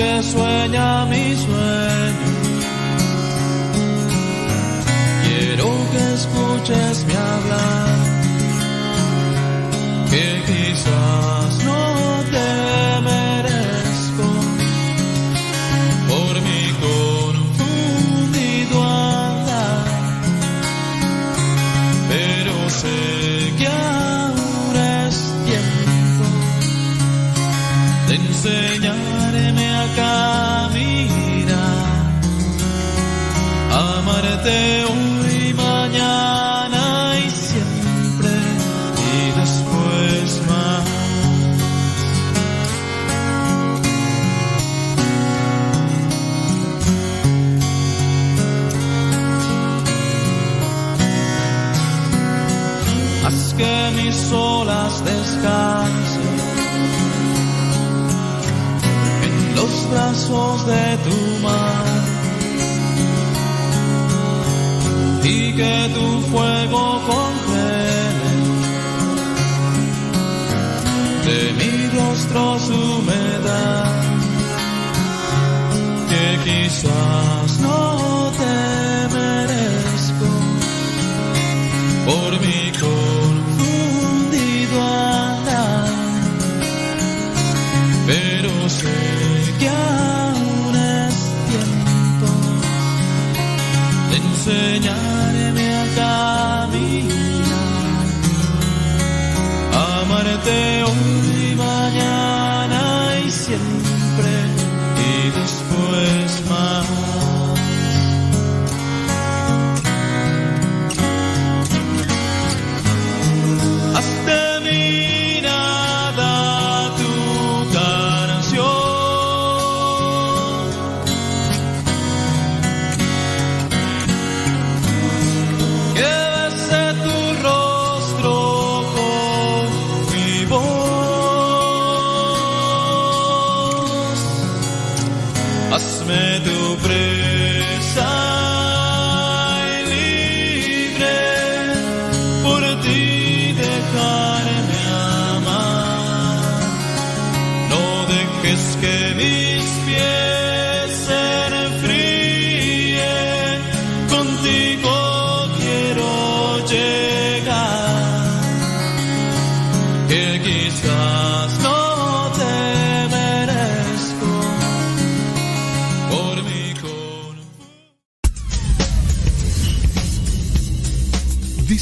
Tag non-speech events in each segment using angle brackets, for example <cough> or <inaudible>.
que sueña mi sueño. Quiero que escuches hoy, mañana y siempre y después más. Haz que mis olas descansen en los brazos de tu que tu fuego congele. De mi rostro su humedad que quizás no te merezco. Por mi confundido andar, pero sé que aún es tiempo de enseñarme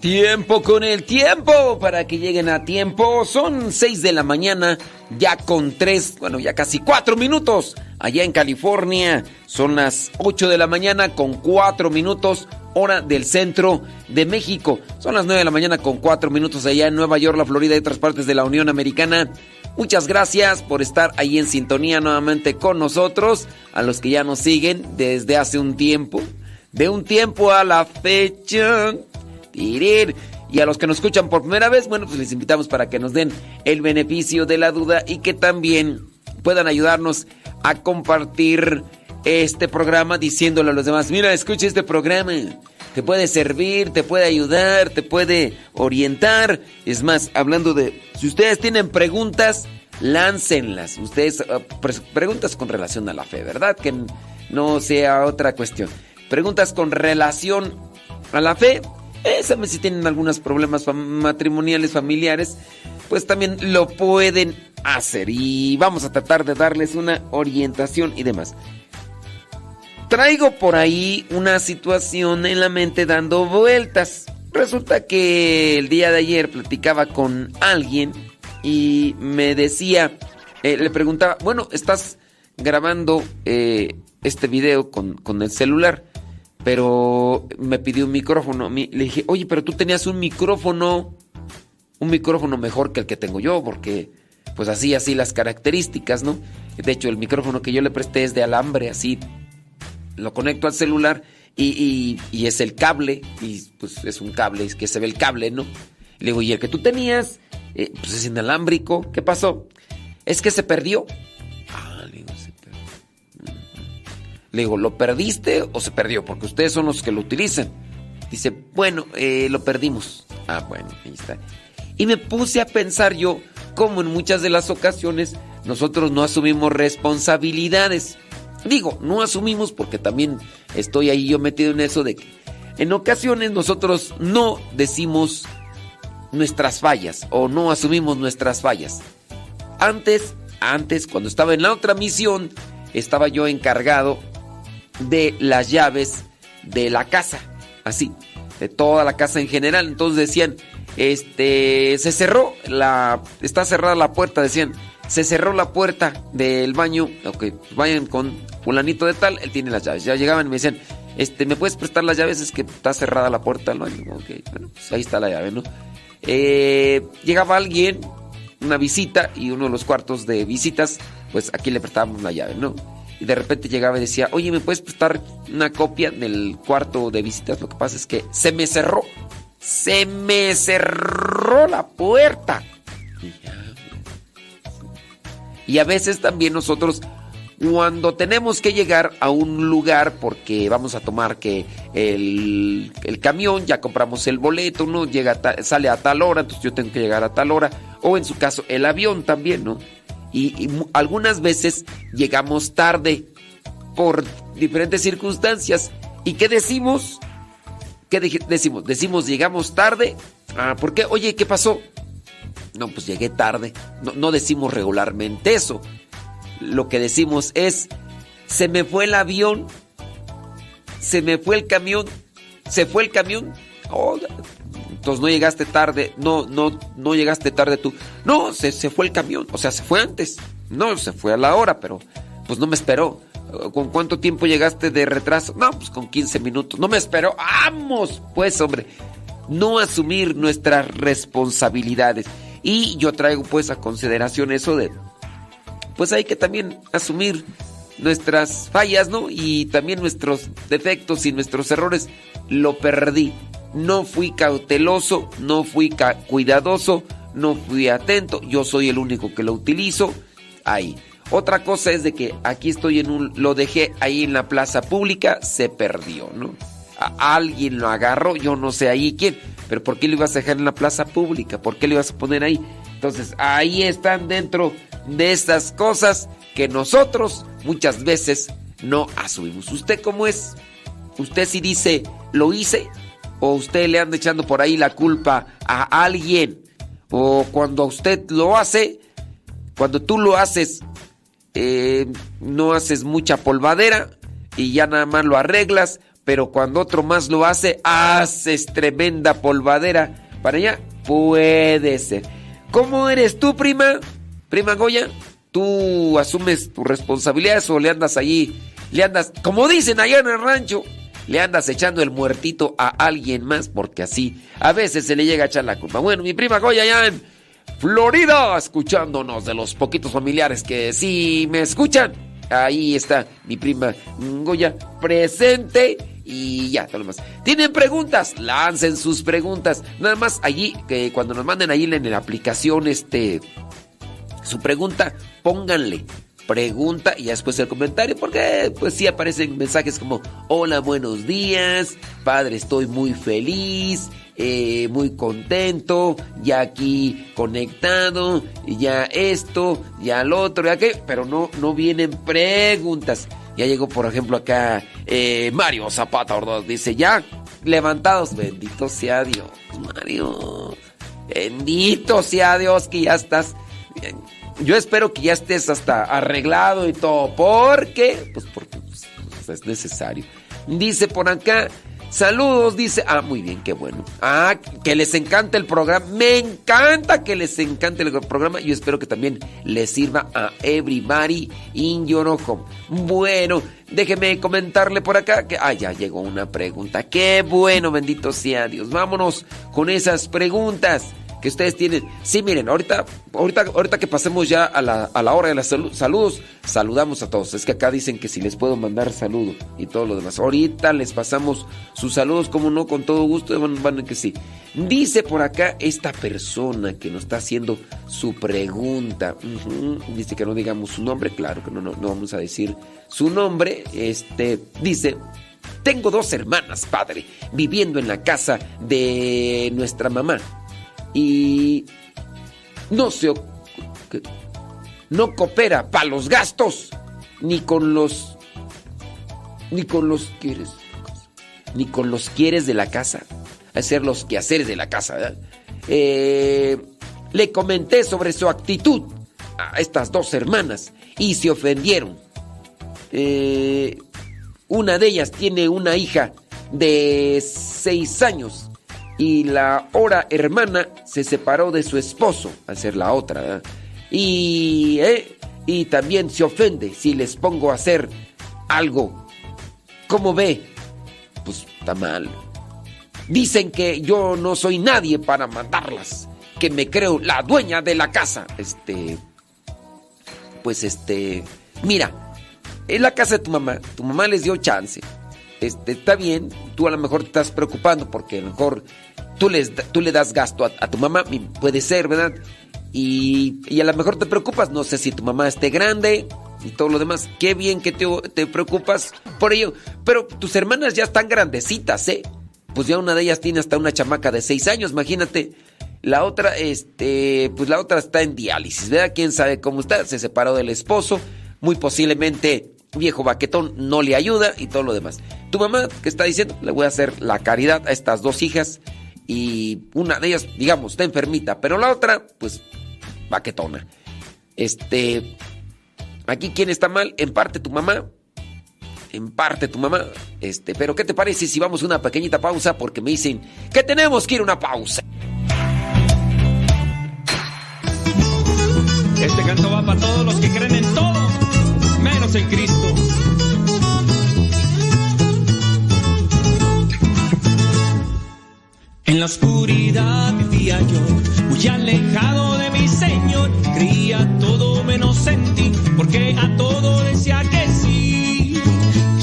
Tiempo con el tiempo para que lleguen a tiempo. Son 6 de la mañana, ya con 3, bueno, ya casi 4 minutos. Allá en California son las 8 de la mañana con 4 minutos, hora del centro de México. Son las 9 de la mañana con 4 minutos allá en Nueva York, la Florida y otras partes de la Unión Americana. Muchas gracias por estar ahí en sintonía nuevamente con nosotros, a los que ya nos siguen desde hace un tiempo. De un tiempo a la fecha y a los que nos escuchan por primera vez, bueno, pues les invitamos para que nos den el beneficio de la duda y que también puedan ayudarnos a compartir este programa diciéndole a los demás, mira, escucha este programa, te puede servir, te puede ayudar, te puede orientar. Es más, hablando de, si ustedes tienen preguntas, láncenlas. Ustedes, ah, preguntas con relación a la fe, ¿verdad? Que no sea otra cuestión. Preguntas con relación a la fe, esa si tienen algunos problemas matrimoniales, familiares, pues también lo pueden hacer. Y vamos a tratar de darles una orientación y demás. Traigo por ahí una situación en la mente dando vueltas. Resulta que el día de ayer platicaba con alguien y me decía, eh, le preguntaba, bueno, estás grabando eh, este video con, con el celular pero me pidió un micrófono. Le dije, oye, pero tú tenías un micrófono, un micrófono mejor que el que tengo yo, porque pues así, así las características, ¿no? De hecho, el micrófono que yo le presté es de alambre, así lo conecto al celular y, es el cable, y pues es un cable, es que se ve el cable, ¿no? Le digo, y el que tú tenías, eh, pues es inalámbrico, ¿qué pasó? Es que se perdió. Le digo, ¿lo perdiste o se perdió? Porque ustedes son los que lo utilizan. Dice, bueno, eh, lo perdimos. Ah, bueno, ahí está. Y me puse a pensar yo, como en muchas de las ocasiones nosotros no asumimos responsabilidades. Digo, no asumimos porque también estoy ahí yo metido en eso de que en ocasiones nosotros no decimos nuestras fallas o no asumimos nuestras fallas. Antes, antes, cuando estaba en la otra misión, estaba yo encargado de las llaves de la casa, así, de toda la casa en general. Entonces decían, este, se cerró la, está cerrada la puerta, decían, se cerró la puerta del baño, ok, vayan con fulanito de tal, él tiene las llaves. Ya llegaban y me decían, este, ¿me puedes prestar las llaves? Es que está cerrada la puerta del baño. Ok, bueno, pues ahí está la llave, ¿no? Eh, llegaba alguien, una visita, y uno de los cuartos de visitas, pues aquí le prestábamos la llave, ¿no? Y de repente llegaba y decía, oye, ¿me puedes prestar una copia del cuarto de visitas? Lo que pasa es que se me cerró. Se me cerró la puerta. Y a veces también nosotros, cuando tenemos que llegar a un lugar, porque vamos a tomar que el, camión, ya compramos el boleto, ¿no? Llega sale a tal hora, entonces yo tengo que llegar a tal hora. O en su caso, el avión también, ¿no? Y, algunas veces llegamos tarde por diferentes circunstancias. ¿Y qué decimos? ¿Qué decimos? Decimos llegamos tarde. Ah, ¿por qué? Oye, ¿qué pasó? No, pues llegué tarde. No, decimos regularmente eso. Lo que decimos es, se me fue el avión, se me fue el camión, se fue el camión. Oh, no llegaste tarde, no, no, no llegaste tarde tú. No, se, se fue el camión, o sea, se fue antes. No, se fue a la hora, pero pues no me esperó. ¿Con cuánto tiempo llegaste de retraso? No, pues con 15 minutos. No me esperó. ¡Vamos! Pues, hombre, no asumir nuestras responsabilidades. Y yo traigo pues a consideración eso de, pues hay que también asumir nuestras fallas, ¿no? Y también nuestros defectos y nuestros errores. Lo perdí no fui cauteloso, no fui cuidadoso, no fui atento, yo soy el único que lo utilizo. Ahí. Otra cosa es de que aquí estoy en un lo dejé ahí en la plaza pública, se perdió, ¿no? alguien lo agarró, yo no sé ahí quién, pero ¿por qué lo ibas a dejar en la plaza pública? ¿Por qué lo ibas a poner ahí? Entonces, ahí están dentro de estas cosas que nosotros muchas veces no asumimos. ¿Usted cómo es? ¿Usted si dice, lo hice? O usted le anda echando por ahí la culpa a alguien, o cuando usted lo hace, cuando tú lo haces, eh, no haces mucha polvadera y ya nada más lo arreglas pero cuando otro más lo hace, haces tremenda polvadera. Para allá, puede ser. ¿Cómo eres tú, prima? Prima Goya, ¿tú asumes tus responsabilidades o le andas allí, le andas, como dicen allá en el rancho, le andas echando el muertito a alguien más? Porque así a veces se le llega a echar la culpa. Bueno, mi prima Goya ya en Florida, escuchándonos de los poquitos familiares que sí me escuchan. Ahí está mi prima Goya presente y ya, todo lo más. ¿Tienen preguntas? Lancen sus preguntas. Nada más allí, que cuando nos manden ahí en la aplicación, este, su pregunta, pónganle pregunta y después el comentario, porque pues sí aparecen mensajes como, hola, buenos días, padre, estoy muy feliz, eh, muy contento, ya aquí conectado, ya esto, ya lo otro, ya qué, pero no, no vienen preguntas. Ya llegó, por ejemplo, acá eh, Mario Zapata Ordaz, dice, ya levantados, bendito sea Dios, Mario, bendito sea Dios que ya estás... Yo espero que ya estés hasta arreglado y todo, porque, pues porque pues, es necesario. Dice por acá, Saludos, dice. Ah, muy bien, qué bueno. Ah, que les encanta el programa. Me encanta que les encante el programa. Yo espero que también les sirva a everybody in your home. Bueno, déjeme comentarle por acá que. Ah, ya llegó una pregunta. Qué bueno, bendito sea Dios. Vámonos con esas preguntas que ustedes tienen. Sí, miren, ahorita, ahorita, ahorita que pasemos ya a la, a la hora de los saludos, saludamos a todos. Es que acá dicen que si les puedo mandar saludo y todo lo demás. Ahorita les pasamos sus saludos, como no, con todo gusto, van, van que sí. Dice por acá esta persona que nos está haciendo su pregunta. Dice que no digamos su nombre, claro que no, no, no vamos a decir su nombre. Este, dice. Tengo dos hermanas, padre, viviendo en la casa de nuestra mamá y no se no coopera para los gastos ni con los ni con los quieres ni con los quieres de la casa hacer los quehaceres de la casa eh, le comenté sobre su actitud a estas dos hermanas y se ofendieron. Eh, una de ellas tiene una hija de seis años y la hora hermana se separó de su esposo, a ser la otra, y, eh, y también se ofende si les pongo a hacer algo. ¿Cómo ve? Pues está mal. Dicen que yo no soy nadie para mandarlas, que me creo la dueña de la casa. Este, pues este, mira, en la casa de tu mamá, tu mamá les dio chance este, está bien, tú a lo mejor te estás preocupando porque a lo mejor tú, les, tú le das gasto a, tu mamá, puede ser, ¿verdad? Y, a lo mejor te preocupas, no sé si tu mamá esté grande y todo lo demás. Qué bien que te, te preocupas por ello. Pero tus hermanas ya están grandecitas, ¿eh? Pues ya una de ellas tiene hasta una chamaca de seis años, imagínate. La otra, este, pues la otra está en diálisis, ¿verdad? Quién sabe cómo está, se separó del esposo, muy posiblemente viejo baquetón no le ayuda y todo lo demás. Tu mamá, ¿qué está diciendo? Le voy a hacer la caridad a estas dos hijas y una de ellas, digamos, está enfermita, pero la otra, pues, baquetona. Este, aquí quién está mal, en parte tu mamá, en parte tu mamá, este, pero ¿qué te parece si vamos a una pequeñita pausa? Porque me dicen que tenemos que ir a una pausa. Este canto va para todos los que creen en todo menos en Cristo. En la oscuridad vivía yo, muy alejado de mi Señor, creía todo menos en ti, porque a todo decía que sí.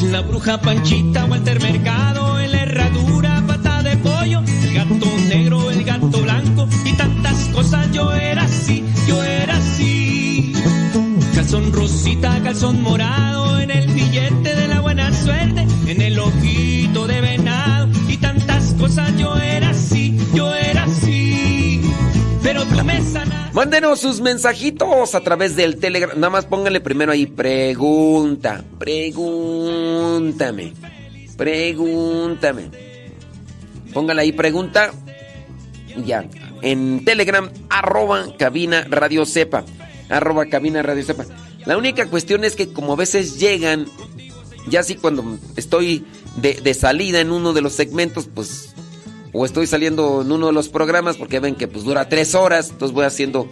La bruja Panchita, Walter Mercado, en la herradura, pata de pollo, el gato negro, el gato blanco, y tantas cosas yo era así, yo era así. Calzón rosita, calzón morado, en el billete de la buena suerte, en el ojito Yo era así, yo era así, pero tú me. Mándenos sus mensajitos a través del Telegram. Nada más pónganle primero ahí pregunta, pregúntame, pregúntame. Póngale ahí pregunta. Ya. En Telegram, arroba cabina radio sepa arroba cabina radio sepa. La única cuestión es que como a veces llegan, ya así cuando estoy de, de salida en uno de los segmentos, pues o estoy saliendo en uno de los programas porque ven que pues dura tres horas, entonces voy haciendo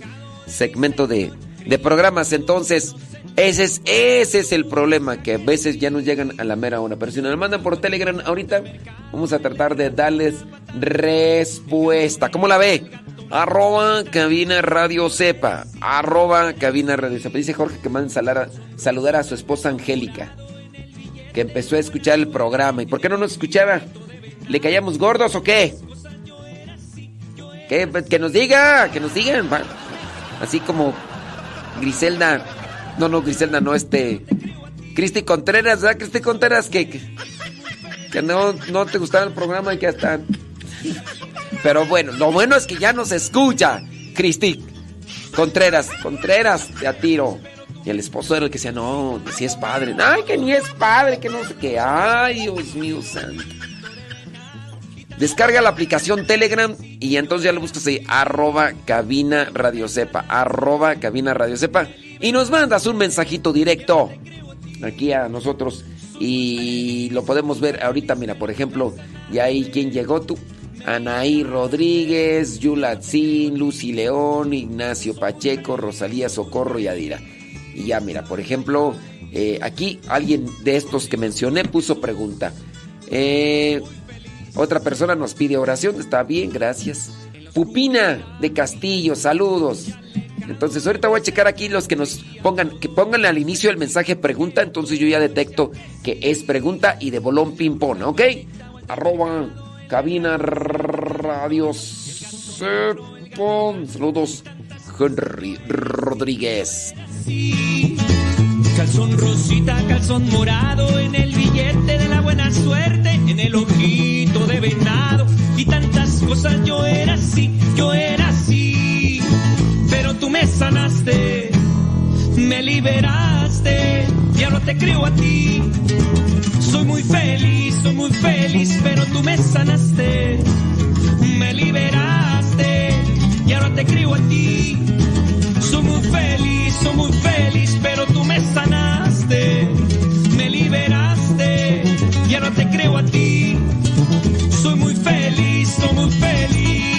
segmento de, de programas. Entonces, ese es, ese es el problema, que a veces ya nos llegan a la mera hora. Pero si nos mandan por Telegram ahorita, vamos a tratar de darles respuesta. ¿Cómo la ve? Arroba cabina radio sepa. Arroba cabina radio sepa. Dice Jorge que manda saludar a su esposa Angélica. Que empezó a escuchar el programa. ¿Y por qué no nos escuchaba? ¿Le callamos gordos o qué? Que, que nos diga, que nos digan. Así como Griselda. No, no, Griselda, no, este. Cristi Contreras, ¿verdad? Cristi Contreras, que, que, no, no te gustaba el programa y que hasta. Pero bueno, lo bueno es que ya nos escucha, Cristi Contreras. Contreras, te atiro. Y el esposo era el que decía, no, que sí es padre. Ay, que ni es padre, que no sé qué. Ay, Dios mío santo. Descarga la aplicación Telegram y entonces ya lo buscas ahí, arroba cabina radio sepa, arroba cabina radio sepa. Y nos mandas un mensajito directo aquí a nosotros y lo podemos ver ahorita, mira, por ejemplo, ya ahí quien llegó tú. Anaí Rodríguez, Yulatzin, Lucy León, Ignacio Pacheco, Rosalía Socorro y Adira. Y ya, mira, por ejemplo, eh, aquí alguien de estos que mencioné puso pregunta. Eh, otra persona nos pide oración, está bien, gracias. Pupina de Castillo, saludos. Entonces, ahorita voy a checar aquí los que nos pongan, que pongan al inicio el mensaje pregunta, entonces yo ya detecto que es pregunta y de bolón ping-pong, ¿ok? Arroba cabina radio Saludos, Henry Rodríguez. Calzón rosita, calzón morado, en el billete de la buena suerte, en el ojito venado, y tantas cosas yo era así, yo era así, pero tú me sanaste, me liberaste, y ahora te creo a ti. Soy muy feliz, soy muy feliz, pero tú me sanaste, me liberaste, y ahora te creo a ti. Soy muy feliz, soy muy feliz, feliz, soy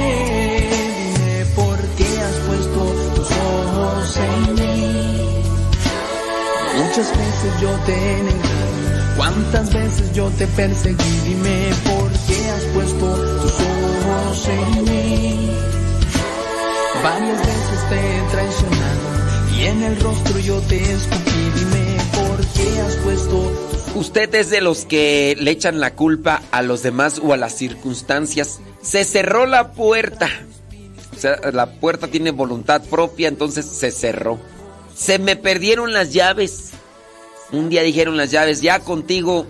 Muchas veces yo te negado, cuántas veces yo te perseguí, dime por qué has puesto tus ojos en mí. Varias veces te he traicionado y en el rostro yo te escupí, dime por qué has puesto Usted es de los que le echan la culpa a los demás o a las circunstancias. Se cerró la puerta. O sea, la puerta tiene voluntad propia, entonces se cerró. Se me perdieron las llaves. Un día dijeron las llaves, ya contigo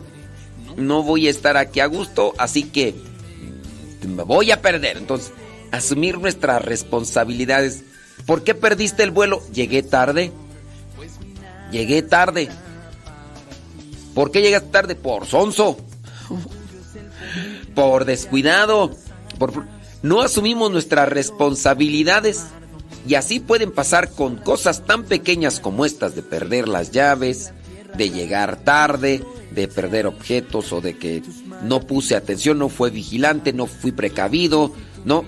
no voy a estar aquí a gusto, así que me voy a perder. Entonces, asumir nuestras responsabilidades. ¿Por qué perdiste el vuelo? Llegué tarde. Llegué tarde. ¿Por qué llegaste tarde? Por sonso. <laughs> Por descuidado. Por no asumimos nuestras responsabilidades y así pueden pasar con cosas tan pequeñas como estas de perder las llaves, de llegar tarde, de perder objetos o de que no puse atención, no fue vigilante, no fui precavido, ¿no?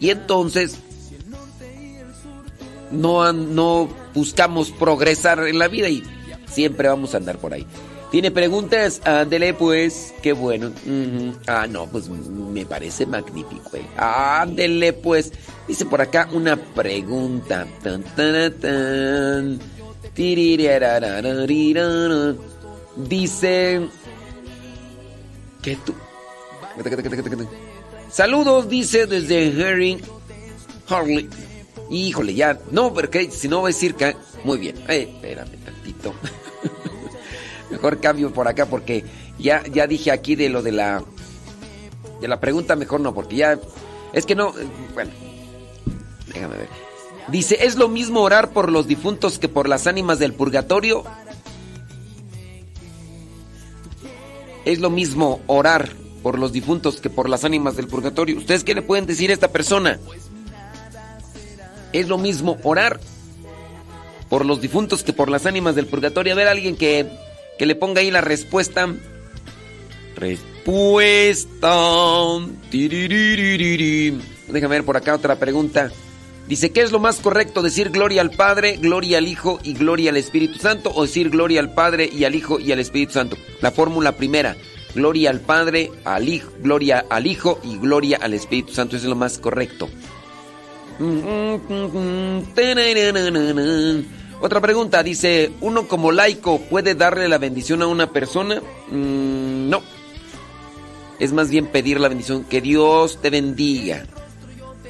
Y entonces no, no buscamos progresar en la vida y siempre vamos a andar por ahí. ¿Tiene preguntas? Ándele pues, qué bueno. Ah, no, pues me parece magnífico. Eh. Ándele pues. Dice por acá una pregunta. Tan, tan, tan. Dice... ¿Qué tú? Saludos, dice desde Herring Harley. Híjole, ya. No, pero que si no voy a decir que. Muy bien. Eh, espérame tantito. <laughs> mejor cambio por acá porque ya, ya dije aquí de lo de la. De la pregunta, mejor no, porque ya. Es que no. Eh, bueno. Déjame ver. Dice: ¿Es lo mismo orar por los difuntos que por las ánimas del purgatorio? Es lo mismo orar por los difuntos que por las ánimas del purgatorio. ¿Ustedes qué le pueden decir a esta persona? Es lo mismo orar por los difuntos que por las ánimas del purgatorio. A ver, alguien que, que le ponga ahí la respuesta. Respuesta. Déjame ver por acá otra pregunta. Dice, ¿qué es lo más correcto? ¿Decir gloria al Padre, gloria al Hijo y gloria al Espíritu Santo? ¿O decir gloria al Padre y al Hijo y al Espíritu Santo? La fórmula primera. Gloria al Padre, al Hijo, gloria al Hijo y gloria al Espíritu Santo. Eso es lo más correcto. Otra pregunta, dice, ¿uno como laico puede darle la bendición a una persona? Mm, no. Es más bien pedir la bendición, que Dios te bendiga.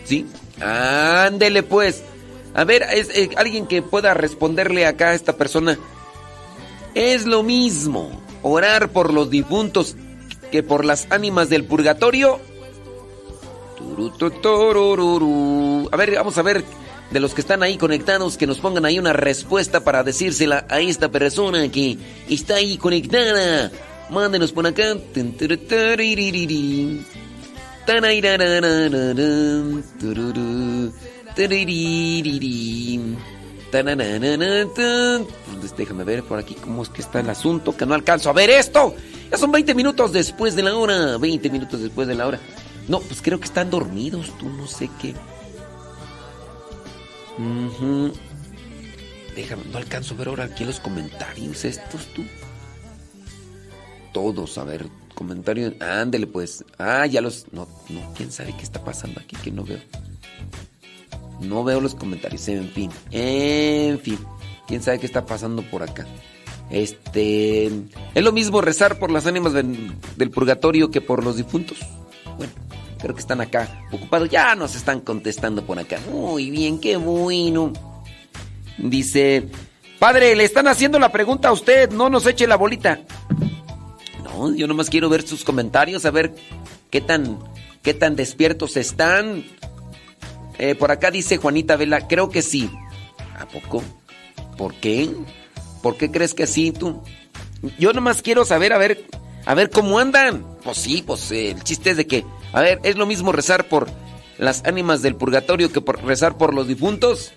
¿Sí? Ándele pues. A ver, es, eh, alguien que pueda responderle acá a esta persona. Es lo mismo orar por los difuntos que por las ánimas del purgatorio. A ver, vamos a ver de los que están ahí conectados que nos pongan ahí una respuesta para decírsela a esta persona que está ahí conectada. Mándenos por acá. Déjame ver por aquí cómo es que está el asunto, que no alcanzo a ver esto. Ya son 20 minutos después de la hora. 20 minutos después de la hora. No, pues creo que están dormidos, tú no sé qué. Déjame, no alcanzo a ver ahora aquí los comentarios estos, tú. Todos, a ver, comentarios. Ándele pues. Ah, ya los. No, no, quién sabe qué está pasando aquí que no veo. No veo los comentarios, en fin. En fin. Quién sabe qué está pasando por acá. Este. Es lo mismo rezar por las ánimas del purgatorio que por los difuntos. Bueno. Creo que están acá ocupados. Ya nos están contestando por acá. Muy bien, qué bueno. Dice, padre, le están haciendo la pregunta a usted, no nos eche la bolita. No, yo nomás quiero ver sus comentarios, a ver qué tan, qué tan despiertos están. Eh, por acá dice Juanita Vela, creo que sí. ¿A poco? ¿Por qué? ¿Por qué crees que sí tú? Yo nomás quiero saber, a ver, a ver cómo andan. Pues sí, pues eh, el chiste es de que a ver, ¿es lo mismo rezar por las ánimas del purgatorio que por rezar por los difuntos?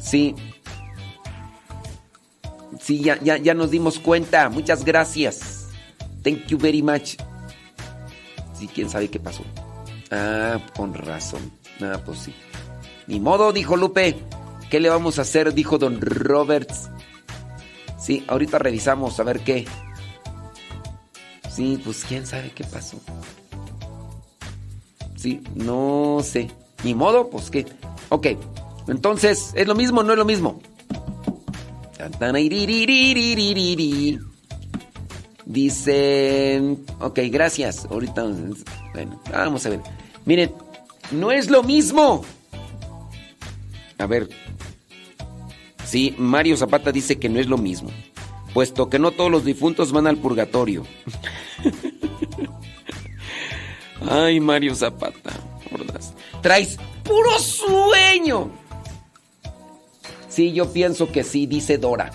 Sí. Sí, ya, ya, ya nos dimos cuenta. Muchas gracias. Thank you very much. Sí, quién sabe qué pasó. Ah, con razón. Ah, pues sí. Ni modo, dijo Lupe. ¿Qué le vamos a hacer? Dijo don Roberts. Sí, ahorita revisamos a ver qué. Sí, pues quién sabe qué pasó. Sí, no sé. Ni modo, pues qué. Ok, entonces, ¿es lo mismo o no es lo mismo? Dicen, ok, gracias. Ahorita, bueno, vamos a ver. Miren, no es lo mismo. A ver. Sí, Mario Zapata dice que no es lo mismo puesto que no todos los difuntos van al purgatorio. <laughs> Ay, Mario Zapata, Traes puro sueño. Sí, yo pienso que sí, dice Dora.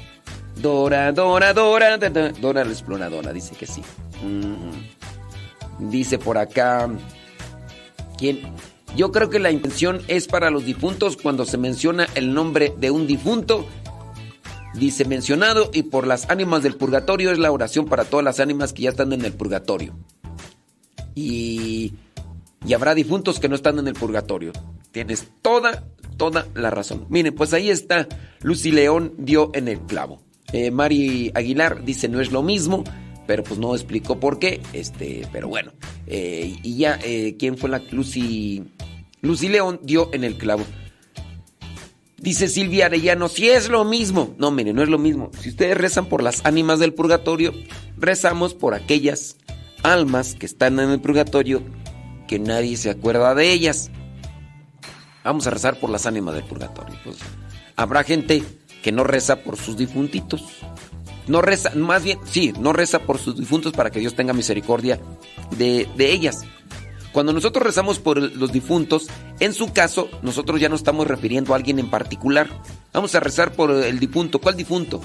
Dora, Dora, Dora, Dora, la exploradora, dice que sí. Dice por acá. ¿Quién? Yo creo que la intención es para los difuntos cuando se menciona el nombre de un difunto Dice mencionado y por las ánimas del purgatorio es la oración para todas las ánimas que ya están en el purgatorio. Y, y habrá difuntos que no están en el purgatorio. Tienes toda, toda la razón. Miren, pues ahí está. Lucy León dio en el clavo. Eh, Mari Aguilar dice no es lo mismo, pero pues no explicó por qué. Este, pero bueno. Eh, y ya, eh, ¿quién fue la Lucy? Lucy León dio en el clavo. Dice Silvia Arellano, si es lo mismo. No, miren, no es lo mismo. Si ustedes rezan por las ánimas del purgatorio, rezamos por aquellas almas que están en el purgatorio que nadie se acuerda de ellas. Vamos a rezar por las ánimas del purgatorio. Pues, habrá gente que no reza por sus difuntitos. No reza, más bien, sí, no reza por sus difuntos para que Dios tenga misericordia de, de ellas. Cuando nosotros rezamos por los difuntos, en su caso, nosotros ya no estamos refiriendo a alguien en particular. Vamos a rezar por el difunto. ¿Cuál difunto?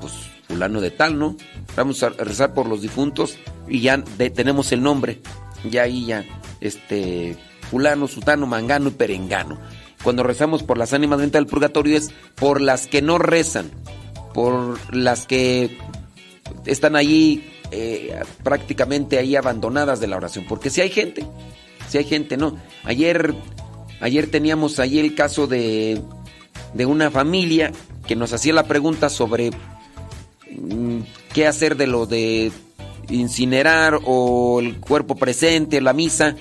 Pues fulano de tal, ¿no? Vamos a rezar por los difuntos y ya tenemos el nombre. Ya ahí ya, este, fulano, sutano, mangano y perengano. Cuando rezamos por las ánimas dentro del purgatorio es por las que no rezan, por las que están allí eh, prácticamente ahí abandonadas de la oración. Porque si hay gente, si hay gente, no. Ayer, ayer teníamos ahí el caso de, de una familia que nos hacía la pregunta sobre mm, qué hacer de lo de incinerar o el cuerpo presente, la misa.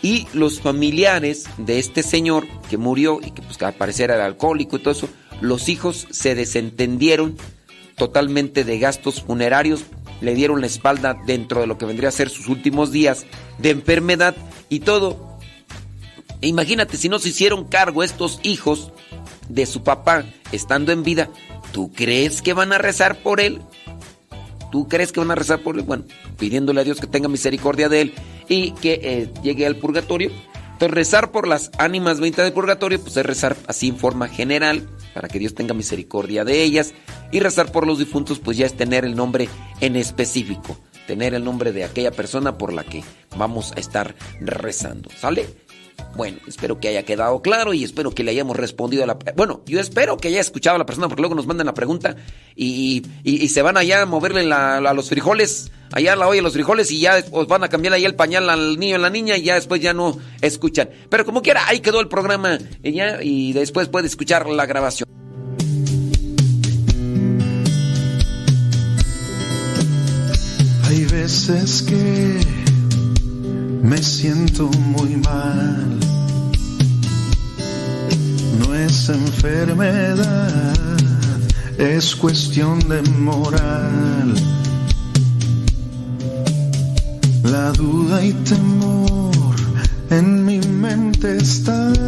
Y los familiares de este señor que murió y que pues al parecer era alcohólico y todo eso, los hijos se desentendieron totalmente de gastos funerarios le dieron la espalda dentro de lo que vendría a ser sus últimos días de enfermedad y todo. imagínate si no se hicieron cargo estos hijos de su papá estando en vida, ¿tú crees que van a rezar por él? ¿Tú crees que van a rezar por él? Bueno, pidiéndole a Dios que tenga misericordia de él y que eh, llegue al purgatorio. Entonces, rezar por las ánimas 20 del purgatorio, pues es rezar así en forma general, para que Dios tenga misericordia de ellas. Y rezar por los difuntos, pues ya es tener el nombre en específico, tener el nombre de aquella persona por la que vamos a estar rezando. ¿Sale? Bueno, espero que haya quedado claro y espero que le hayamos respondido a la... Bueno, yo espero que haya escuchado a la persona porque luego nos mandan la pregunta y, se van allá a moverle a los frijoles, allá la olla los frijoles y ya os van a cambiar ahí el pañal al niño y la niña y ya después ya no escuchan. Pero como quiera, ahí quedó el programa ya, y después puede escuchar la grabación. Hay veces que me siento muy mal. No es enfermedad, es cuestión de moral. La duda y temor en mi mente están.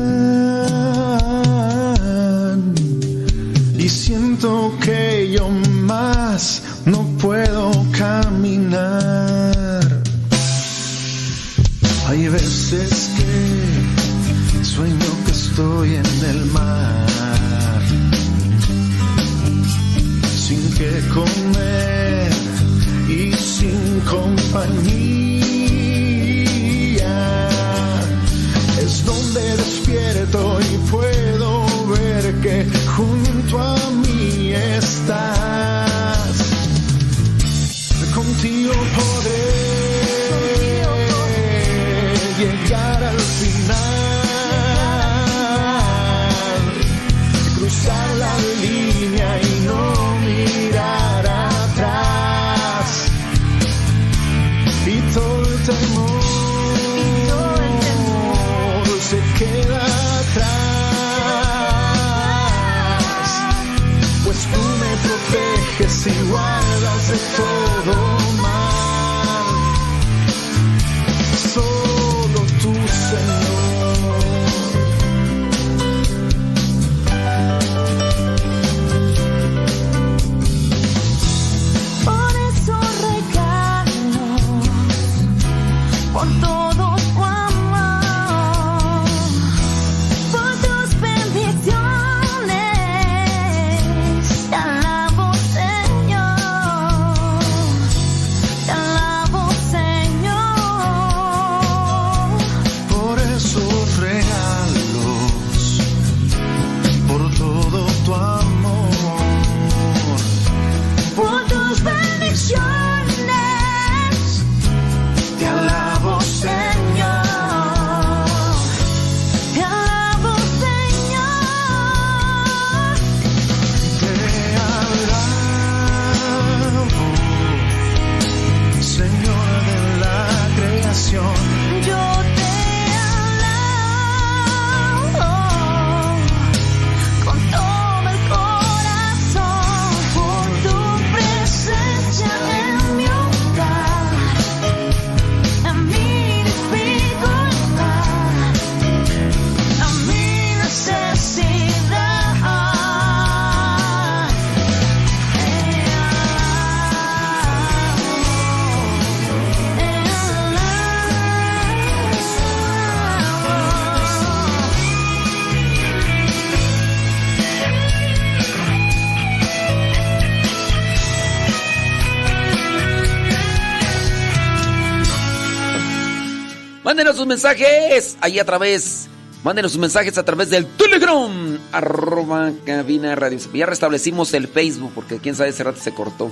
Mensajes ahí a través. Mándenos sus mensajes a través del Telegram. Arroba cabina radio. Ya restablecimos el Facebook porque quién sabe ese rato se cortó.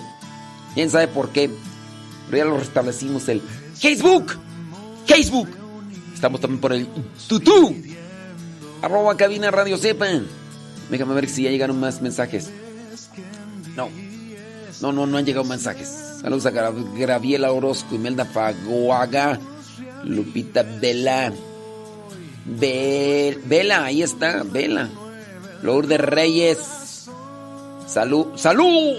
Quién sabe por qué. Pero ya lo restablecimos el Facebook. Facebook. Estamos también por el Tutú. Arroba cabina radio sepan. Déjame ver si ya llegaron más mensajes. No. No, no, no han llegado mensajes. Saludos a Graviela Orozco, Imelda Faguaga, Lupita Vela. Vela, ahí está, Vela. Lourdes Reyes. Salud, salud.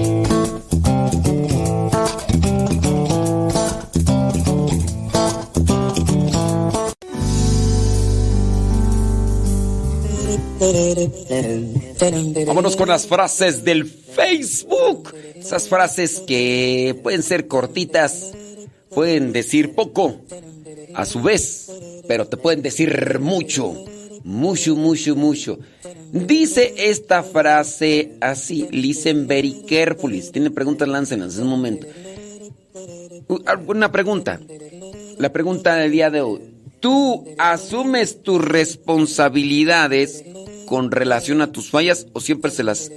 Vámonos con las frases del Facebook. Esas frases que pueden ser cortitas, pueden decir poco, a su vez, pero te pueden decir mucho, mucho, mucho, mucho. Dice esta frase así, listen very carefully. Si tienen preguntas, láncenlas en un momento. Uh, Una pregunta. La pregunta del día de hoy. ¿Tú asumes tus responsabilidades con relación a tus fallas o siempre se las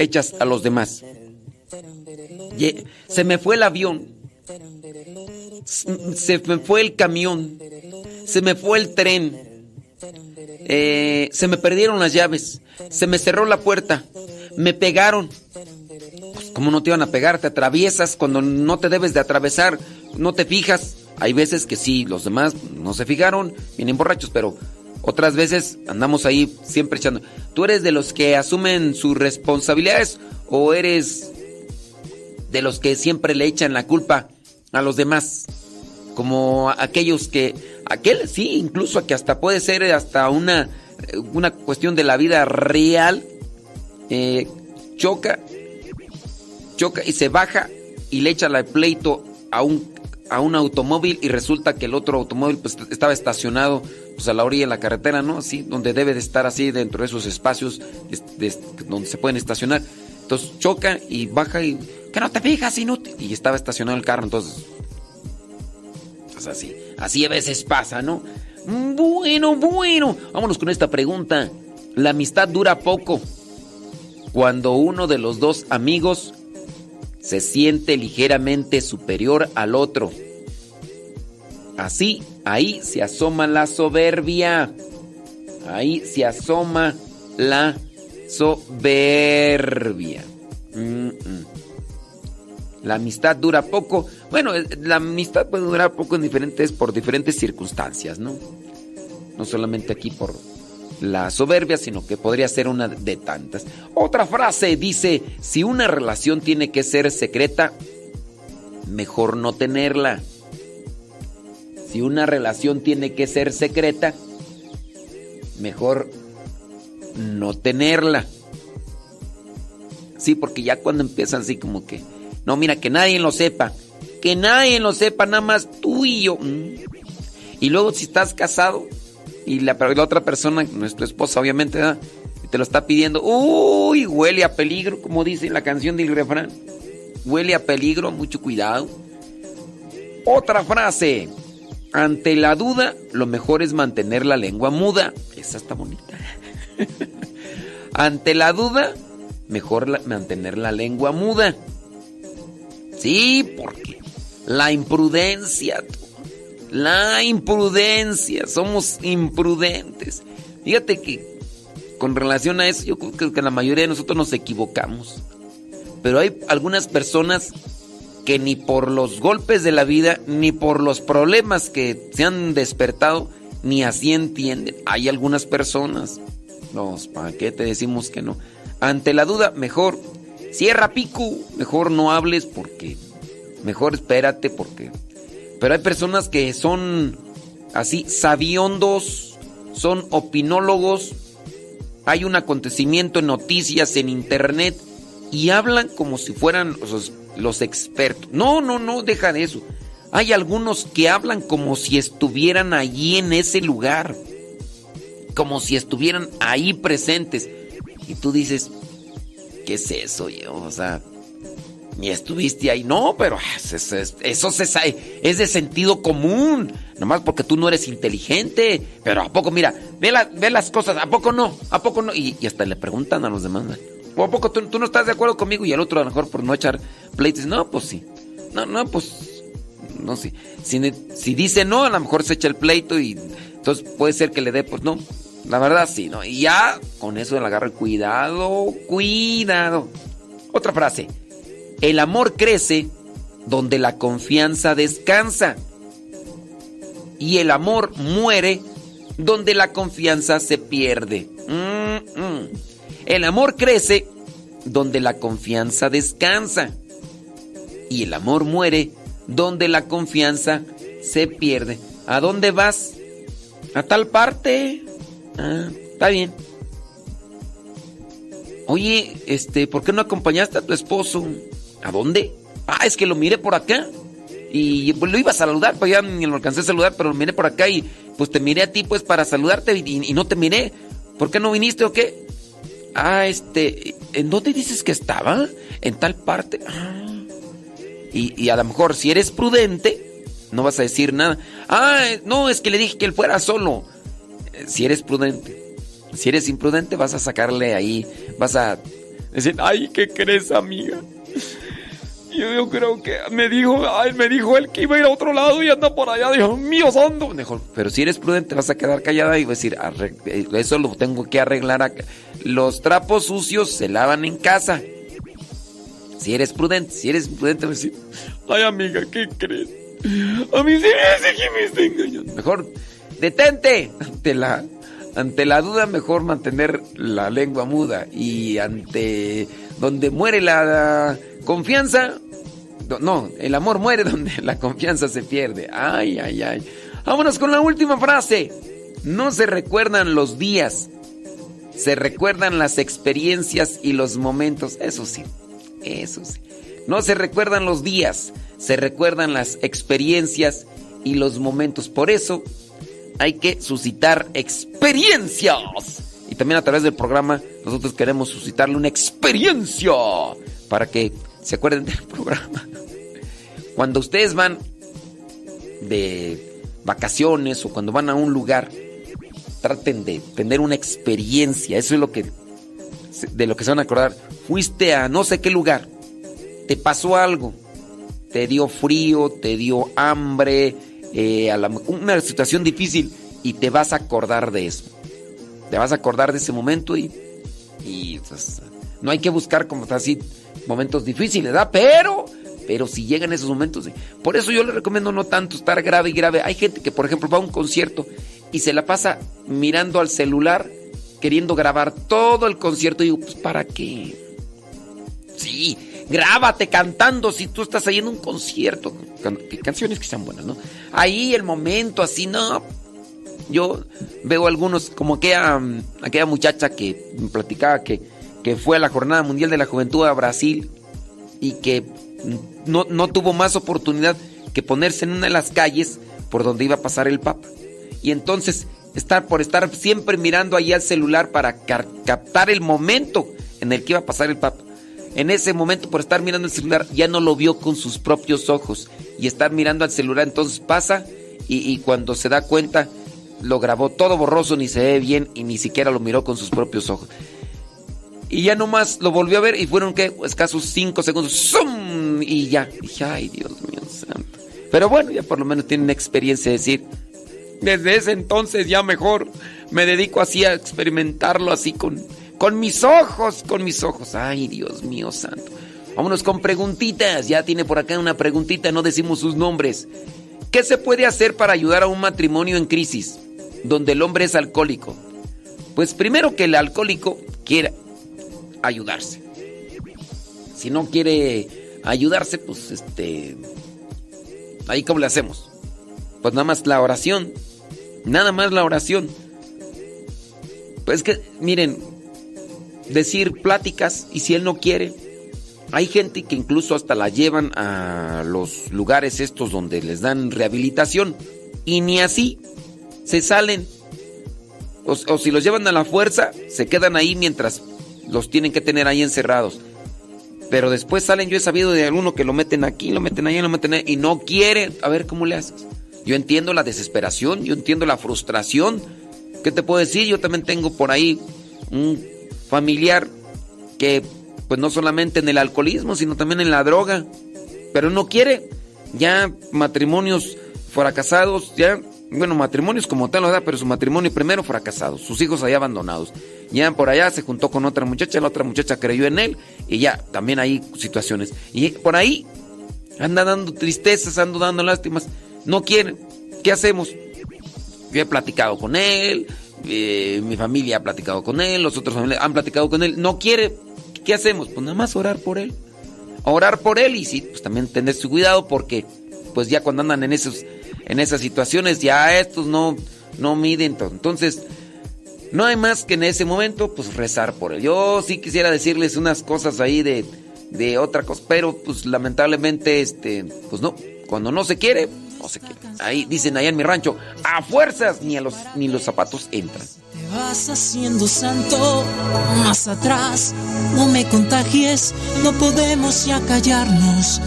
echas a los demás? Se me fue el avión. Se me fue el camión. Se me fue el tren. Eh, se me perdieron las llaves. Se me cerró la puerta. Me pegaron. Pues, ¿Cómo no te iban a pegar? Te atraviesas cuando no te debes de atravesar. No te fijas. Hay veces que sí, los demás no se fijaron, vienen borrachos, pero otras veces andamos ahí siempre echando. ¿Tú eres de los que asumen sus responsabilidades o eres de los que siempre le echan la culpa a los demás? Como aquellos que, aquel sí, incluso que hasta puede ser hasta una, una cuestión de la vida real, eh, choca, choca y se baja y le echa el pleito a un, a un automóvil y resulta que el otro automóvil pues, estaba estacionado pues, a la orilla de la carretera, ¿no? Así, donde debe de estar así dentro de esos espacios de- de- donde se pueden estacionar. Entonces choca y baja y que no te fijas. Y estaba estacionado el carro, entonces pues así, así a veces pasa, ¿no? Bueno, bueno, vámonos con esta pregunta. La amistad dura poco cuando uno de los dos amigos se siente ligeramente superior al otro. Así, ahí se asoma la soberbia. Ahí se asoma la soberbia. La amistad dura poco. Bueno, eh, la amistad puede durar poco en diferentes, por diferentes circunstancias, ¿no? No solamente aquí por la soberbia, sino que podría ser una de tantas. Otra frase dice, si una relación tiene que ser secreta, mejor no tenerla. Si una relación tiene que ser secreta, mejor no tenerla. Sí, porque ya cuando empiezan así como que, no, mira, que nadie lo sepa, que nadie lo sepa, nada más tú y yo. Mm. Y luego si estás casado y la, otra persona, nuestra esposa obviamente, te lo está pidiendo. Uy, huele a peligro, como dice la canción del refrán. Huele a peligro, mucho cuidado. Otra frase. Ante la duda, lo mejor es mantener la lengua muda. Esa está bonita. <laughs> Ante la duda, mejor mantener la lengua muda. Sí, porque la imprudencia, la imprudencia, somos imprudentes. Fíjate que con relación a eso, yo creo que la mayoría de nosotros nos equivocamos. Pero hay algunas personas que ni por los golpes de la vida, ni por los problemas que se han despertado, ni así entienden. Hay algunas personas, los, ¿para qué te decimos que no? Ante la duda, mejor cierra pico, mejor no hables porque, mejor espérate porque. Pero hay personas que son así sabiondos, son opinólogos. Hay un acontecimiento en noticias, en internet, y hablan como si fueran los expertos. No, no, no, deja de eso. Hay algunos que hablan como si estuvieran allí en ese lugar. Como si estuvieran ahí presentes. Y tú dices, ¿qué es eso, yo? O sea, ni estuviste ahí. No, pero eso, eso, se sabe. Es de sentido común. Nomás porque tú no eres inteligente. Pero ¿a poco, mira, ve, ve las cosas? ¿A poco no? ¿A poco no? Y, hasta le preguntan a los demás. ¿O a poco tú, no estás de acuerdo conmigo? Y el otro a lo mejor por no echar pleitos. No, pues sí. No, no, pues. No sé. Si, si dice no, a lo mejor se echa el pleito y entonces puede ser que le dé, pues no. La verdad sí, ¿no? Y ya con eso le agarra cuidado, cuidado. Otra frase. El amor crece donde la confianza descansa. Y el amor muere donde la confianza se pierde. Mm, mm. El amor crece donde la confianza descansa. Y el amor muere donde la confianza se pierde. ¿A dónde vas? A tal parte. Ah, está bien. Oye, este, ¿por qué no acompañaste a tu esposo? ¿A dónde? Ah, es que lo miré por acá. Y pues, lo iba a saludar, pues ya ni lo alcancé a saludar, pero lo miré por acá y pues te miré a ti pues para saludarte y, y no te miré. ¿Por qué no viniste o qué? Ah, este, ¿en dónde dices que estaba? En tal parte. Ah. Y, a lo mejor si eres prudente, no vas a decir nada. Ah, no, es que le dije que él fuera solo. Eh, si eres prudente. Si eres imprudente, vas a sacarle ahí, vas a decir, ay, ¿qué crees, amiga? Yo, creo que me dijo, ay, me dijo él que iba a ir a otro lado y anda por allá. Dijo, mío santo. Mejor. Pero si eres prudente, vas a quedar callada y vas a decir, eso lo tengo que arreglar acá. Los trapos sucios se lavan en casa. Si eres prudente, si eres prudente, vas a decir, ay, amiga, ¿qué crees? A mí sí me que me está engañando. Mejor, detente ante la, ante la duda, mejor mantener la lengua muda. Y ante donde muere la Confianza, no, el amor muere <laughs> donde la confianza se pierde. Ay, ay, ay. Vámonos con la última frase. No se recuerdan los días, se recuerdan las experiencias y los momentos. Eso sí, eso sí. No se recuerdan los días, se recuerdan las experiencias y los momentos. Por eso hay que suscitar experiencias. Y también a través del programa nosotros queremos suscitarle una experiencia para que se acuerden del <laughs> programa. Cuando ustedes van de vacaciones o cuando van a un lugar, traten de tener una experiencia. Eso es lo que de lo que se van a acordar. Fuiste a no sé qué lugar, te pasó algo, te dio frío, te dio hambre, eh, una situación difícil y te vas a acordar de eso. Te vas a acordar de ese momento y, y pues, no hay que buscar como así momentos difíciles, ¿verdad? Pero, pero si llegan esos momentos, por eso yo le recomiendo no tanto estar grave y grave. Hay gente que, por ejemplo, va a un concierto y se la pasa mirando al celular, queriendo grabar todo el concierto. Y digo, pues, ¿para qué? Sí, grábate cantando si tú estás ahí en un concierto. Canciones que sean buenas, ¿no? Ahí el momento, así, no. Yo veo algunos, como aquella, muchacha que platicaba que que fue a la Jornada Mundial de la Juventud a Brasil y que no, tuvo más oportunidad que ponerse en una de las calles por donde iba a pasar el Papa. Y entonces Estar por estar siempre mirando ahí al celular para captar el momento en el que iba a pasar el Papa. En ese momento, por estar mirando el celular, ya no lo vio con sus propios ojos. Y estar mirando al celular, entonces pasa y, cuando se da cuenta, lo grabó todo borroso, ni se ve bien y ni siquiera lo miró con sus propios ojos. Y ya nomás lo volvió a ver y fueron, ¿qué? Escasos cinco segundos. ¡Zum! Y ya. Dije, ay, Dios mío santo. Pero bueno, ya por lo menos tienen experiencia de decir, desde ese entonces ya mejor me dedico así a experimentarlo así con, con mis ojos, con mis ojos. Ay, Dios mío santo. Vámonos con preguntitas. Ya tiene por acá una preguntita, no decimos sus nombres. ¿Qué se puede hacer para ayudar a un matrimonio en crisis donde el hombre es alcohólico? Pues primero que el alcohólico quiera ayudarse. Si no quiere ayudarse, pues este ahí cómo le hacemos? Pues nada más la oración. Nada más la oración. Pues que, miren, decir pláticas y si él no quiere, hay gente que incluso hasta la llevan a los lugares estos donde les dan rehabilitación y ni así se salen. O, o, si los llevan a la fuerza, se quedan ahí mientras los tienen que tener ahí encerrados. Pero después salen, yo he sabido de alguno que lo meten aquí, lo meten ahí, lo meten ahí y no quieren. A ver cómo le haces. Yo entiendo la desesperación, yo entiendo la frustración. ¿Qué te puedo decir? Yo también tengo por ahí un familiar que, pues no solamente en el alcoholismo, sino también en la droga. Pero no quiere. Ya matrimonios fracasados, ya, bueno, matrimonios como tal, ¿verdad? Pero su matrimonio primero fracasado, sus hijos ahí abandonados. Ya por allá se juntó con otra muchacha, la otra muchacha creyó en él y ya, también hay situaciones. Y por ahí anda dando tristezas, anda dando lástimas no quieren. ¿Qué hacemos? Yo he platicado con él, eh, mi familia ha platicado con él, los otros familiares han platicado con él. No quiere. ¿Qué hacemos? Pues nada más orar por él. Orar por él y sí, pues también tener su cuidado porque pues ya cuando andan en esos en esas situaciones ya estos no no miden. Entonces, no hay más que en ese momento pues rezar por él. Yo sí quisiera decirles unas cosas ahí de de otra cosa, pero pues lamentablemente este pues no, cuando no se quiere no sé qué. Ahí dicen allá en mi rancho, a fuerzas ni a los ni los zapatos entran. Te vas haciendo santo más atrás, no me contagies, no podemos ya callarnos.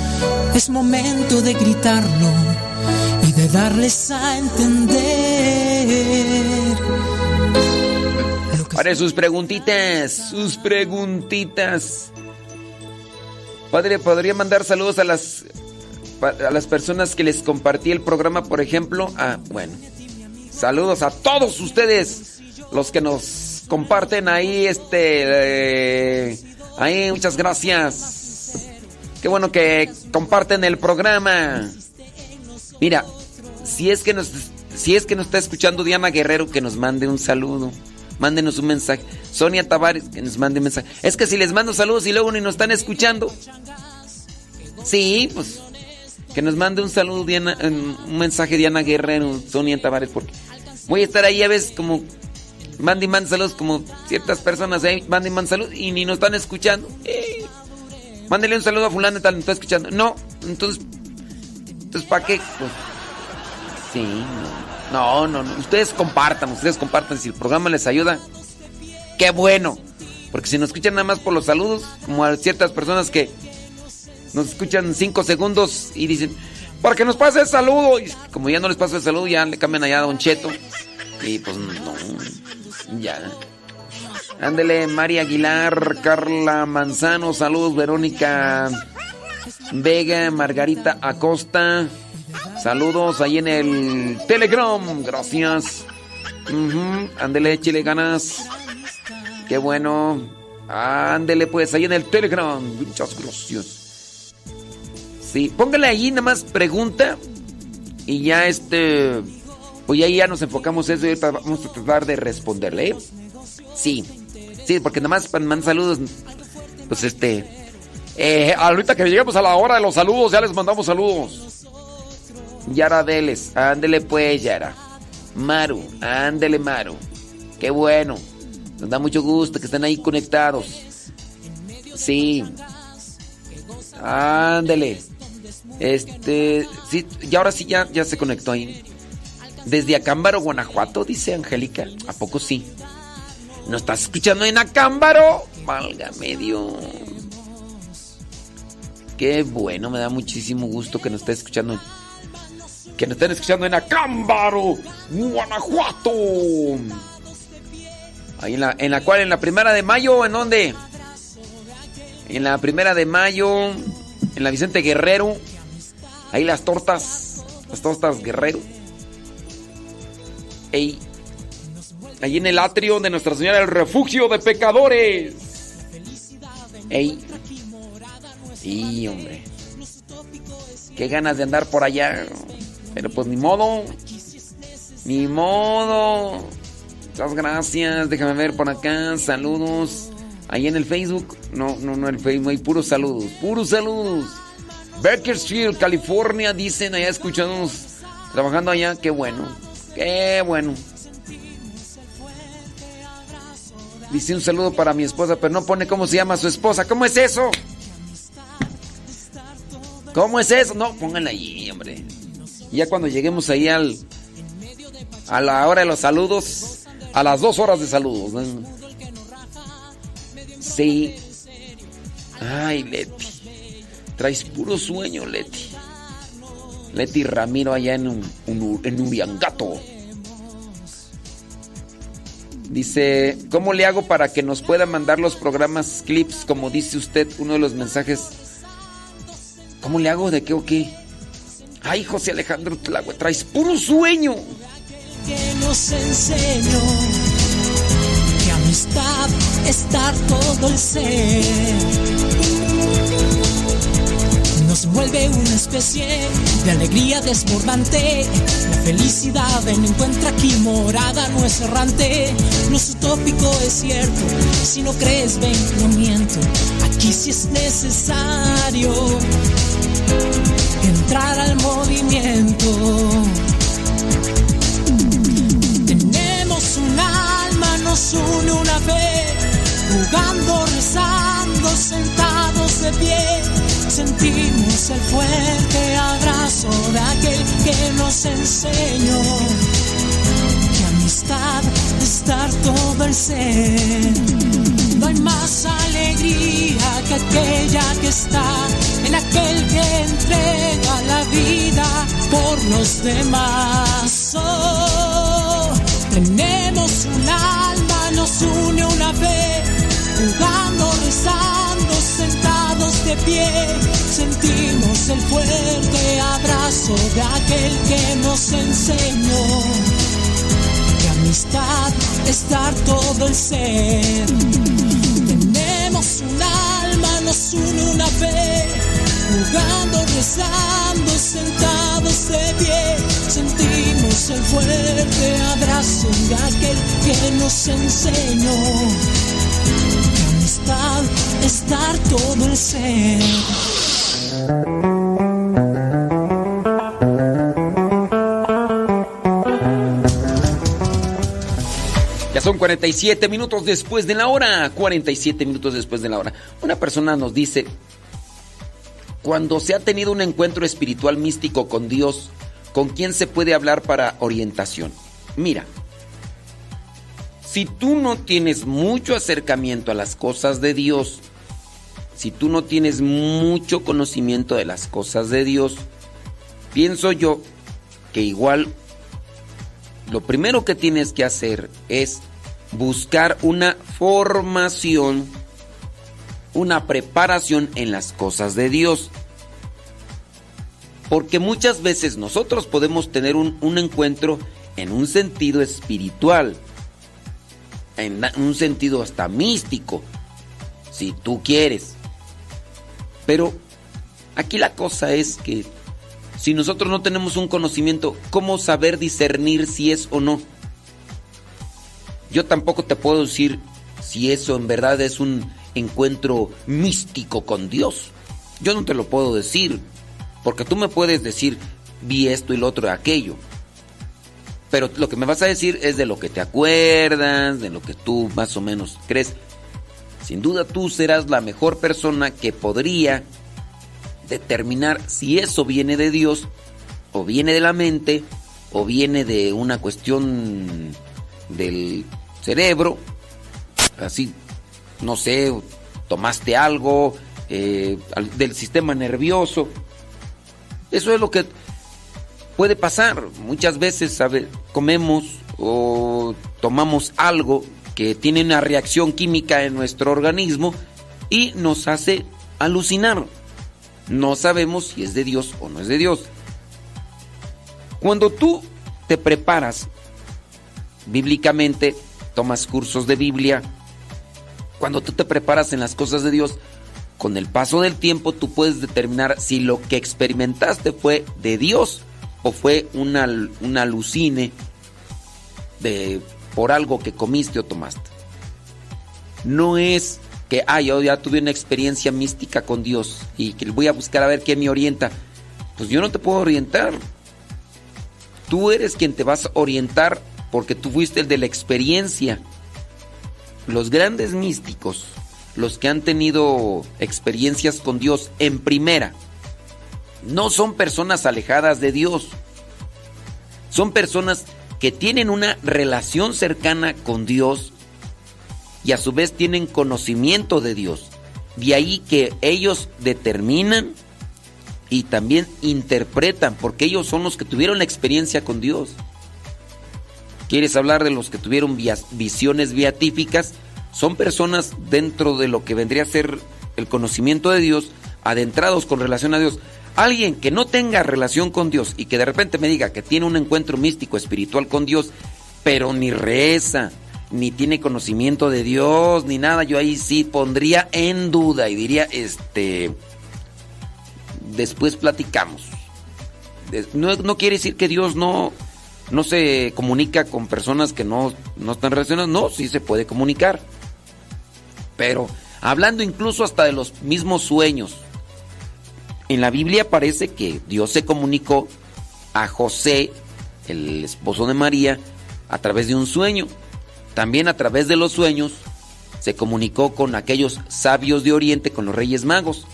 Es momento de gritarlo darles a entender. Para sus preguntitas, sus preguntitas. Padre, ¿podría mandar saludos a las a las personas que les compartí el programa, por ejemplo. Ah, bueno. Saludos a todos ustedes, los que nos comparten ahí, este, eh, ahí, muchas gracias. Qué bueno que comparten el programa. Mira, si es que nos, si es que nos está escuchando Diana Guerrero, que nos mande un saludo. Mándenos un mensaje. Sonia Tavares, que nos mande un mensaje. Es que si les mando saludos y luego ni nos están escuchando. Sí, pues que nos mande un saludo, Diana, un mensaje Diana Guerrero, Sonia Tavares, porque voy a estar ahí a veces como mande y mande saludos, como ciertas personas ahí mande y mande saludos y ni nos están escuchando. Eh, mándele un saludo a fulano tal, no está escuchando. No, entonces, entonces ¿para qué? Pues, no. no, no, Ustedes compartan, ustedes compartan. Si el programa les ayuda, qué bueno. Porque si nos escuchan nada más por los saludos, como a ciertas personas que nos escuchan cinco segundos y dicen, para que nos pase el saludo. Y como ya no les pasa el saludo, ya le cambian allá a Don Cheto. Y pues no, ya. Ándele, María Aguilar, Carla Manzano, saludos, Verónica Vega, Margarita Acosta. Saludos ahí en el Telegram, gracias. Ándele, chile ganas. Qué bueno. Ándele pues ahí en el Telegram. Muchas gracias. Sí, póngale ahí nada más pregunta y ya este, pues ahí ya nos enfocamos eso y vamos a tratar de responderle. ¿eh? Sí, sí, porque nada más mandan saludos, pues este, eh, ahorita que lleguemos a la hora de los saludos ya les mandamos saludos. Yara Deles, ándele pues Yara. Maru, ándele Maru. Qué bueno. Nos da mucho gusto que estén ahí conectados. Sí. Ándele. Este, y ahora sí ya, ya se conectó ahí. Desde Acámbaro, Guanajuato, dice Angélica. ¿A poco sí? ¿No estás escuchando en Acámbaro? Valga medio. Qué bueno, me da muchísimo gusto que nos estés escuchando. Que nos estén escuchando en Acámbaro, Guanajuato. Ahí en la, en la cual, en la primera de mayo, ¿en dónde? En la primera de mayo, en la Vicente Guerrero. Ahí las tortas, las tortas Guerrero. Ey, Allí en el atrio de Nuestra Señora del Refugio de Pecadores. Ey. Sí, hombre. Qué ganas de andar por allá. Pero pues ni modo. Ni modo. Muchas gracias. Déjame ver por acá. Saludos. Ahí en el Facebook. No, no, no el Facebook. Hay puros saludos. Puros saludos. Bakersfield, California. Dicen allá escuchándonos. Trabajando allá. Qué bueno. Qué bueno. Dice un saludo para mi esposa, pero no pone cómo se llama su esposa. ¿Cómo es eso? ¿Cómo es eso? No, pónganla ahí, hombre. Ya cuando lleguemos ahí al a la hora de los saludos, a las dos horas de saludos. Sí. Ay, Leti. Traes puro sueño, Leti. Leti Ramiro allá en, un, en Uriangato. Dice, ¿cómo le hago para que nos pueda mandar los programas clips, como dice usted, uno de los mensajes? ¿Cómo le hago? ¿De qué o qué? Ay, José Alejandro Tlagua, traes puro sueño. Que nos enseñó que amistad estar todo el ser nos vuelve una especie de alegría desbordante. La felicidad en encuentra aquí morada, no es errante, es utópico, es cierto. Si no crees, ven, no miento. Aquí sí es necesario entrar al movimiento. Tenemos un alma, nos une una fe, jugando, rezando, sentados de pie sentimos el fuerte abrazo de aquel que nos enseñó que amistad es estar todo el ser. No hay más alegría que aquella que está en aquel que entrega la vida por los demás. Oh, tenemos un alma, nos une una fe, jugando, rezando, sentados de pie, sentimos el fuerte abrazo de aquel que nos enseñó que amistad es dar todo el ser. Tenemos un alma, nos une una fe, jugando, rezando, sentados de pie, sentimos el fuerte abrazo de aquel que nos enseñó estar todo el ser. Son 47 minutos después de la hora. 47 minutos después de la hora. Una persona nos dice, cuando se ha tenido un encuentro espiritual místico con Dios, ¿con quién se puede hablar para orientación? Mira, si tú no tienes mucho acercamiento a las cosas de Dios, si tú no tienes mucho conocimiento de las cosas de Dios, pienso yo que igual lo primero que tienes que hacer es buscar una formación, una preparación en las cosas de Dios. Porque muchas veces nosotros podemos tener un, un encuentro en un sentido espiritual en un sentido hasta místico, si tú quieres. Pero aquí la cosa es que si nosotros no tenemos un conocimiento, ¿cómo saber discernir si es o no? Yo tampoco te puedo decir si eso en verdad es un encuentro místico con Dios. Yo no te lo puedo decir, porque tú me puedes decir, vi esto y lo otro, aquello. Pero lo que me vas a decir es de lo que te acuerdas, de lo que tú más o menos crees. Sin duda tú serás la mejor persona que podría determinar si eso viene de Dios, o viene de la mente, o viene de una cuestión del cerebro, así, no sé, tomaste algo, eh, del sistema nervioso. Eso es lo que puede pasar. Muchas veces comemos o tomamos algo que tiene una reacción química en nuestro organismo y nos hace alucinar. No sabemos si es de Dios o no es de Dios. Cuando tú te preparas bíblicamente, tomas cursos de Biblia, cuando tú te preparas en las cosas de Dios, con el paso del tiempo tú puedes determinar si lo que experimentaste fue de Dios o fue una, una alucine de, por algo que comiste o tomaste. No es que, ah, yo ya tuve una experiencia mística con Dios y que voy a buscar a ver qué me orienta. Pues yo no te puedo orientar. Tú eres quien te vas a orientar porque tú fuiste el de la experiencia. Los grandes místicos, los que han tenido experiencias con Dios en primera, no son personas alejadas de Dios. Son personas que tienen una relación cercana con Dios y a su vez tienen conocimiento de Dios. De ahí que ellos determinan y también interpretan, porque ellos son los que tuvieron la experiencia con Dios. ¿Quieres hablar de los que tuvieron visiones beatíficas? Son personas dentro de lo que vendría a ser el conocimiento de Dios, adentrados con relación a Dios. Alguien que no tenga relación con Dios y que de repente me diga que tiene un encuentro místico espiritual con Dios, pero ni reza, ni tiene conocimiento de Dios, ni nada, yo ahí sí pondría en duda y diría, este, después platicamos. No, no quiere decir que Dios no, no se comunica con personas que no, no están relacionadas, no, sí se puede comunicar. Pero hablando incluso hasta de los mismos sueños, en la Biblia parece que Dios se comunicó a José, el esposo de María, a través de un sueño. También a través de los sueños se comunicó con aquellos sabios de Oriente, con los reyes magos.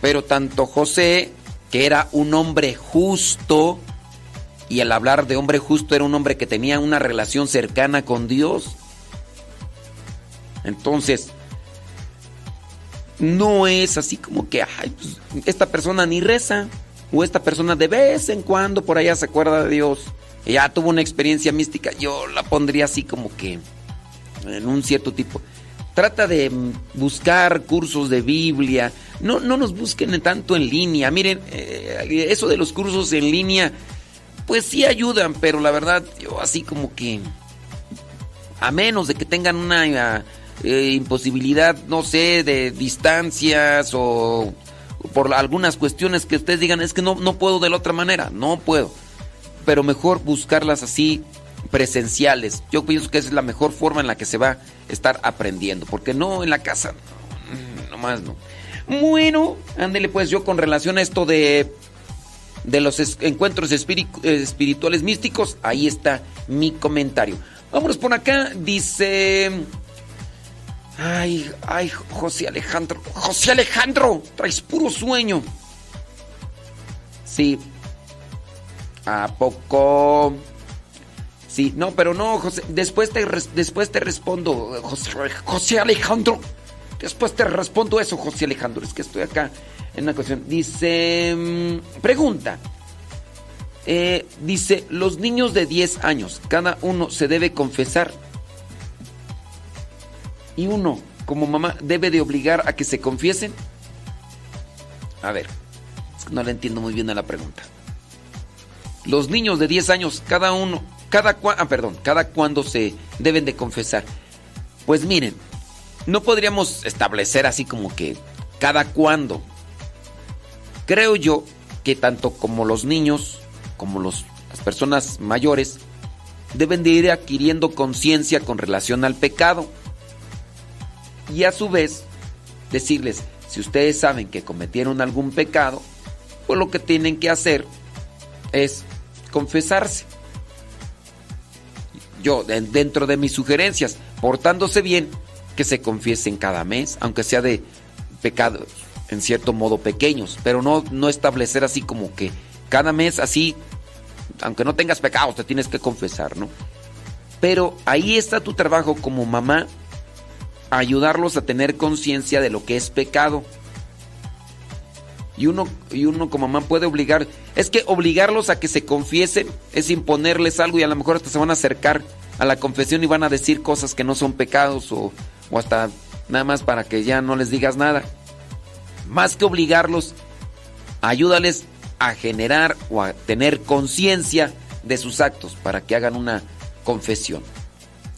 Pero tanto José, que era un hombre justo, y al hablar de hombre justo era un hombre que tenía una relación cercana con Dios. Entonces, no es así como que, pues, esta persona ni reza, o esta persona de vez en cuando por allá se acuerda de Dios, ya tuvo una experiencia mística, yo la pondría así como que en un cierto tipo. Trata de buscar cursos de Biblia, no, no nos busquen tanto en línea, miren, eh, eso de los cursos en línea, pues sí ayudan, pero la verdad, yo así como que, a menos de que tengan una eh, imposibilidad, no sé, de distancias o por algunas cuestiones que ustedes digan, es que no, no puedo de la otra manera, no puedo. Pero mejor buscarlas así presenciales. Yo pienso que esa es la mejor forma en la que se va a estar aprendiendo, porque no en la casa, no, más no. Bueno, ándele pues yo con relación a esto de de los encuentros espirituales místicos, ahí está mi comentario. Vámonos por acá, dice Ay, ay, José Alejandro. José Alejandro, traes puro sueño. Sí. ¿A poco? Sí, no, pero no, José. Después te, después te respondo, José, José Alejandro. Después te respondo eso, José Alejandro. Es que estoy acá en una cuestión. Dice, mm, pregunta. Eh, dice, los niños de 10 años, cada uno se debe confesar y uno, como mamá, debe de obligar a que se confiesen? A ver, no le entiendo muy bien a la pregunta. Los niños de 10 años, cada uno, cada ah, perdón, cada cuándo se deben de confesar. Pues miren, no podríamos establecer así como que cada cuándo. Creo yo que tanto como los niños, como los, las personas mayores, deben de ir adquiriendo conciencia con relación al pecado y a su vez decirles, si ustedes saben que cometieron algún pecado, pues lo que tienen que hacer es confesarse. Yo, dentro de mis sugerencias, portándose bien, que se confiesen cada mes, aunque sea de pecados en cierto modo pequeños, pero no, no establecer así como que cada mes así aunque no tengas pecados, te tienes que confesar, ¿no? Pero ahí está tu trabajo como mamá, ayudarlos a tener conciencia de lo que es pecado. Y uno, y uno como mamá puede obligar, es que obligarlos a que se confiesen es imponerles algo y a lo mejor hasta se van a acercar a la confesión y van a decir cosas que no son pecados o, o hasta nada más para que ya no les digas nada. Más que obligarlos, ayúdales a generar o a tener conciencia de sus actos para que hagan una confesión.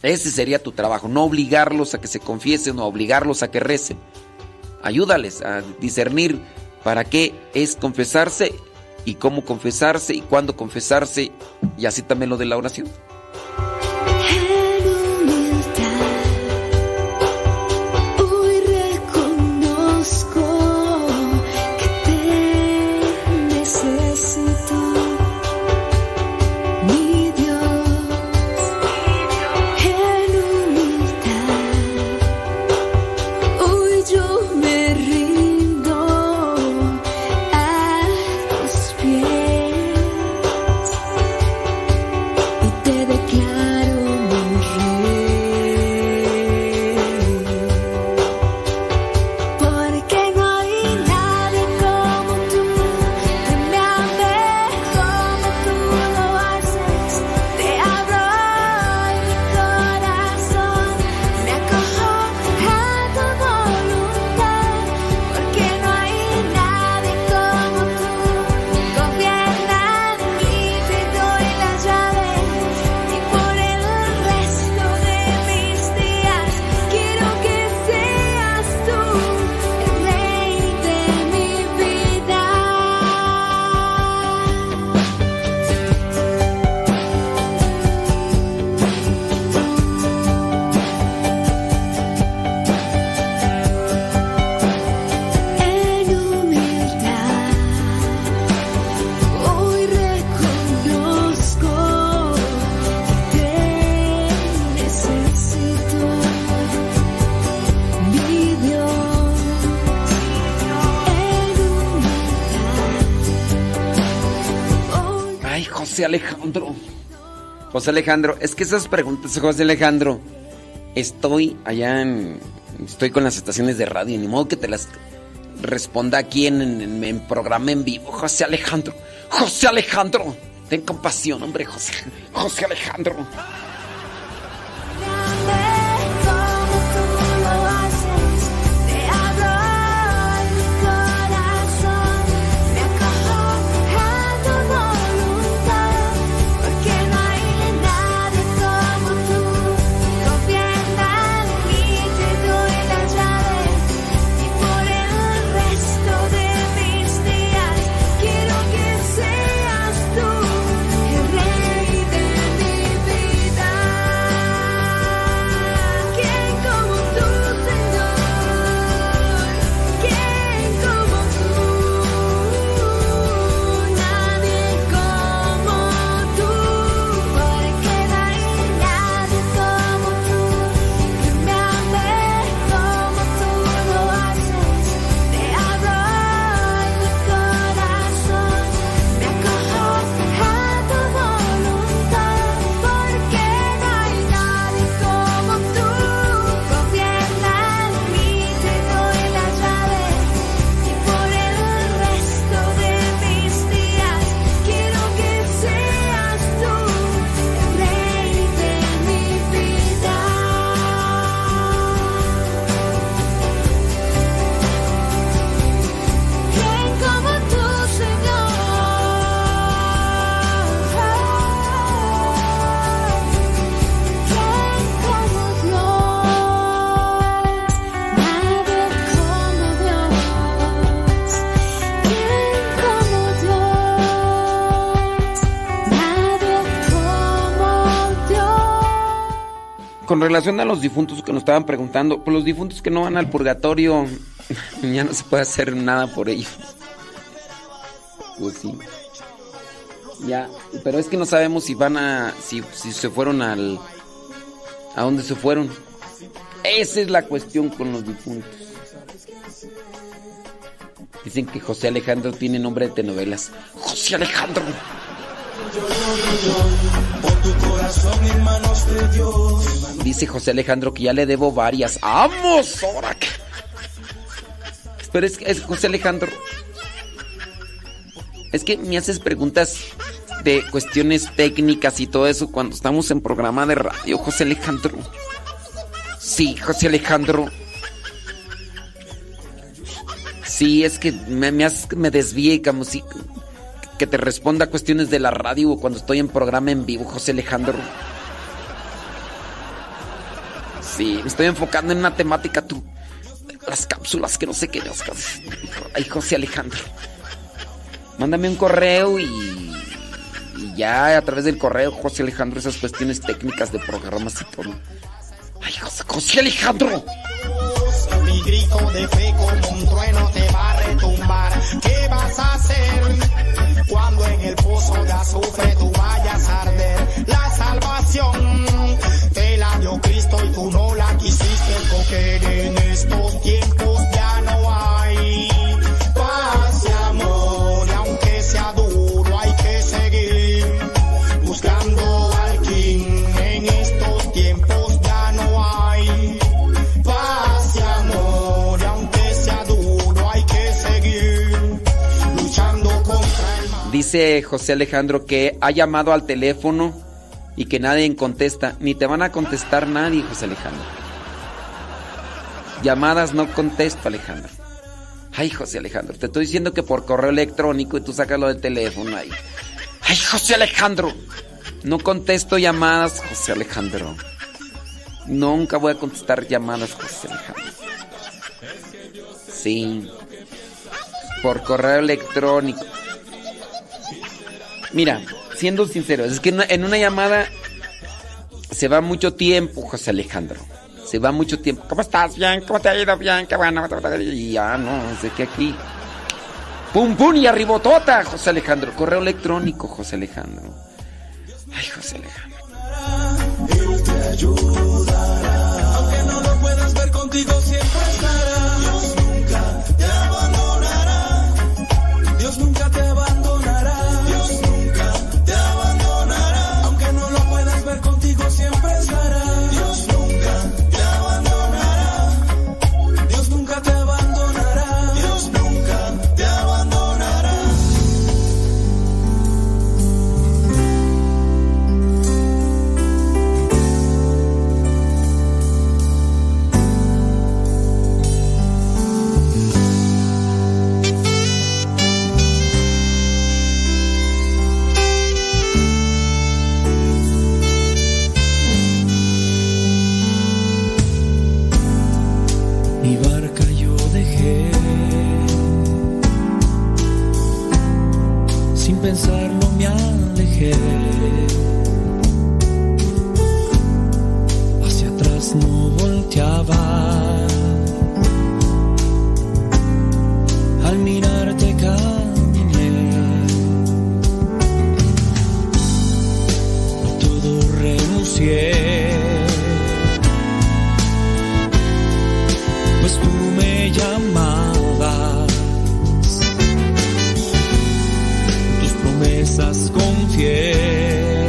Ese sería tu trabajo, no obligarlos a que se confiesen o obligarlos a que recen. Ayúdales a discernir para qué es confesarse y cómo confesarse y cuándo confesarse y así también lo de la oración. Alejandro, es que esas preguntas, José Alejandro, estoy allá en. Estoy con las estaciones de radio, ni modo que te las responda aquí en, en, programa en vivo. José Alejandro, José Alejandro, ten compasión, hombre, José, José Alejandro. Con relación a los difuntos que nos estaban preguntando, pues los difuntos que no van al purgatorio, <laughs> ya no se puede hacer nada por ellos. Pues sí. Ya, pero es que no sabemos si van a, si, se fueron al, a dónde se fueron. Esa es la cuestión con los difuntos. Dicen que José Alejandro tiene nombre de telenovelas. José Alejandro. Dice José Alejandro que ya le debo varias. ¡Vamos! ¡Ahora! Pero es, es José Alejandro. Es que me haces preguntas de cuestiones técnicas y todo eso cuando estamos en programa de radio, José Alejandro. Sí, José Alejandro. Sí, es que me, me, como si que te responda cuestiones de la radio cuando estoy en programa en vivo, José Alejandro. Sí, me estoy enfocando en una temática, tú. Las cápsulas que no sé qué. Ay, José Alejandro. Mándame un correo y, y ya a través del correo, José Alejandro, esas cuestiones técnicas de programas y todo. Ay, José, Alejandro. ¿Qué vas a hacer cuando en el pozo de azufre tú vayas a arder? La salvación te la dio Cristo y tú no la quisiste coger en estos tiempos Dice José Alejandro que ha llamado al teléfono y que nadie contesta. Ni te van a contestar nadie, José Alejandro. Llamadas no contesto, Alejandro. Ay, José Alejandro, te estoy diciendo que por correo electrónico y tú sacas lo del teléfono ahí. Ay, José Alejandro. No contesto llamadas, José Alejandro. Nunca voy a contestar llamadas, José Alejandro. Sí. Por correo electrónico. Mira, siendo sincero, es que en una, llamada se va mucho tiempo, José Alejandro. Se va mucho tiempo. ¿Cómo estás? Bien, ¿cómo te ha ido? Bien, qué bueno. Y ya, no, sé que aquí. Pum, pum, y arribotota, José Alejandro. Correo electrónico, José Alejandro. Ay, José Alejandro. Ayudará aunque no lo puedas ver contigo siempre pensarlo me alejé. Hacia atrás no volteaba. Promesas confié.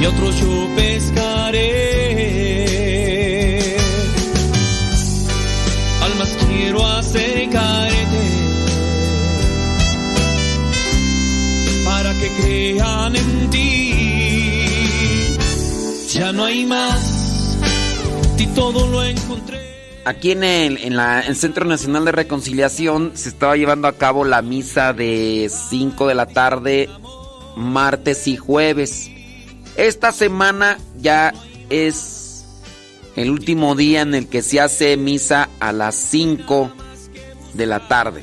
Y otros yo pescaré. Almas quiero acercarte. Para que crean en ti. Ya no hay más y todo lo encontré. Aquí en el, en la, Centro Nacional de Reconciliación se estaba llevando a cabo la misa de 5 de la tarde, martes y jueves. Esta semana ya es el último día en el que se hace misa a las 5 de la tarde.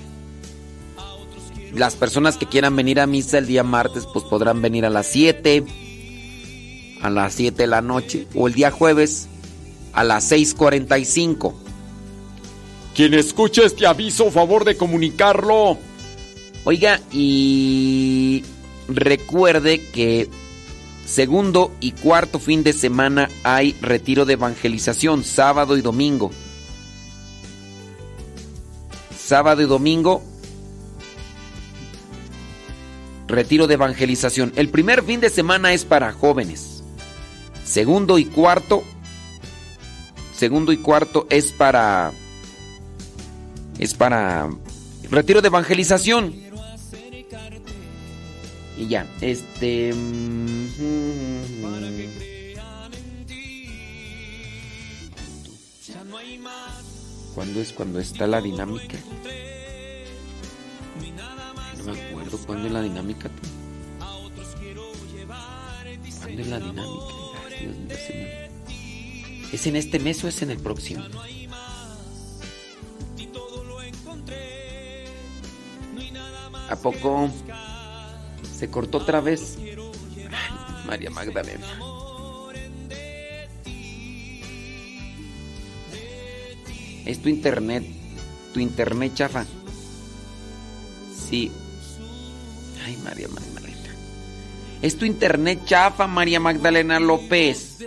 Las personas que quieran venir a misa el día martes pues podrán venir a las 7, a las 7 de la noche o el día jueves a las 6:45. Quien escuche este aviso, favor de comunicarlo. Oiga, y recuerde que segundo y cuarto fin de semana hay retiro de evangelización, sábado y domingo. Sábado y domingo retiro de evangelización. El primer fin de semana es para jóvenes. Segundo y cuarto, segundo y cuarto es para, es para retiro de evangelización. Y ya, este... ¿Cuándo es cuando está la dinámica? No me acuerdo cuándo es la dinámica. ¿Cuándo es la dinámica? ¿Es en este mes o es en el próximo? ¿A poco se cortó otra vez? María Magdalena. Es tu internet, tu internet chafa. Sí. Ay, María Magdalena. Es tu internet chafa, María Magdalena López.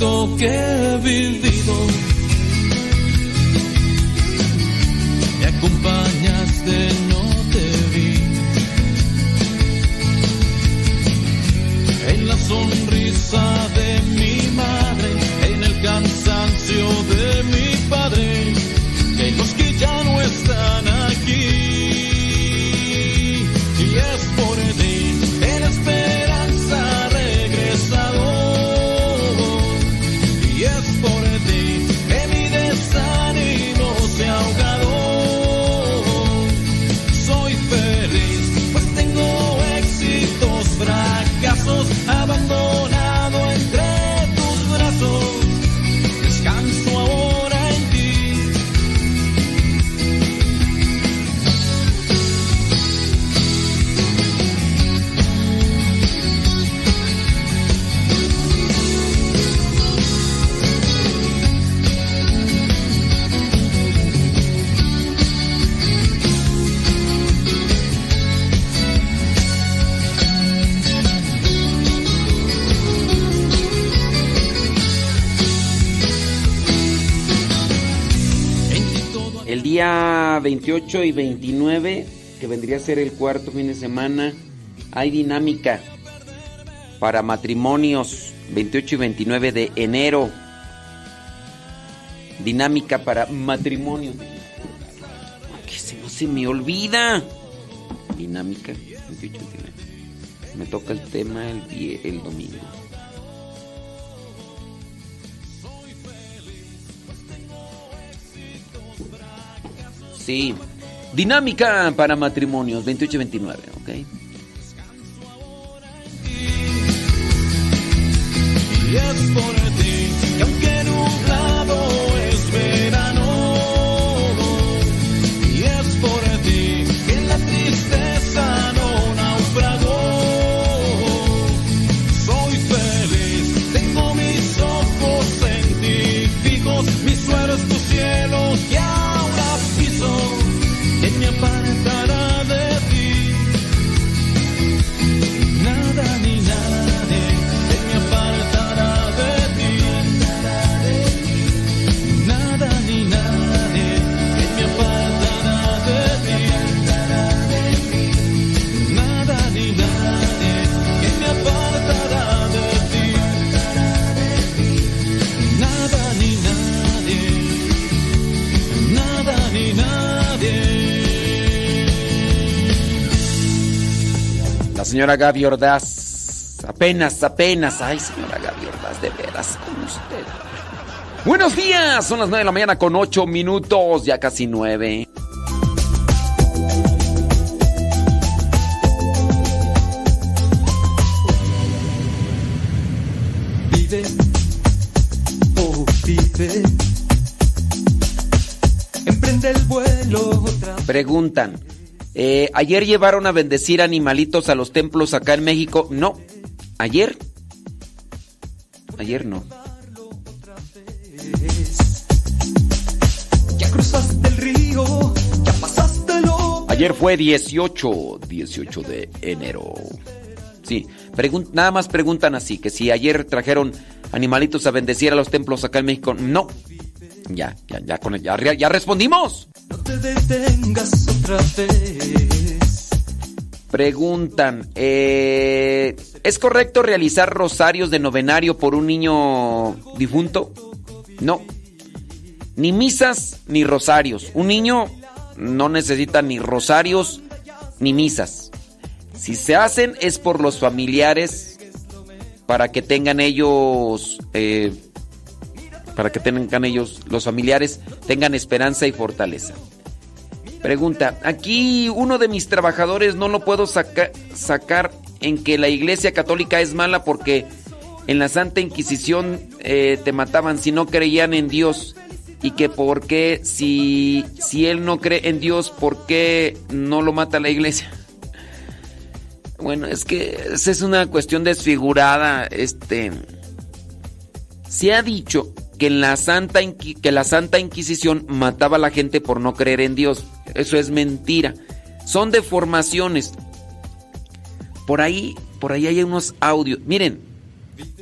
Que he vivido me acompañaste, no te vi. En la sonrisa 28 y 29, que vendría a ser el cuarto fin de semana, hay dinámica para matrimonios 28 y 29 de enero. Dinámica para matrimonios. Que se no se me olvida. Dinámica 28 y 29. Me toca el tema el, vie- el domingo. Sí. Dinámica para matrimonios 28 y 29, ¿ok? Y es por ti, señora Gaby Ordaz. Apenas, apenas. Ay, señora Gaby Ordaz, de veras con usted. Buenos días, son las 9 de la mañana con 8 minutos, ya casi 9. Vive, oh vive. Emprende el vuelo otra Preguntan, eh, ¿ayer llevaron a bendecir animalitos a los templos acá en México? No, ayer. ayer no. Ya cruzaste el río, ya pasaste lo. Ayer fue 18, 18 de enero. Sí, nada más preguntan así, que si ayer trajeron animalitos a bendecir a los templos acá en México. No. Ya, ya, ya, con el- ya, ya respondimos. Preguntan, eh, ¿es correcto realizar rosarios de novenario por un niño difunto? No. Ni misas ni rosarios. Un niño no necesita ni rosarios ni misas. Si se hacen es por los familiares para que tengan ellos, eh, para que tengan ellos, los familiares tengan esperanza y fortaleza. Pregunta, aquí uno de mis trabajadores no lo puedo saca- sacar en que la iglesia católica es mala porque en la Santa Inquisición eh, te mataban si no creían en Dios y que por qué si, si él no cree en Dios, ¿por qué no lo mata la iglesia? Bueno, es que esa es una cuestión desfigurada, este... Se ha dicho que, la Santa la Santa Inquisición mataba a la gente por no creer en Dios. Eso es mentira. Son deformaciones. Por ahí, por ahí hay unos audios. Miren,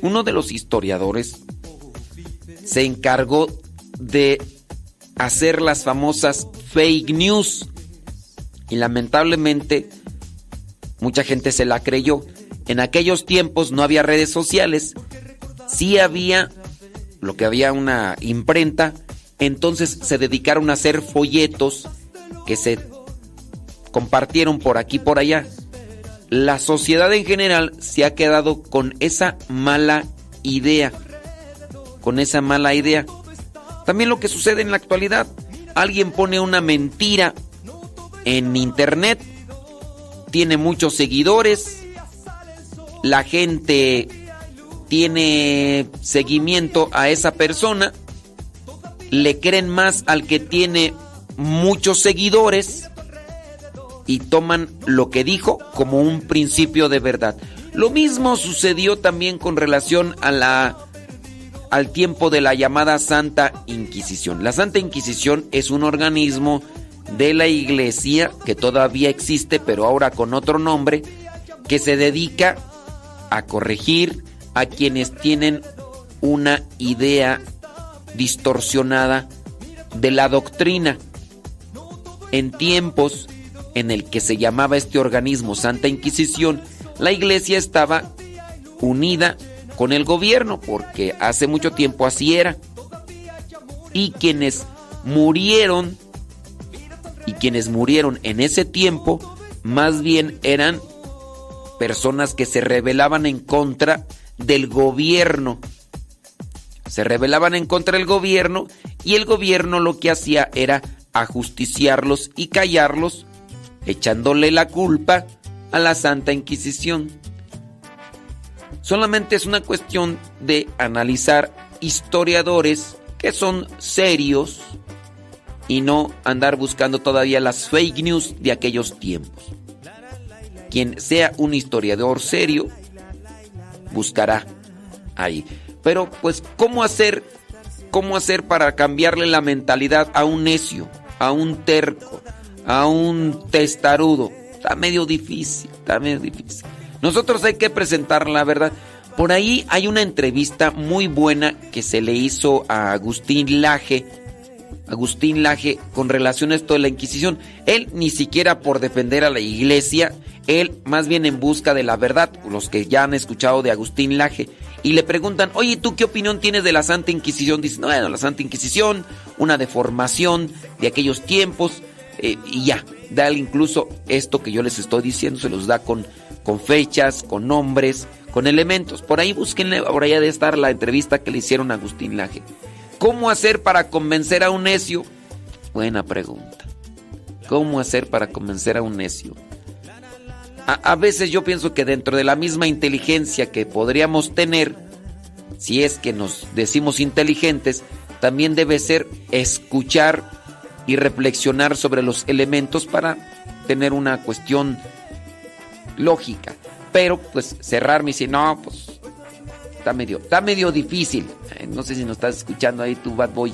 uno de los historiadores se encargó de hacer las famosas fake news. Y lamentablemente mucha gente se la creyó. En aquellos tiempos no había redes sociales. Sí había lo que había una imprenta, entonces se dedicaron a hacer folletos que se compartieron por aquí por allá. La sociedad en general se ha quedado con esa mala idea, con esa mala idea. También lo que sucede en la actualidad, alguien pone una mentira en internet, tiene muchos seguidores, la gente tiene seguimiento a esa persona, le creen más al que tiene muchos seguidores y toman lo que dijo como un principio de verdad. Lo mismo sucedió también con relación a la al tiempo de la llamada Santa Inquisición. La Santa Inquisición es un organismo de la iglesia que todavía existe, pero ahora con otro nombre, que se dedica a corregir a quienes tienen una idea distorsionada de la doctrina. En tiempos en el que se llamaba este organismo Santa Inquisición, la iglesia estaba unida con el gobierno, porque hace mucho tiempo así era. Y quienes murieron, y quienes murieron en ese tiempo, más bien eran personas que se rebelaban en contra del gobierno. Se rebelaban en contra del gobierno y el gobierno lo que hacía era ajusticiarlos y callarlos, echándole la culpa a la Santa Inquisición. Solamente es una cuestión de analizar historiadores que son serios y no andar buscando todavía las fake news de aquellos tiempos. Quien sea un historiador serio buscará ahí. Pero pues ¿cómo hacer cómo hacer para cambiarle la mentalidad a un necio, a un terco, a un testarudo? Está medio difícil, está medio difícil. Nosotros hay que presentar la verdad. Por ahí hay una entrevista muy buena que se le hizo a Agustín Laje. Agustín Laje con relación a esto de la Inquisición. Él ni siquiera por defender a la iglesia, él más bien en busca de la verdad, los que ya han escuchado de Agustín Laje. Y le preguntan, oye, ¿tú qué opinión tienes de la Santa Inquisición? Dice, no, bueno, la Santa Inquisición, una deformación de aquellos tiempos. eh, y ya, da incluso esto que yo les estoy diciendo, se los da con, con fechas, con nombres, con elementos. Por ahí búsquenle, por ha de estar la entrevista que le hicieron a Agustín Laje. ¿Cómo hacer para convencer a un necio? Buena pregunta. ¿Cómo hacer para convencer a un necio? A, veces yo pienso que dentro de la misma inteligencia que podríamos tener, si es que nos decimos inteligentes, también debe ser escuchar y reflexionar sobre los elementos para tener una cuestión lógica. Pero pues cerrarme y decir, no, pues está medio, está medio difícil. No sé si nos estás escuchando ahí tu bad boy.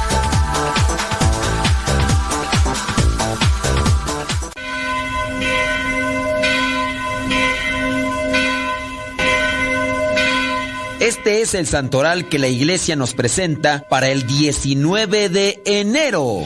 Este es el santoral que la iglesia nos presenta para el 19 de enero.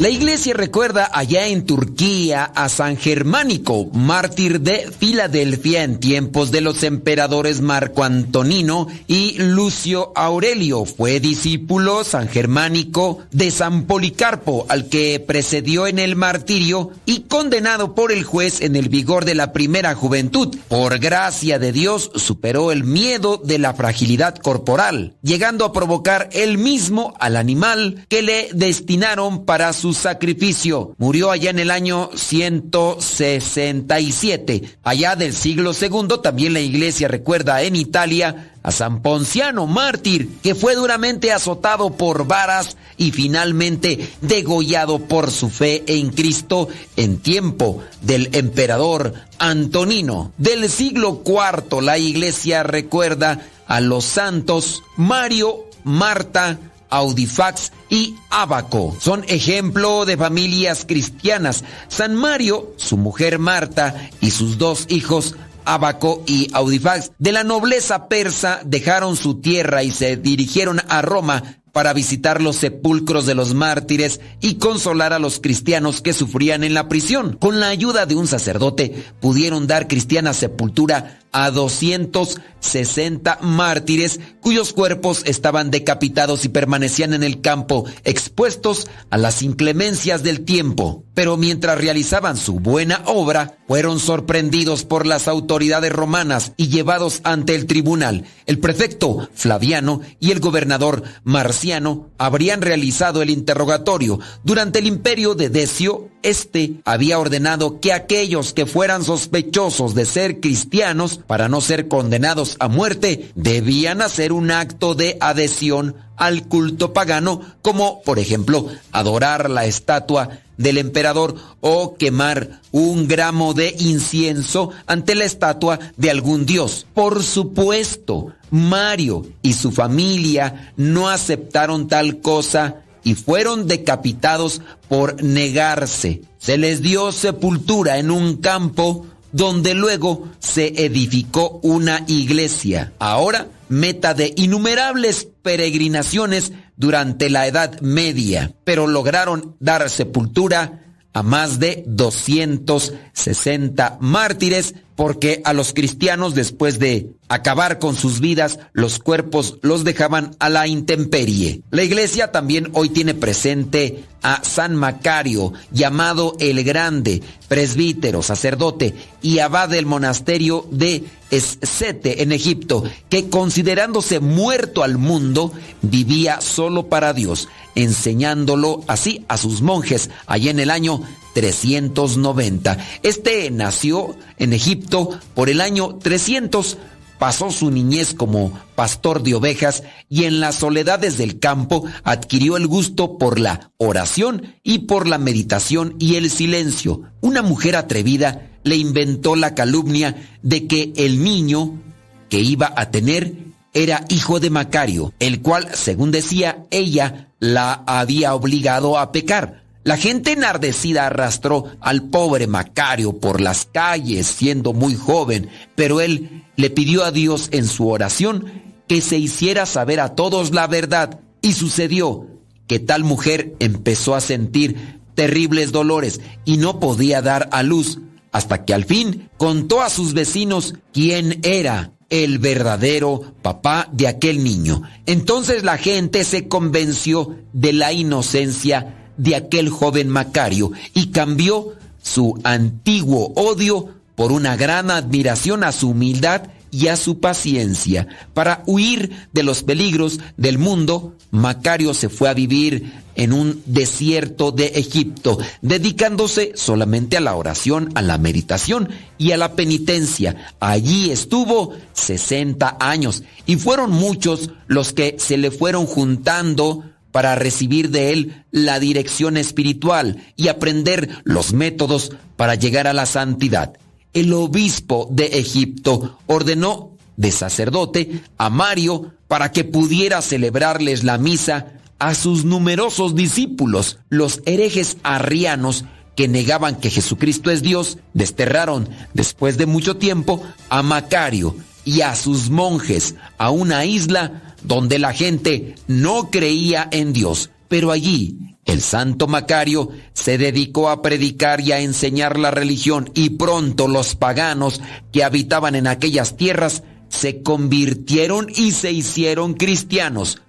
La iglesia recuerda allá en Turquía a San Germánico, mártir de Filadelfia en tiempos de los emperadores Marco Antonino y Lucio Aurelio. Fue discípulo San Germánico de San Policarpo, al que precedió en el martirio y condenado por el juez en el vigor de la primera juventud. Por gracia de Dios superó el miedo de la fragilidad corporal, llegando a provocar él mismo al animal que le destinaron para su sacrificio. Murió allá en el año 167. Allá del siglo segundo también la iglesia recuerda en Italia a San Ponciano, mártir, que fue duramente azotado por varas y finalmente degollado por su fe en Cristo en tiempo del emperador Antonino. Del siglo cuarto la iglesia recuerda a los santos Mario, Marta, Audifax y Abaco. Son ejemplo de familias cristianas. San Mario, su mujer Marta y sus dos hijos Abaco y Audifax de la nobleza persa dejaron su tierra y se dirigieron a Roma para visitar los sepulcros de los mártires y consolar a los cristianos que sufrían en la prisión. Con la ayuda de un sacerdote pudieron dar cristiana sepultura a 260 mártires cuyos cuerpos estaban decapitados y permanecían en el campo expuestos a las inclemencias del tiempo. Pero mientras realizaban su buena obra, fueron sorprendidos por las autoridades romanas y llevados ante el tribunal. El prefecto Flaviano y el gobernador Marciano habrían realizado el interrogatorio. Durante el imperio de Decio, este había ordenado que aquellos que fueran sospechosos de ser cristianos para no ser condenados a muerte, debían hacer un acto de adhesión al culto pagano, como por ejemplo adorar la estatua del emperador o quemar un gramo de incienso ante la estatua de algún dios. Por supuesto, Mario y su familia no aceptaron tal cosa y fueron decapitados por negarse. Se les dio sepultura en un campo donde luego se edificó una iglesia. Ahora, meta de innumerables peregrinaciones durante la Edad Media, pero lograron dar sepultura a más de 260 mártires porque a los cristianos después de acabar con sus vidas, los cuerpos los dejaban a la intemperie. La iglesia también hoy tiene presente a San Macario, llamado el Grande, presbítero, sacerdote y abad del monasterio de Escete en Egipto, que considerándose muerto al mundo, vivía solo para Dios, enseñándolo así a sus monjes allá en el año 390. Este nació en Egipto por el año 300 pasó su niñez como pastor de ovejas y en las soledades del campo adquirió el gusto por la oración y por la meditación y el silencio. Una mujer atrevida le inventó la calumnia de que el niño que iba a tener era hijo de Macario, el cual, según decía, ella la había obligado a pecar. La gente enardecida arrastró al pobre Macario por las calles siendo muy joven, pero él le pidió a Dios en su oración que se hiciera saber a todos la verdad y sucedió que tal mujer empezó a sentir terribles dolores y no podía dar a luz hasta que al fin contó a sus vecinos quién era el verdadero papá de aquel niño. Entonces la gente se convenció de la inocencia de aquel joven Macario y cambió su antiguo odio por una gran admiración a su humildad y a su paciencia. Para huir de los peligros del mundo, Macario se fue a vivir en un desierto de Egipto, dedicándose solamente a la oración, a la meditación y a la penitencia. Allí estuvo 60 años y fueron muchos los que se le fueron juntando para recibir de él la dirección espiritual y aprender los métodos para llegar a la santidad. El obispo de Egipto ordenó de sacerdote a Mario para que pudiera celebrarles la misa a sus numerosos discípulos, los herejes arrianos que negaban que Jesucristo es Dios, desterraron después de mucho tiempo a Macario y a sus monjes a una isla donde la gente no creía en Dios. Pero allí el santo Macario se dedicó a predicar y a enseñar la religión y pronto los paganos que habitaban en aquellas tierras se convirtieron y se hicieron cristianos.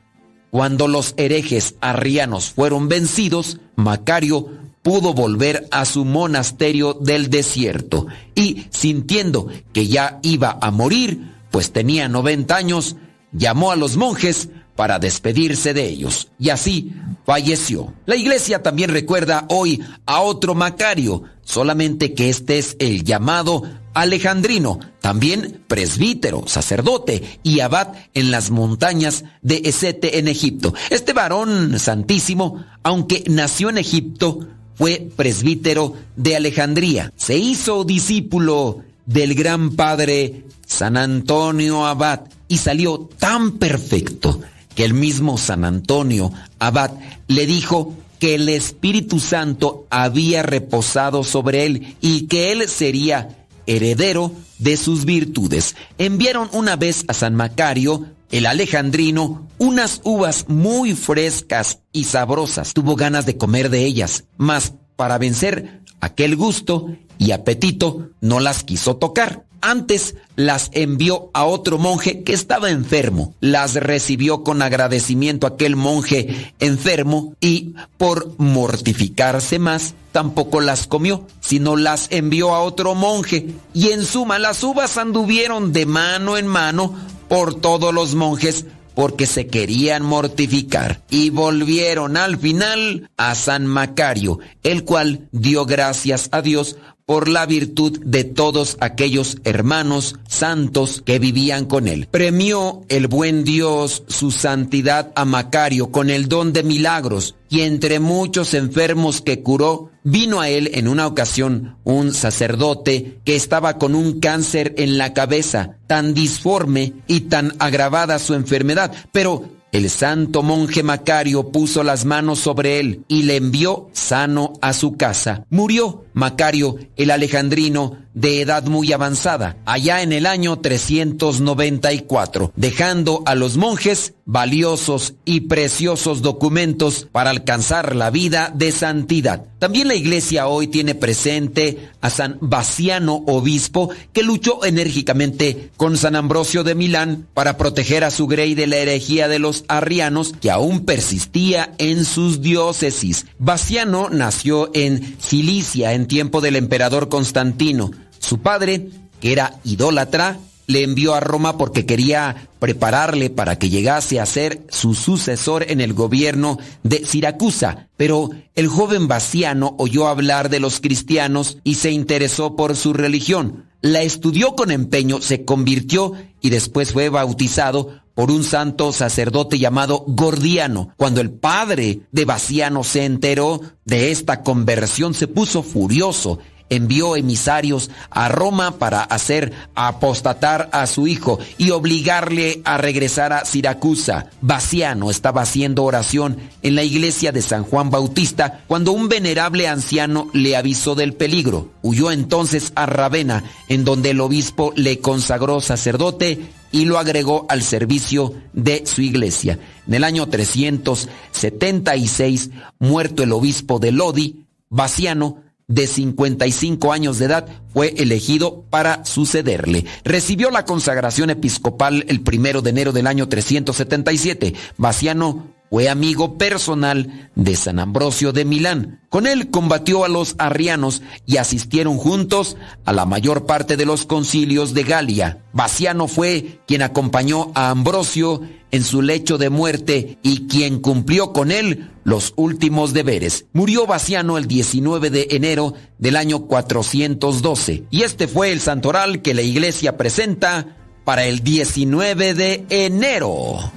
Cuando los herejes arrianos fueron vencidos, Macario pudo volver a su monasterio del desierto y, sintiendo que ya iba a morir, pues tenía 90 años, llamó a los monjes para despedirse de ellos. Y así falleció. La iglesia también recuerda hoy a otro Macario, solamente que este es el llamado Alejandrino, también presbítero, sacerdote y abad en las montañas de Esete en Egipto. Este varón santísimo, aunque nació en Egipto, fue presbítero de Alejandría. Se hizo discípulo del gran padre San Antonio Abad y salió tan perfecto que el mismo San Antonio Abad le dijo que el Espíritu Santo había reposado sobre él y que él sería heredero de sus virtudes. Enviaron una vez a San Macario, el alejandrino, unas uvas muy frescas y sabrosas. Tuvo ganas de comer de ellas, mas para vencer aquel gusto y apetito no las quiso tocar. Antes las envió a otro monje que estaba enfermo. Las recibió con agradecimiento aquel monje enfermo y por mortificarse más, tampoco las comió, sino las envió a otro monje. Y en suma, las uvas anduvieron de mano en mano por todos los monjes porque se querían mortificar y volvieron al final a San Macario, el cual dio gracias a Dios por la virtud de todos aquellos hermanos santos que vivían con él. Premió el buen Dios su santidad a Macario con el don de milagros y entre muchos enfermos que curó, Vino a él en una ocasión un sacerdote que estaba con un cáncer en la cabeza, tan disforme y tan agravada su enfermedad, pero el santo monje Macario puso las manos sobre él y le envió sano a su casa. Murió Macario el Alejandrino de edad muy avanzada, allá en el año 394, dejando a los monjes valiosos y preciosos documentos para alcanzar la vida de santidad. También la iglesia hoy tiene presente a San Baciano, obispo, que luchó enérgicamente con San Ambrosio de Milán para proteger a su grey de la herejía de los arrianos que aún persistía en sus diócesis. Baciano nació en Cilicia en tiempo del emperador Constantino. Su padre, que era idólatra, le envió a Roma porque quería prepararle para que llegase a ser su sucesor en el gobierno de Siracusa. Pero el joven Baciano oyó hablar de los cristianos y se interesó por su religión. La estudió con empeño, se convirtió y después fue bautizado por un santo sacerdote llamado Gordiano. Cuando el padre de Baciano se enteró de esta conversión, se puso furioso envió emisarios a Roma para hacer apostatar a su hijo y obligarle a regresar a Siracusa. Baciano estaba haciendo oración en la iglesia de San Juan Bautista cuando un venerable anciano le avisó del peligro. Huyó entonces a Ravenna, en donde el obispo le consagró sacerdote y lo agregó al servicio de su iglesia. En el año 376, muerto el obispo de Lodi, Baciano de 55 años de edad, fue elegido para sucederle. Recibió la consagración episcopal el primero de enero del año 377. Baciano fue amigo personal de San Ambrosio de Milán. Con él combatió a los arrianos y asistieron juntos a la mayor parte de los concilios de Galia. Baciano fue quien acompañó a Ambrosio en su lecho de muerte y quien cumplió con él los últimos deberes. Murió Baciano el 19 de enero del año 412 y este fue el santoral que la iglesia presenta para el 19 de enero.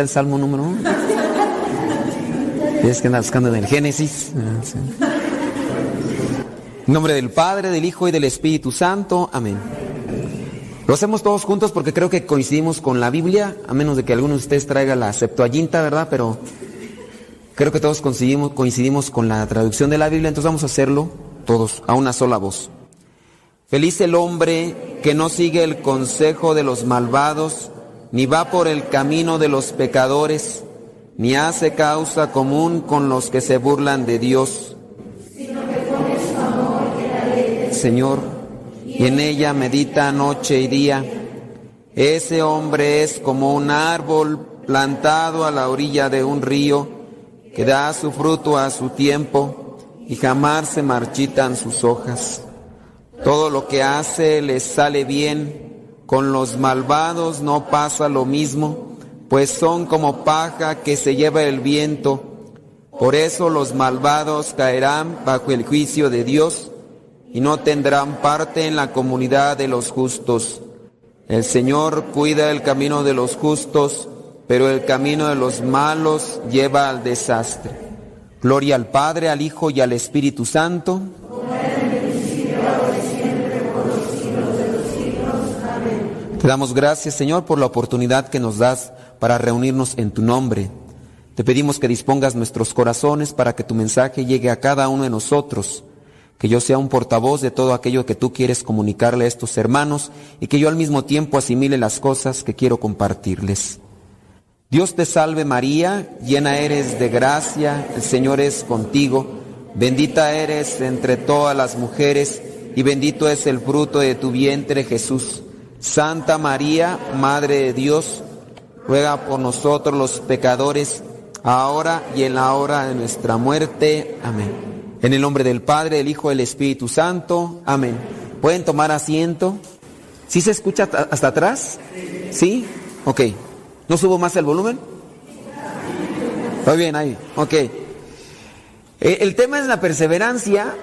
Está el Salmo número uno? Tienes que andar buscando en el Génesis. En nombre del Padre, del Hijo y del Espíritu Santo. Amén. Lo hacemos todos juntos porque creo que coincidimos con la Biblia, a menos de que alguno de ustedes traiga la Septuaginta, ¿verdad? Pero creo que todos coincidimos, coincidimos con la traducción de la Biblia, entonces vamos a hacerlo todos a una sola voz. Feliz el hombre que no sigue el consejo de los malvados, ni va por el camino de los pecadores, ni hace causa común con los que se burlan de Dios. Señor, y en ella medita noche y día. Ese hombre es como un árbol plantado a la orilla de un río, que da su fruto a su tiempo y jamás se marchitan sus hojas. Todo lo que hace les sale bien. Con los malvados no pasa lo mismo, pues son como paja que se lleva el viento. Por eso los malvados caerán bajo el juicio de Dios y no tendrán parte en la comunidad de los justos. El Señor cuida el camino de los justos, pero el camino de los malos lleva al desastre. Gloria al Padre, al Hijo y al Espíritu Santo. Te damos gracias, Señor, por la oportunidad que nos das para reunirnos en tu nombre. Te pedimos que dispongas nuestros corazones para que tu mensaje llegue a cada uno de nosotros, que yo sea un portavoz de todo aquello que tú quieres comunicarle a estos hermanos y que yo al mismo tiempo asimile las cosas que quiero compartirles. Dios te salve María, llena eres de gracia, el Señor es contigo, bendita eres entre todas las mujeres y bendito es el fruto de tu vientre Jesús. Santa María, Madre de Dios, ruega por nosotros los pecadores, ahora y en la hora de nuestra muerte. Amén. En el nombre del Padre, del Hijo y del Espíritu Santo. Amén. ¿Pueden tomar asiento? ¿Sí se escucha hasta atrás? ¿Sí? Ok. ¿No subo más el volumen? Muy bien, ahí. Ok. El tema es la perseverancia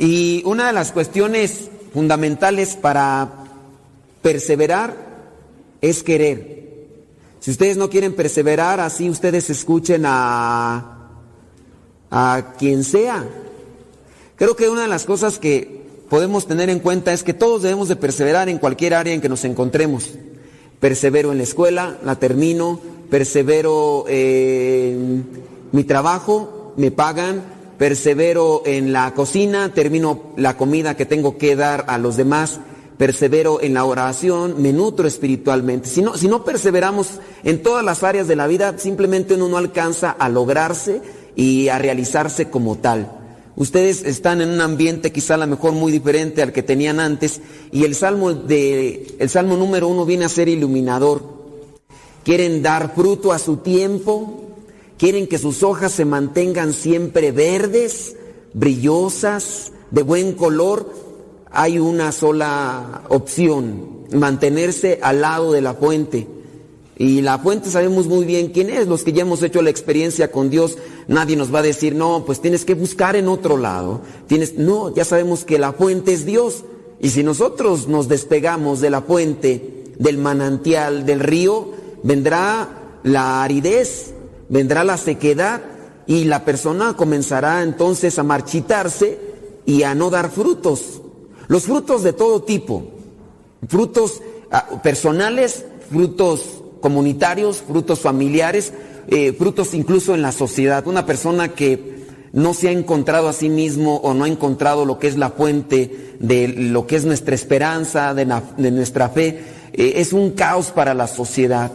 y una de las cuestiones fundamentales para Perseverar es querer. Si ustedes no quieren perseverar, así ustedes escuchen a, a quien sea. Creo que una de las cosas que podemos tener en cuenta es que todos debemos de perseverar en cualquier área en que nos encontremos. Persevero en la escuela, la termino, persevero en mi trabajo, me pagan, persevero en la cocina, termino la comida que tengo que dar a los demás, persevero en la oración, me nutro espiritualmente. Si no, si no perseveramos en todas las áreas de la vida, simplemente uno no alcanza a lograrse y a realizarse como tal. Ustedes están en un ambiente quizá a lo mejor muy diferente al que tenían antes y el salmo de el salmo número uno viene a ser iluminador. Quieren dar fruto a su tiempo, quieren que sus hojas se mantengan siempre verdes, brillosas, de buen color, hay una sola opción, mantenerse al lado de la fuente. Y la fuente sabemos muy bien quién es, los que ya hemos hecho la experiencia con Dios, nadie nos va a decir, no, pues tienes que buscar en otro lado. Tienes, no, ya sabemos que la fuente es Dios. Y si nosotros nos despegamos de la fuente, del manantial, del río, vendrá la aridez, vendrá la sequedad y la persona comenzará entonces a marchitarse y a no dar frutos. Los frutos de todo tipo, frutos ah, personales, frutos comunitarios, frutos familiares, eh, frutos incluso en la sociedad. Una persona que no se ha encontrado a sí mismo o no ha encontrado lo que es la fuente de lo que es nuestra esperanza, de, nuestra fe, eh, es un caos para la sociedad.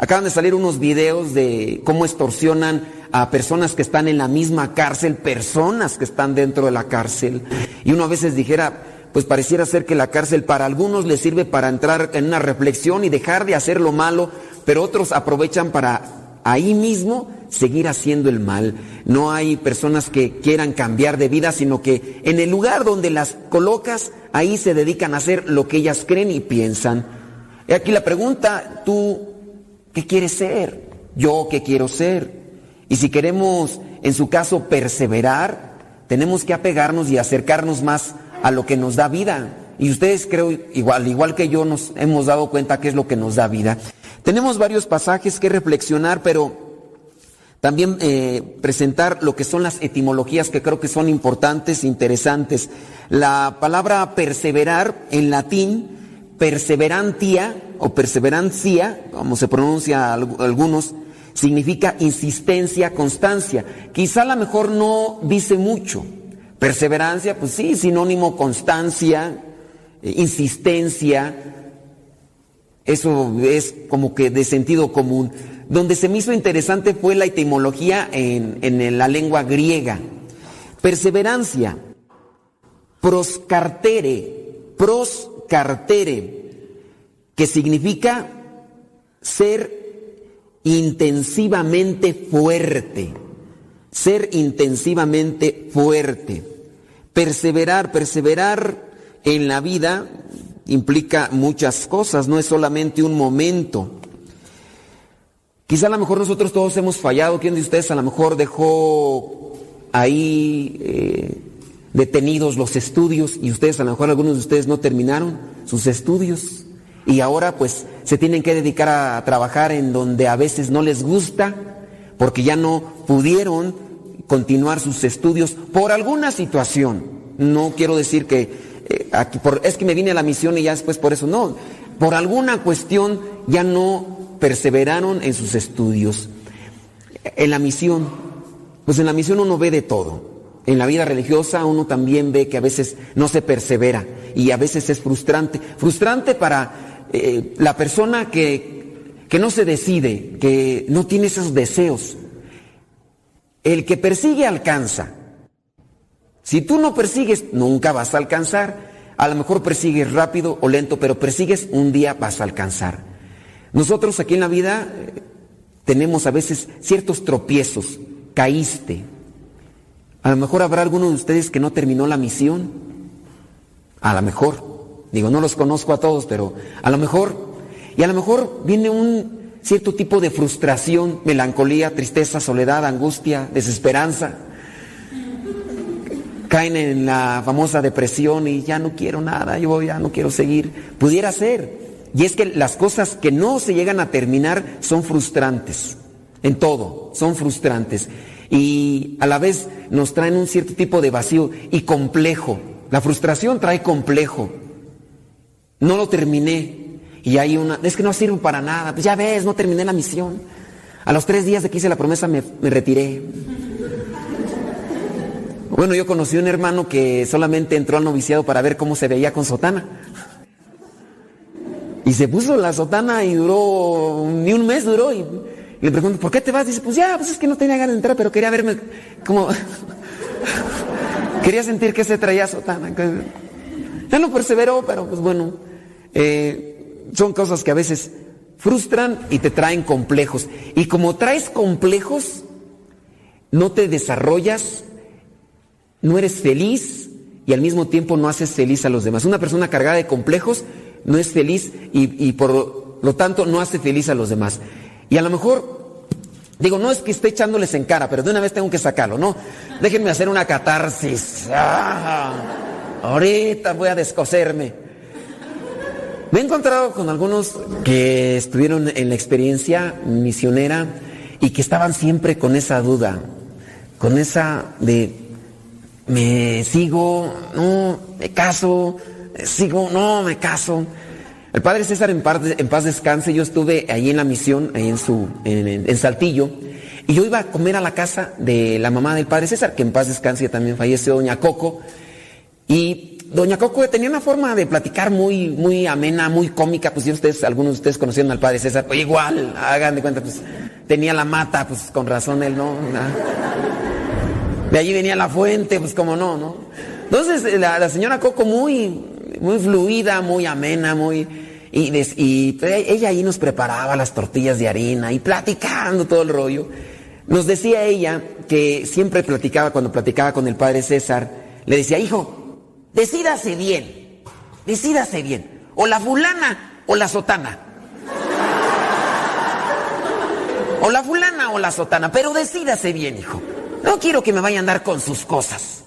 Acaban de salir unos videos de cómo extorsionan a personas que están en la misma cárcel, personas que están dentro de la cárcel. Y uno a veces dijera, pues pareciera ser que la cárcel para algunos les sirve para entrar en una reflexión y dejar de hacer lo malo, pero otros aprovechan para ahí mismo seguir haciendo el mal. No hay personas que quieran cambiar de vida, sino que en el lugar donde las colocas, ahí se dedican a hacer lo que ellas creen y piensan. Y aquí la pregunta, tú, ¿qué quieres ser? Yo, ¿qué quiero ser? Y si queremos, en su caso, perseverar, tenemos que apegarnos y acercarnos más a lo que nos da vida. Y ustedes creo, igual, igual que yo, nos hemos dado cuenta que es lo que nos da vida. Tenemos varios pasajes que reflexionar, pero también eh, presentar lo que son las etimologías que creo que son importantes, interesantes. La palabra perseverar en latín, perseverantia o perseverancia, como se pronuncia algunos, significa insistencia, constancia. Quizá a lo mejor no dice mucho. Perseverancia, pues sí, sinónimo constancia, eh, insistencia, eso es como que de sentido común. Donde se me hizo interesante fue la etimología en, la lengua griega. Perseverancia, proscartere, proscartere, que significa ser intensivamente fuerte, ser intensivamente fuerte. Perseverar, perseverar en la vida implica muchas cosas, no es solamente un momento. Quizá a lo mejor nosotros todos hemos fallado, ¿quién de ustedes a lo mejor dejó ahí eh, detenidos los estudios y ustedes a lo mejor algunos de ustedes no terminaron sus estudios y ahora pues se tienen que dedicar a trabajar en donde a veces no les gusta porque ya no pudieron continuar sus estudios por alguna situación. No quiero decir que eh, aquí por, es que me vine a la misión y ya después por eso. No, por alguna cuestión ya no perseveraron en sus estudios. En la misión, pues en la misión uno ve de todo. En la vida religiosa uno también ve que a veces no se persevera y a veces es frustrante. Frustrante para eh, la persona que, que no se decide, que no tiene esos deseos. El que persigue alcanza. Si tú no persigues, nunca vas a alcanzar. A lo mejor persigues rápido o lento, pero persigues, un día vas a alcanzar. Nosotros aquí en la vida eh, tenemos a veces ciertos tropiezos. Caíste. A lo mejor habrá alguno de ustedes que no terminó la misión. A lo mejor. Digo, no los conozco a todos, pero a lo mejor. Y a lo mejor viene un cierto tipo de frustración, melancolía, tristeza, soledad, angustia, desesperanza caen en la famosa depresión y ya no quiero nada, yo ya no quiero seguir. Pudiera ser. Y es que las cosas que no se llegan a terminar son frustrantes. En todo, son frustrantes. Y a la vez nos traen un cierto tipo de vacío y complejo. La frustración trae complejo. No lo terminé. Y hay una, es que no sirve para nada. Pues ya ves, no terminé la misión. A los tres días de que hice la promesa me, me retiré. Bueno, yo conocí un hermano que solamente entró al noviciado para ver cómo se veía con sotana. Y se puso la sotana y duró, ni un mes duró. Y, le pregunto, ¿por qué te vas? Dice, pues ya, pues es que no tenía ganas de entrar, pero quería verme como... <laughs> quería sentir que se traía sotana. Ya no perseveró, pero pues bueno, eh, son cosas que a veces frustran y te traen complejos. Y como traes complejos, no te desarrollas no eres feliz y al mismo tiempo no haces feliz a los demás. Una persona cargada de complejos no es feliz y, por lo tanto no hace feliz a los demás. Y a lo mejor, digo, no es que esté echándoles en cara, pero de una vez tengo que sacarlo, ¿no? Déjenme hacer una catarsis. Ah, ahorita voy a descoserme. Me he encontrado con algunos que estuvieron en la experiencia misionera y que estaban siempre con esa duda, con esa de me sigo, no, me caso, sigo, no, me caso. El padre César en paz, en paz descanse, yo estuve ahí en la misión, ahí en su, en, Saltillo, y yo iba a comer a la casa de la mamá del padre César, que en paz descanse también falleció doña Coco, y doña Coco tenía una forma de platicar muy, muy amena, muy cómica, pues si ustedes, algunos de ustedes conocieron al padre César, pues igual, hagan de cuenta, pues tenía la mata, pues con razón él no. De allí venía la fuente, pues como no, ¿no? Entonces la, señora Coco muy, muy fluida, muy amena, muy... Y, ella ahí nos preparaba las tortillas de harina y platicando todo el rollo. Nos decía ella que siempre platicaba, cuando platicaba con el padre César, le decía, hijo, decídase bien, decídase bien, o la fulana o la sotana. O la fulana o la sotana, pero decídase bien, hijo. No quiero que me vaya a andar con sus cosas.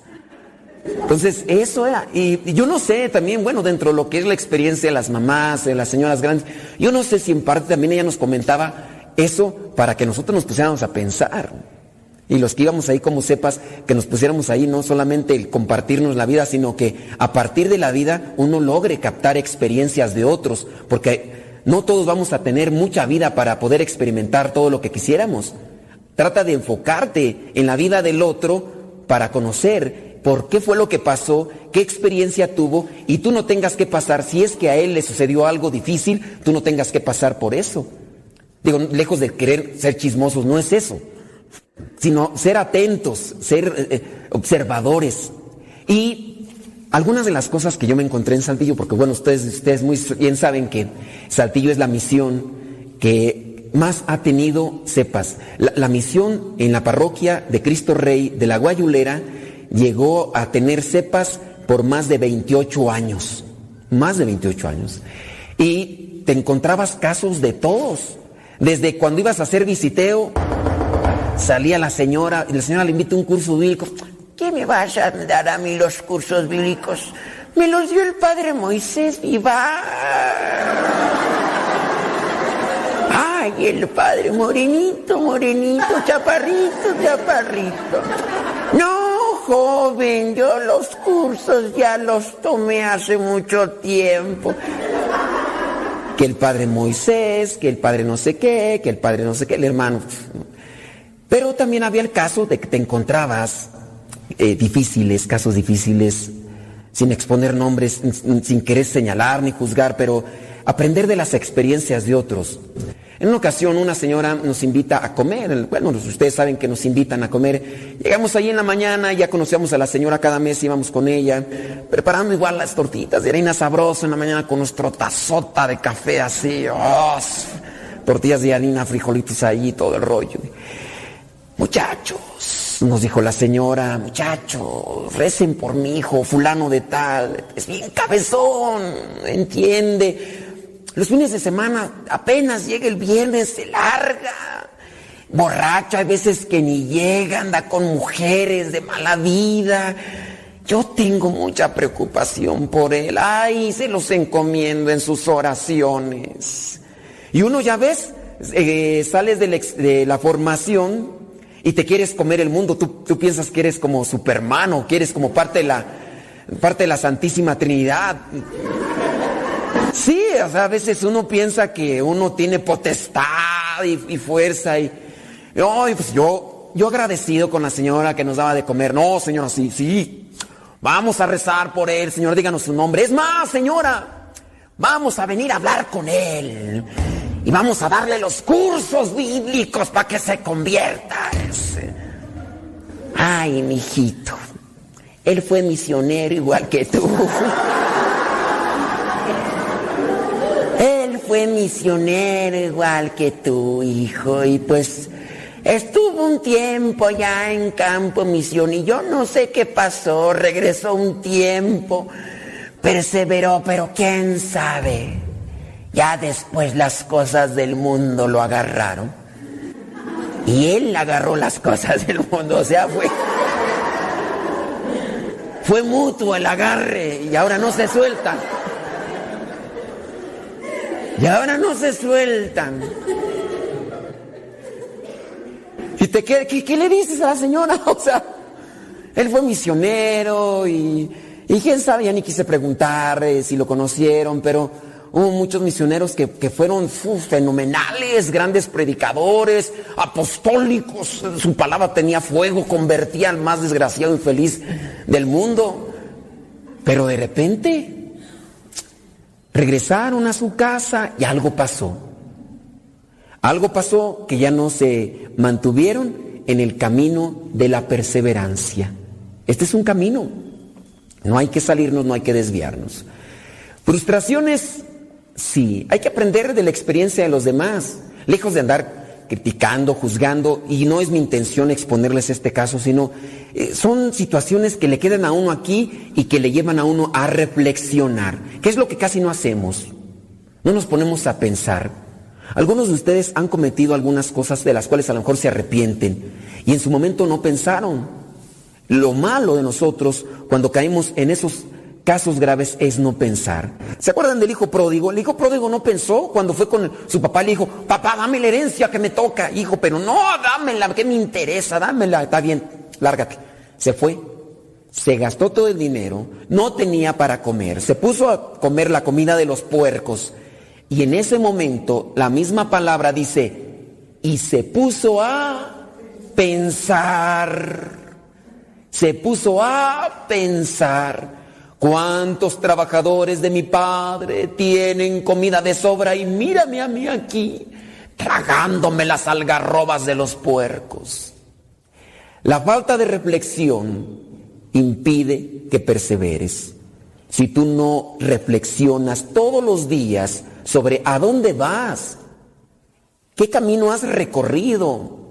Entonces, eso era. Y, yo no sé también, bueno, dentro de lo que es la experiencia de las mamás, de las señoras grandes, yo no sé si en parte también ella nos comentaba eso para que nosotros nos pusiéramos a pensar. Y los que íbamos ahí, como sepas, que nos pusiéramos ahí no solamente el compartirnos la vida, sino que a partir de la vida uno logre captar experiencias de otros, porque no todos vamos a tener mucha vida para poder experimentar todo lo que quisiéramos. Trata de enfocarte en la vida del otro para conocer por qué fue lo que pasó, qué experiencia tuvo y tú no tengas que pasar, si es que a él le sucedió algo difícil, tú no tengas que pasar por eso. Digo, lejos de querer ser chismosos, no es eso, sino ser atentos, ser eh, observadores. Y algunas de las cosas que yo me encontré en Saltillo, porque bueno, ustedes, ustedes muy bien saben que Saltillo es la misión que más ha tenido cepas. La, misión en la parroquia de Cristo Rey de la Guayulera llegó a tener cepas por más de 28 años. Más de 28 años. Y te encontrabas casos de todos. Desde cuando ibas a hacer visiteo, salía la señora, y la señora le invita un curso bíblico. ¿Qué me vas a dar a mí los cursos bíblicos? Me los dio el padre Moisés y va. Ay, el padre, morenito, morenito, chaparrito, chaparrito. No, joven, yo los cursos ya los tomé hace mucho tiempo. Que el padre Moisés, que el padre no sé qué, que el padre no sé qué, el hermano. Pero también había el caso de que te encontrabas eh, difíciles, casos difíciles, sin exponer nombres, sin querer señalar ni juzgar, pero aprender de las experiencias de otros. En una ocasión una señora nos invita a comer, bueno, ustedes saben que nos invitan a comer. Llegamos ahí en la mañana, ya conocíamos a la señora cada mes, íbamos con ella, preparando igual las tortitas de harina sabrosa en la mañana con nuestro tazota de café así, oh, tortillas de harina, frijolitos ahí, todo el rollo. Muchachos, nos dijo la señora, muchachos, recen por mi hijo, fulano de tal, es bien cabezón, entiende los fines de semana, apenas llega el viernes, se larga. Borracho, hay veces que ni llega, anda con mujeres de mala vida. Yo tengo mucha preocupación por él. Ay, se los encomiendo en sus oraciones. Y uno ya ves, eh, sales de la, formación y te quieres comer el mundo. Tú, tú, piensas que eres como Superman o que eres como parte de la, parte de la Santísima Trinidad. Sí, o sea, a veces uno piensa que uno tiene potestad y, fuerza y, pues yo, yo agradecido con la señora que nos daba de comer. No, señora, sí, sí. Vamos a rezar por él, señor, díganos su nombre. Es más, señora, vamos a venir a hablar con él y vamos a darle los cursos bíblicos para que se convierta. Ay, mijito, él fue misionero igual que tú. Fue misionero igual que tu hijo y pues estuvo un tiempo ya en campo misión y yo no sé qué pasó, regresó un tiempo, perseveró, pero quién sabe, ya después las cosas del mundo lo agarraron y él agarró las cosas del mundo, o sea, fue... Fue mutuo el agarre y ahora no se suelta. Y ahora no se sueltan. ¿Y te, qué, qué, le dices a la señora? <laughs> O sea, él fue misionero y, y quién sabe, ya ni quise preguntar si lo conocieron, pero hubo muchos misioneros que, fueron fenomenales, grandes predicadores, apostólicos. Su palabra tenía fuego, convertía al más desgraciado y feliz del mundo. Pero de repente regresaron a su casa y algo pasó. Algo pasó que ya no se mantuvieron en el camino de la perseverancia. Este es un camino. No hay que salirnos, no hay que desviarnos. Frustraciones, sí. Hay que aprender de la experiencia de los demás. Lejos de andar criticando, juzgando, y no es mi intención exponerles este caso, sino eh, son situaciones que le quedan a uno aquí y que le llevan a uno a reflexionar. ¿Qué es lo que casi no hacemos? No nos ponemos a pensar. Algunos de ustedes han cometido algunas cosas de las cuales a lo mejor se arrepienten y en su momento no pensaron. Lo malo de nosotros cuando caemos en esos casos graves es no pensar. ¿Se acuerdan del hijo pródigo? El hijo pródigo no pensó cuando fue con su papá, le dijo, papá, dame la herencia que me toca. Hijo, pero no, dámela, que me interesa, dámela, está bien, lárgate. Se fue, se gastó todo el dinero, no tenía para comer, se puso a comer la comida de los puercos. Y en ese momento la misma palabra dice, y se puso a pensar, se puso a pensar. ¿Cuántos trabajadores de mi padre tienen comida de sobra y mírame a mí aquí, tragándome las algarrobas de los puercos? La falta de reflexión impide que perseveres. Si tú no reflexionas todos los días sobre a dónde vas, qué camino has recorrido,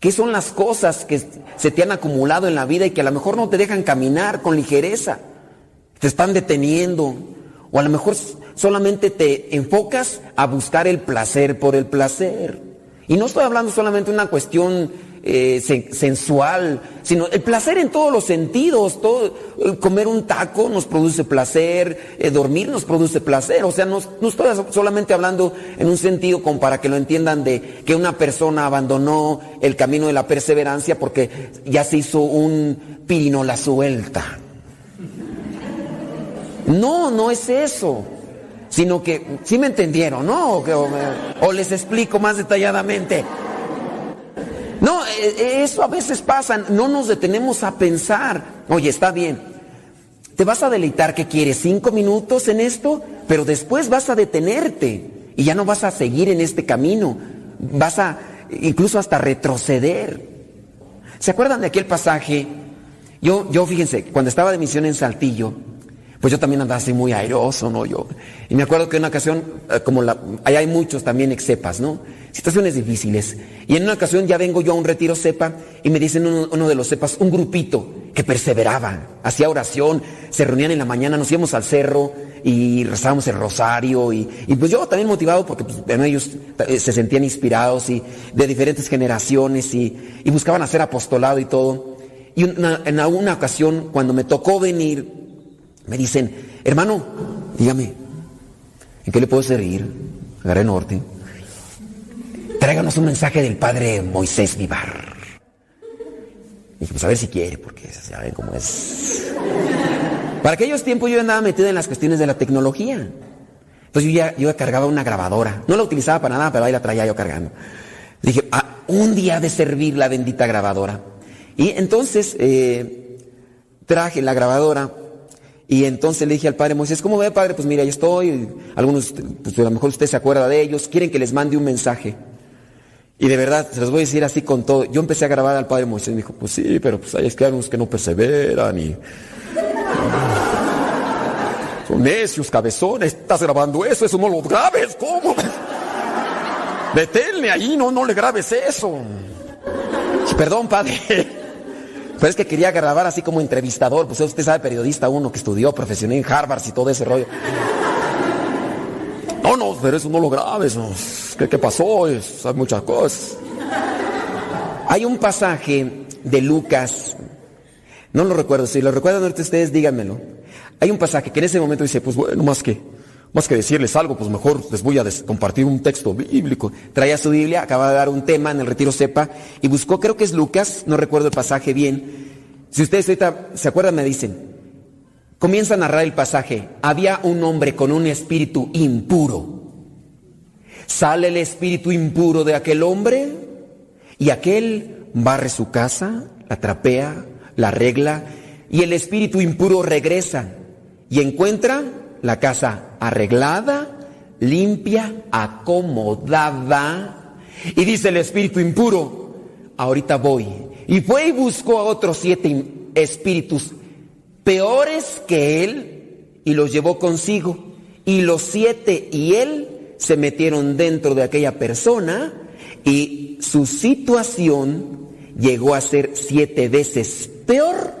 ¿Qué son las cosas que se te han acumulado en la vida y que a lo mejor no te dejan caminar con ligereza? Te están deteniendo. O a lo mejor solamente te enfocas a buscar el placer por el placer. Y no estoy hablando solamente de una cuestión eh, sensual, sino el placer en todos los sentidos. Todo, eh, comer un taco nos produce placer, eh, dormir nos produce placer. O sea, no, no, estoy solamente hablando en un sentido como para que lo entiendan de que una persona abandonó el camino de la perseverancia porque ya se hizo un pirinola suelta. No, no es eso. Sino que, si me entendieron, ¿no? o les explico más detalladamente. No, e, e, eso a veces pasa, no nos detenemos a pensar, oye, está bien, te vas a deleitar que quieres cinco minutos en esto, pero después vas a detenerte y ya no vas a seguir en este camino, vas a incluso hasta retroceder. ¿Se acuerdan de aquel pasaje? Yo, yo fíjense, cuando estaba de misión en Saltillo, pues yo también andaba así muy airoso, ¿no? Yo, y me acuerdo que en una ocasión, eh, como la, ahí hay muchos también excepas, ¿no? Situaciones difíciles. Y en una ocasión ya vengo yo a un retiro cepa y me dicen uno, de los cepas, un grupito que perseveraba, hacía oración, se reunían en la mañana, nos íbamos al cerro y rezábamos el rosario y, pues yo también motivado porque pues, ellos eh, se sentían inspirados y de diferentes generaciones y, buscaban hacer apostolado y todo. Y en alguna ocasión, cuando me tocó venir, me dicen, hermano, dígame, ¿en qué le puedo servir? Agarré norte. Tráiganos un mensaje del padre Moisés Vivar. Dije, pues a ver si quiere, porque saben cómo es. Para aquellos tiempos yo andaba metido en las cuestiones de la tecnología. Entonces yo ya, yo cargaba una grabadora. No la utilizaba para nada, pero ahí la traía yo cargando. Dije, ah, un día de servir la bendita grabadora. Y entonces eh, traje la grabadora y entonces le dije al padre Moisés, ¿cómo ve padre? Pues mira, ahí estoy, algunos, pues a lo mejor usted se acuerda de ellos, quieren que les mande un mensaje. Y de verdad, se los voy a decir así con todo. Yo empecé a grabar al padre Moisés me dijo, pues sí, pero pues hay algunos que no perseveran y... Son necios, cabezones, estás grabando eso, eso no lo grabes, ¿cómo? Deténle ahí, no, no le grabes eso. Perdón, padre. Pero es que quería grabar así como entrevistador, pues usted sabe, periodista uno que estudió, profesional en Harvard y todo ese rollo. No, no, pero eso no lo grabes, ¿Qué, pasó? Hay muchas cosas. Hay un pasaje de Lucas, no lo recuerdo, si lo recuerdan ustedes, díganmelo. Hay un pasaje que en ese momento dice, pues bueno, más que, más que decirles algo, pues mejor les voy a compartir un texto bíblico. Traía su Biblia, acaba de dar un tema en el retiro sepa y buscó, creo que es Lucas, no recuerdo el pasaje bien. Si ustedes ahorita se acuerdan, me dicen. Comienza a narrar el pasaje. Había un hombre con un espíritu impuro. Sale el espíritu impuro de aquel hombre y aquel barre su casa, la trapea, la arregla, y el espíritu impuro regresa y encuentra la casa arreglada, limpia, acomodada. Y dice el espíritu impuro, ahorita voy. Y fue y buscó a otros siete espíritus peores que él y los llevó consigo. Y los siete y él se metieron dentro de aquella persona y su situación llegó a ser siete veces peor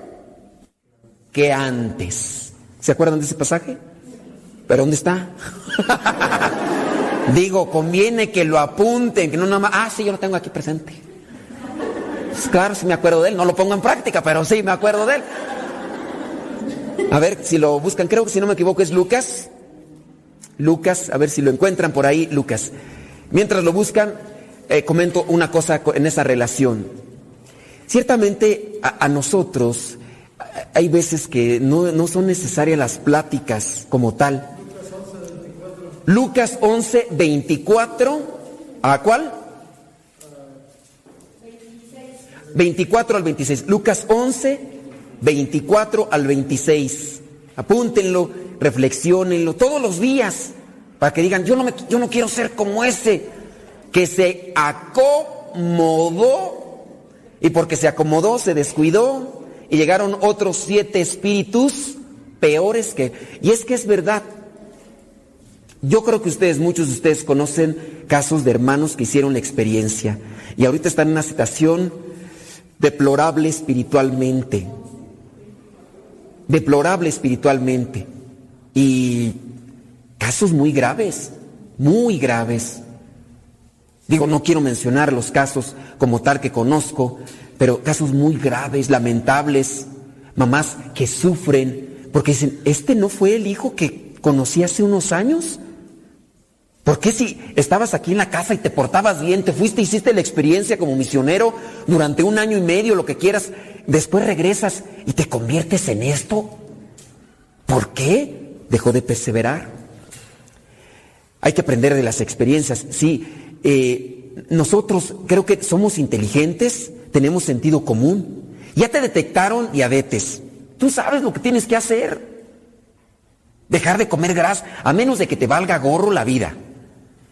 que antes. ¿Se acuerdan de ese pasaje? ¿Pero dónde está? <laughs> Digo, conviene que lo apunten, que no nada más, ah, sí, yo lo tengo aquí presente. Pues claro, sí me acuerdo de él, no lo pongo en práctica, pero sí me acuerdo de él. A ver si lo buscan, creo que si no me equivoco es Lucas. Lucas, a ver si lo encuentran por ahí, Lucas. Mientras lo buscan, eh, comento una cosa en esa relación. Ciertamente a, nosotros hay veces que no, no son necesarias las pláticas como tal. Lucas 11, 24. ¿A cuál? 24 al 26. Lucas 11, 24 al 26. Apúntenlo, reflexionenlo todos los días para que digan, yo no, me, yo no quiero ser como ese que se acomodó y porque se acomodó, se descuidó y llegaron otros siete espíritus peores que... Y es que es verdad, yo creo que ustedes, muchos de ustedes conocen casos de hermanos que hicieron la experiencia y ahorita están en una situación deplorable espiritualmente. Deplorable espiritualmente. Y casos muy graves, muy graves. Digo, no quiero mencionar los casos como tal que conozco, pero casos muy graves, lamentables. Mamás que sufren porque dicen, ¿este no fue el hijo que conocí hace unos años? ¿Por qué si estabas aquí en la casa y te portabas bien, te fuiste, hiciste la experiencia como misionero durante un año y medio, lo que quieras, después regresas y te conviertes en esto? ¿Por qué dejó de perseverar? Hay que aprender de las experiencias. Sí, eh, nosotros creo que somos inteligentes, tenemos sentido común. Ya te detectaron diabetes. Tú sabes lo que tienes que hacer. Dejar de comer grasa, a menos de que te valga gorro la vida.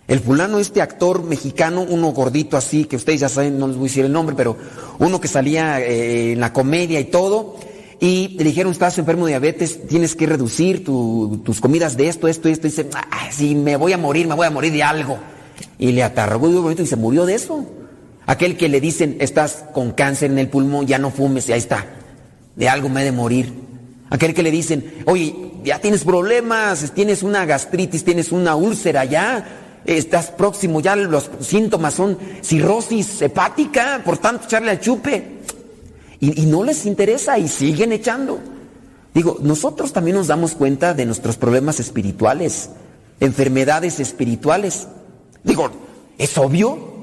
El fulano, este actor mexicano, uno gordito así, que ustedes ya saben, no les voy a decir el nombre, pero uno que salía eh, en la comedia y todo, y le dijeron, estás enfermo de diabetes, tienes que reducir tus comidas de esto, esto, esto, y dice, ah, si me voy a morir, me voy a morir de algo. Y le atarragó y se murió de eso. Aquel que le dicen, estás con cáncer en el pulmón, ya no fumes, y ahí está. De algo me he de morir. Aquel que le dicen, oye, ya tienes problemas, tienes una gastritis, tienes una úlcera ya, estás próximo, ya los síntomas son cirrosis hepática, por tanto echarle al chupe. Y, y, no les interesa y siguen echando. Digo, nosotros también nos damos cuenta de nuestros problemas espirituales, enfermedades espirituales. Digo, es obvio.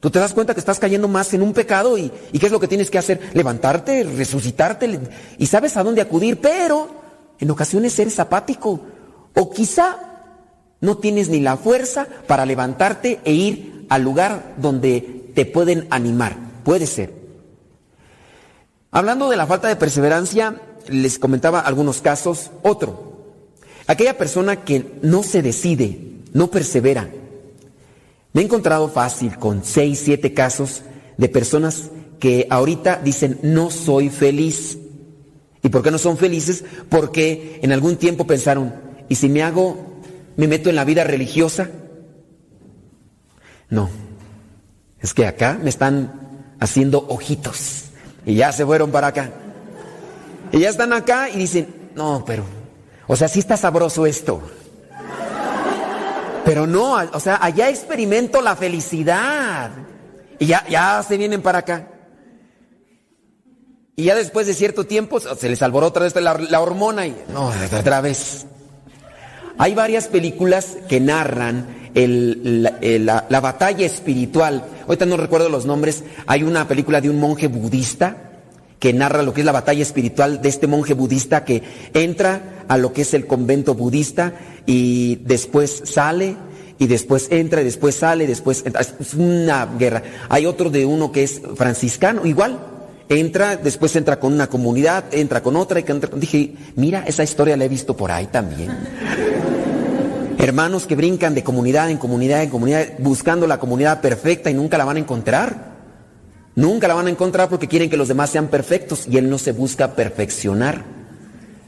Tú te das cuenta que estás cayendo más en un pecado y, y qué es lo que tienes que hacer? Levantarte, resucitarte y sabes a dónde acudir, pero en ocasiones eres apático. O quizá no tienes ni la fuerza para levantarte e ir al lugar donde te pueden animar. Puede ser. Hablando de la falta de perseverancia, les comentaba algunos casos. Otro, aquella persona que no se decide, no persevera. Me he encontrado fácil con seis, siete casos de personas que ahorita dicen no soy feliz. ¿Y por qué no son felices? Porque en algún tiempo pensaron, ¿y si me hago me meto en la vida religiosa. No, es que acá me están haciendo ojitos y ya se fueron para acá. Y ya están acá y dicen, no, pero, o sea, sí está sabroso esto. Pero no, o sea, allá experimento la felicidad. Y ya, ya se vienen para acá. Y ya después de cierto tiempo se les alborota otra vez la, la hormona y no, otra vez. Hay varias películas que narran la, batalla espiritual. Ahorita no recuerdo los nombres. Hay una película de un monje budista que narra lo que es la batalla espiritual de este monje budista que entra a lo que es el convento budista y después sale y después entra y después sale y después entra. Es una guerra. Hay otro de uno que es franciscano, igual. Entra, después entra con una comunidad, entra con otra, y entra, dije, mira, esa historia la he visto por ahí también. <laughs> Hermanos que brincan de comunidad en comunidad en comunidad, buscando la comunidad perfecta y nunca la van a encontrar. Nunca la van a encontrar porque quieren que los demás sean perfectos y él no se busca perfeccionar.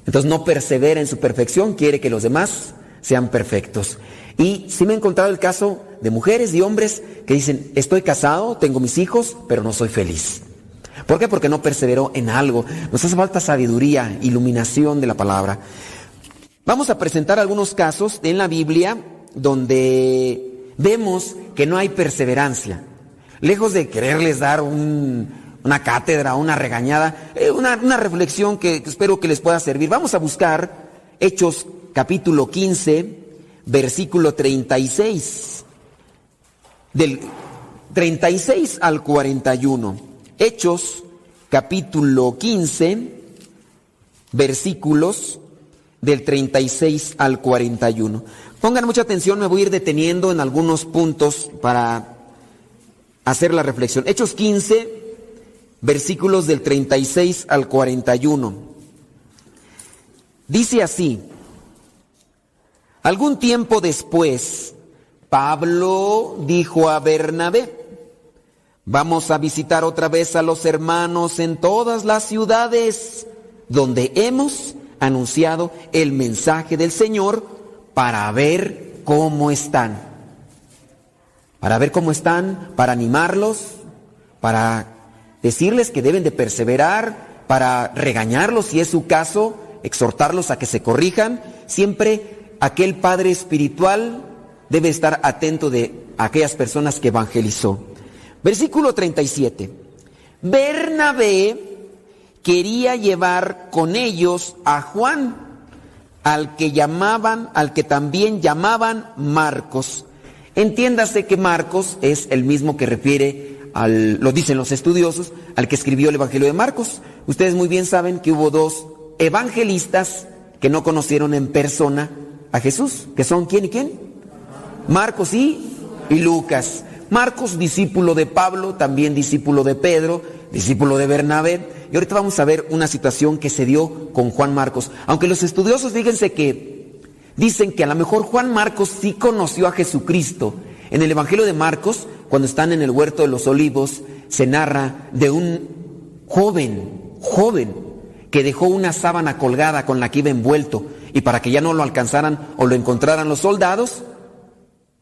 Entonces no persevera en su perfección, quiere que los demás sean perfectos. Y sí me he encontrado el caso de mujeres y hombres que dicen, estoy casado, tengo mis hijos, pero no soy feliz. ¿Por qué? Porque no perseveró en algo. Nos hace falta sabiduría, iluminación de la palabra. Vamos a presentar algunos casos en la Biblia donde vemos que no hay perseverancia. Lejos de quererles dar una cátedra, una regañada, eh, una, una reflexión que espero que les pueda servir. Vamos a buscar Hechos capítulo 15, versículo 36. Del 36 al 41. Hechos capítulo 15, versículos del 36 al 41. Pongan mucha atención, me voy a ir deteniendo en algunos puntos para hacer la reflexión. Hechos 15, versículos del 36 al 41. Dice así, algún tiempo después, Pablo dijo a Bernabé, Vamos a visitar otra vez a los hermanos en todas las ciudades donde hemos anunciado el mensaje del Señor para ver cómo están. Para ver cómo están, para animarlos, para decirles que deben de perseverar, para regañarlos si es su caso, exhortarlos a que se corrijan. Siempre aquel padre espiritual debe estar atento de aquellas personas que evangelizó. Versículo 37. Bernabé quería llevar con ellos a Juan, al que llamaban, al que también llamaban Marcos. Entiéndase que Marcos es el mismo que refiere al, lo dicen los estudiosos, al que escribió el Evangelio de Marcos. Ustedes muy bien saben que hubo dos evangelistas que no conocieron en persona a Jesús, que son quién y quién? Marcos y, y Lucas. Marcos, discípulo de Pablo, también discípulo de Pedro, discípulo de Bernabé. Y ahorita vamos a ver una situación que se dio con Juan Marcos. Aunque los estudiosos, fíjense que dicen que a lo mejor Juan Marcos sí conoció a Jesucristo. En el Evangelio de Marcos, cuando están en el huerto de los olivos, se narra de un joven, joven, que dejó una sábana colgada con la que iba envuelto. Y para que ya no lo alcanzaran o lo encontraran los soldados,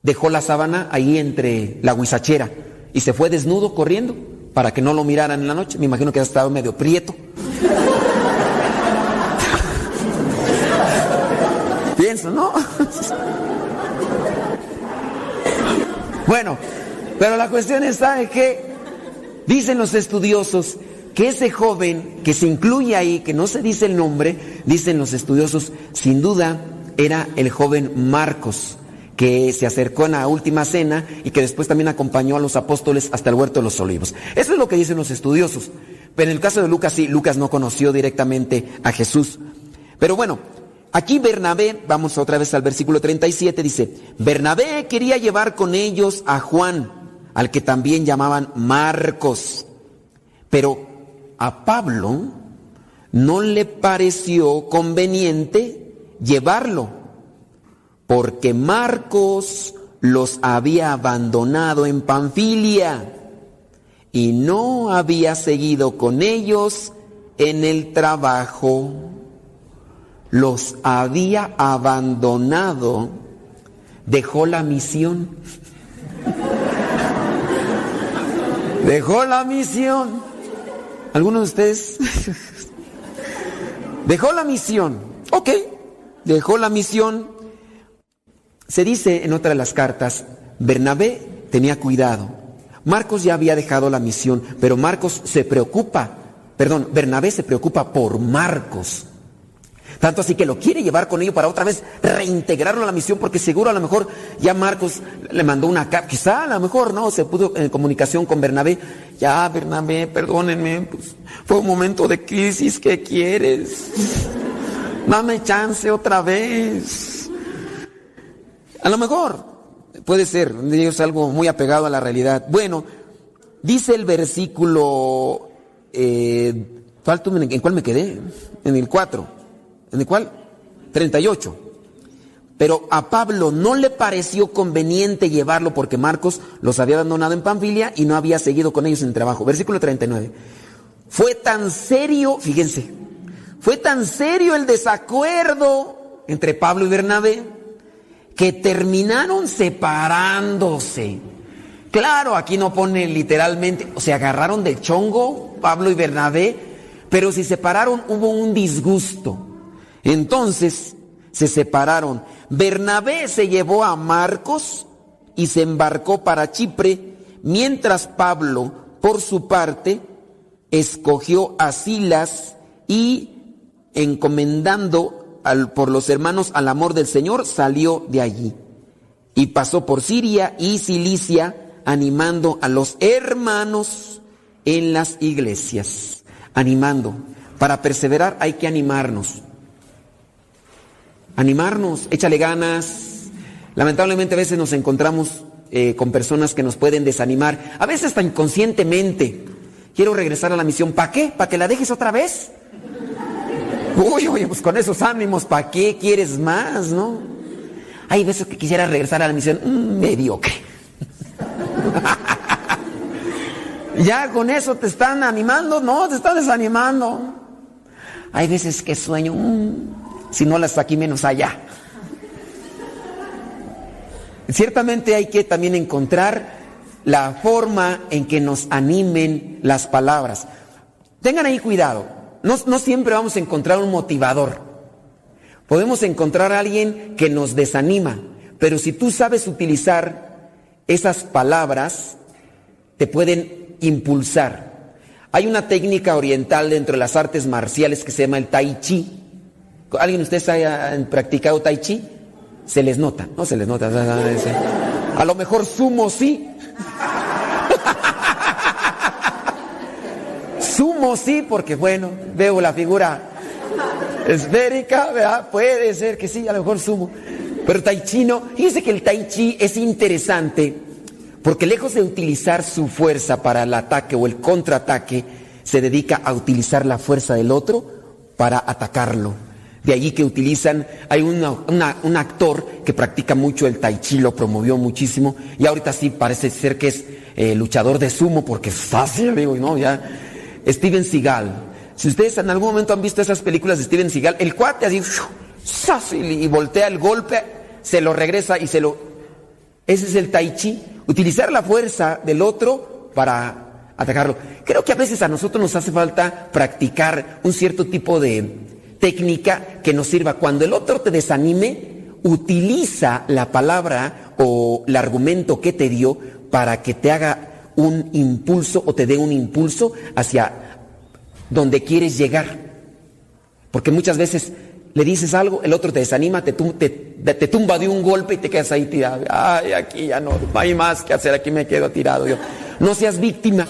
dejó la sábana ahí entre la guisachera y se fue desnudo corriendo para que no lo miraran en la noche. Me imagino que estaba medio prieto. <laughs> Pienso, ¿no? <laughs> bueno, pero la cuestión está en que dicen los estudiosos que ese joven que se incluye ahí, que no se dice el nombre, dicen los estudiosos, sin duda era el joven Marcos que se acercó en la última cena y que después también acompañó a los apóstoles hasta el huerto de los olivos. Eso es lo que dicen los estudiosos. Pero en el caso de Lucas sí, Lucas no conoció directamente a Jesús. Pero bueno, aquí Bernabé, vamos otra vez al versículo 37, dice, Bernabé quería llevar con ellos a Juan, al que también llamaban Marcos. Pero a Pablo no le pareció conveniente llevarlo porque Marcos los había abandonado en Panfilia y no había seguido con ellos en el trabajo. Los había abandonado, dejó la misión. <laughs> Dejó la misión. ¿Alguno de ustedes? <laughs> dejó la misión. Ok, dejó la misión se dice en otra de las cartas, Bernabé tenía cuidado. Marcos ya había dejado la misión, pero Marcos se preocupa, perdón, Bernabé se preocupa por Marcos. Tanto así que lo quiere llevar con ello para otra vez reintegrarlo a la misión, porque seguro a lo mejor ya Marcos le mandó una carta, quizá a lo mejor no, se pudo en comunicación con Bernabé. Ya, Bernabé, perdónenme, pues, fue un momento de crisis, ¿qué quieres? <laughs> Dame chance otra vez. A lo mejor puede ser, es algo muy apegado a la realidad. Bueno, dice el versículo eh, ¿en cuál me quedé? En el 4. ¿En el cuál? 38. Pero a Pablo no le pareció conveniente llevarlo porque Marcos los había abandonado en Panfilia y no había seguido con ellos en trabajo. Versículo 39. Fue tan serio, fíjense, fue tan serio el desacuerdo entre Pablo y Bernabé que terminaron separándose. Claro, aquí no pone literalmente, o se agarraron del chongo Pablo y Bernabé, pero si separaron hubo un disgusto. Entonces se separaron. Bernabé se llevó a Marcos y se embarcó para Chipre, mientras Pablo, por su parte, escogió a Silas y encomendando por los hermanos al amor del Señor, salió de allí. Y pasó por Siria y Cilicia, animando a los hermanos en las iglesias. Animando. Para perseverar hay que animarnos. Animarnos, échale ganas. Lamentablemente a veces nos encontramos eh, con personas que nos pueden desanimar, a veces tan inconscientemente. Quiero regresar a la misión. ¿Para qué? ¿Para que la dejes otra vez? Uy, oye, pues con esos ánimos, ¿para qué quieres más, no? Hay veces que quisiera regresar a la misión mm, mediocre. <laughs> ya con eso te están animando, no, te están desanimando. Hay veces que sueño, mm, si no las aquí menos allá. Ciertamente hay que también encontrar la forma en que nos animen las palabras. Tengan ahí cuidado. No, siempre vamos a encontrar un motivador. Podemos encontrar a alguien que nos desanima, pero si tú sabes utilizar esas palabras, te pueden impulsar. Hay una técnica oriental dentro de las artes marciales que se llama el tai chi. ¿Alguien de ustedes haya practicado tai chi? Se les nota, no se les nota. <laughs> A lo mejor sumo sí, Sí, porque bueno, veo la figura esférica, ¿verdad? Puede ser que sí, a lo mejor sumo. Pero Tai Chi no. Fíjense que el Tai Chi es interesante porque lejos de utilizar su fuerza para el ataque o el contraataque, se dedica a utilizar la fuerza del otro para atacarlo. De allí que utilizan, hay un actor que practica mucho el tai chi, lo promovió muchísimo, y ahorita sí parece ser que es eh, luchador de sumo, porque es fácil, amigo, ¿no? Ya. Steven Seagal. Si ustedes en algún momento han visto esas películas de Steven Seagal, el cuate así, y voltea el golpe, se lo regresa y se lo... Ese es el tai chi, utilizar la fuerza del otro para atacarlo. Creo que a veces a nosotros nos hace falta practicar un cierto tipo de técnica que nos sirva. Cuando el otro te desanime, utiliza la palabra o el argumento que te dio para que te haga un impulso o te dé un impulso hacia donde quieres llegar. Porque muchas veces le dices algo, el otro te desanima, te, te, tumba de un golpe y te quedas ahí tirado. Ay, aquí ya no, no hay más que hacer, aquí me quedo tirado. Yo, no seas víctima.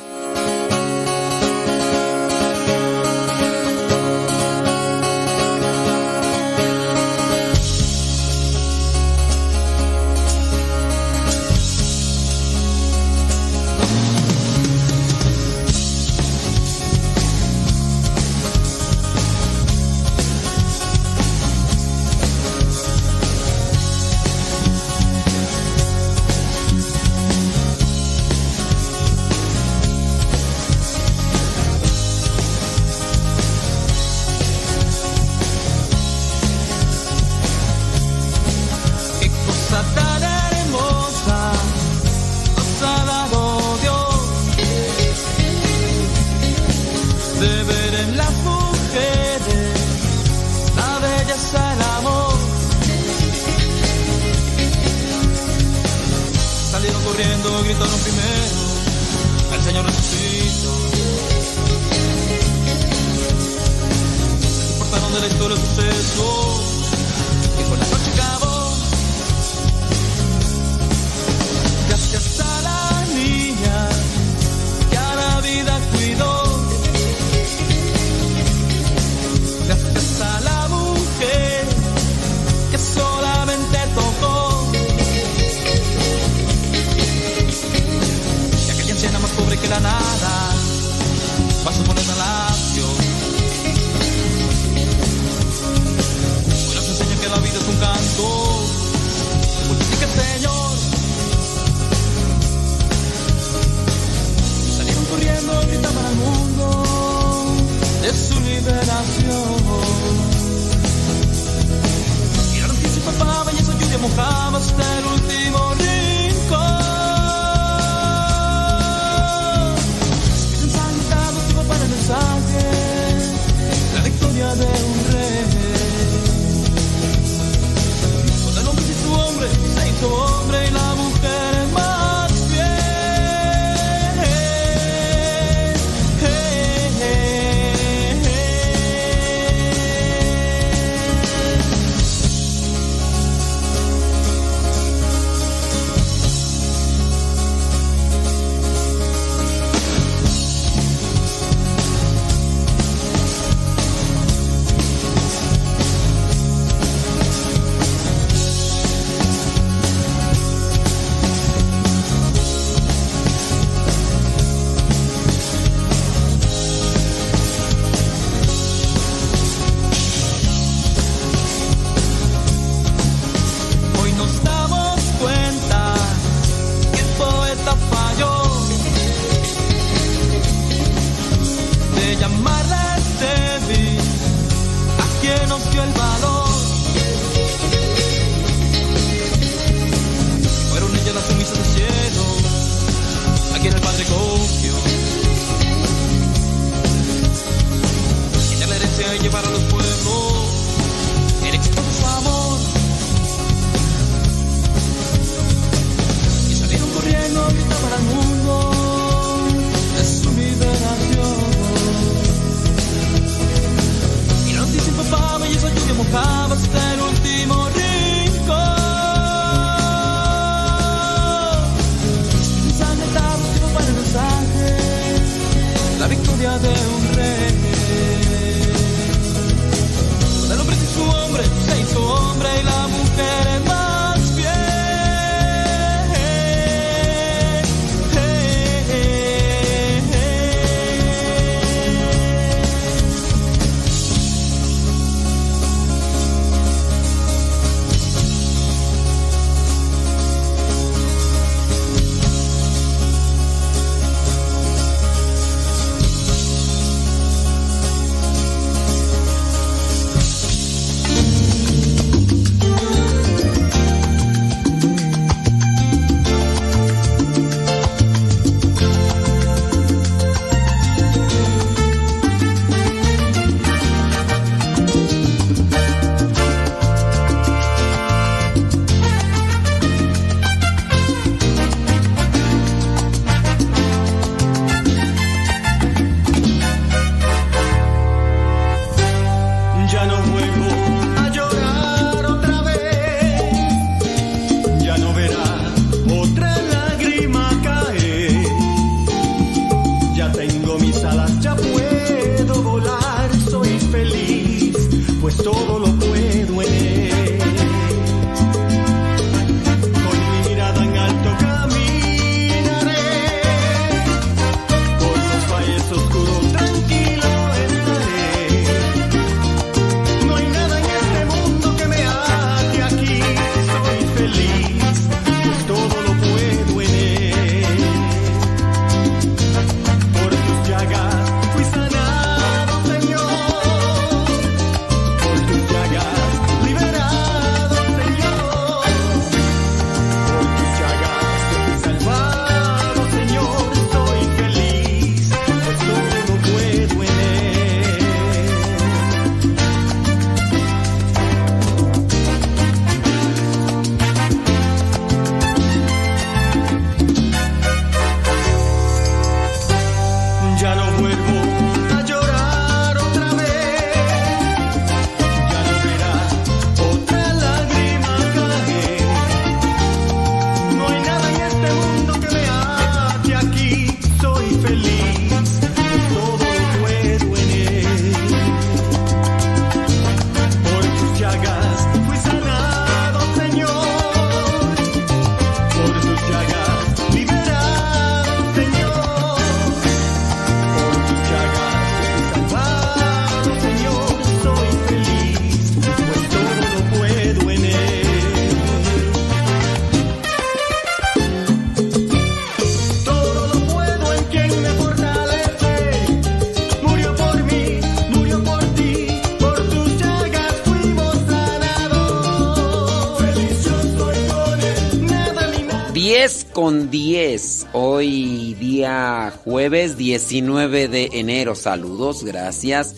Con 10. Hoy día jueves 19 de enero. Saludos, gracias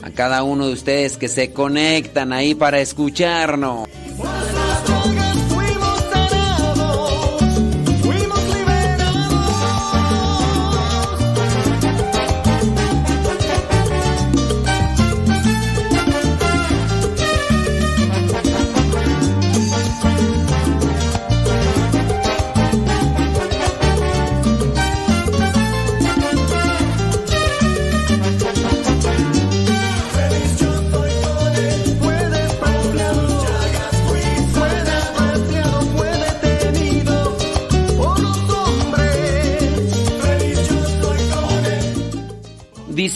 a cada uno de ustedes que se conectan ahí para escucharnos.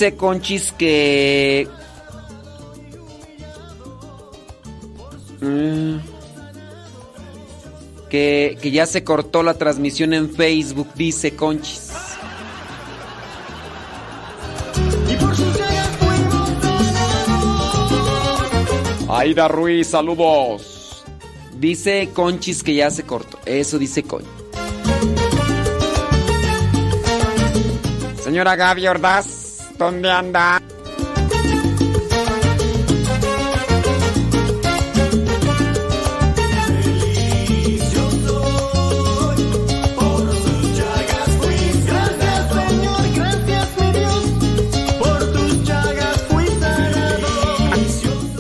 Dice Conchis que... Mm, que, que ya se cortó la transmisión en Facebook, dice Conchis. Aida Ruiz, saludos. Dice Conchis que ya se cortó. Eso dice Conchis. Señora Gaby Ordaz, ¿dónde anda?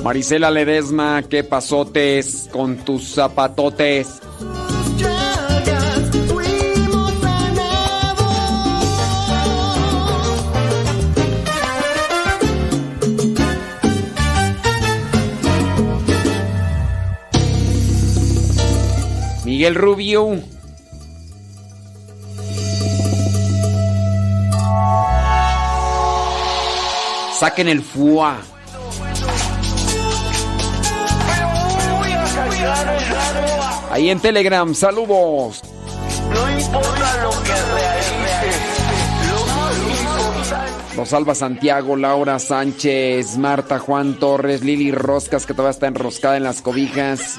Marisela Ledesma, ¿qué pasotes con tus zapatotes? Miguel Rubio. Saquen el fuá. Ahí en Telegram, saludos. No importa lo que realices. Rosalba Santiago, Laura Sánchez, Marta Juan Torres, Lili Roscas, que todavía está enroscada en las cobijas.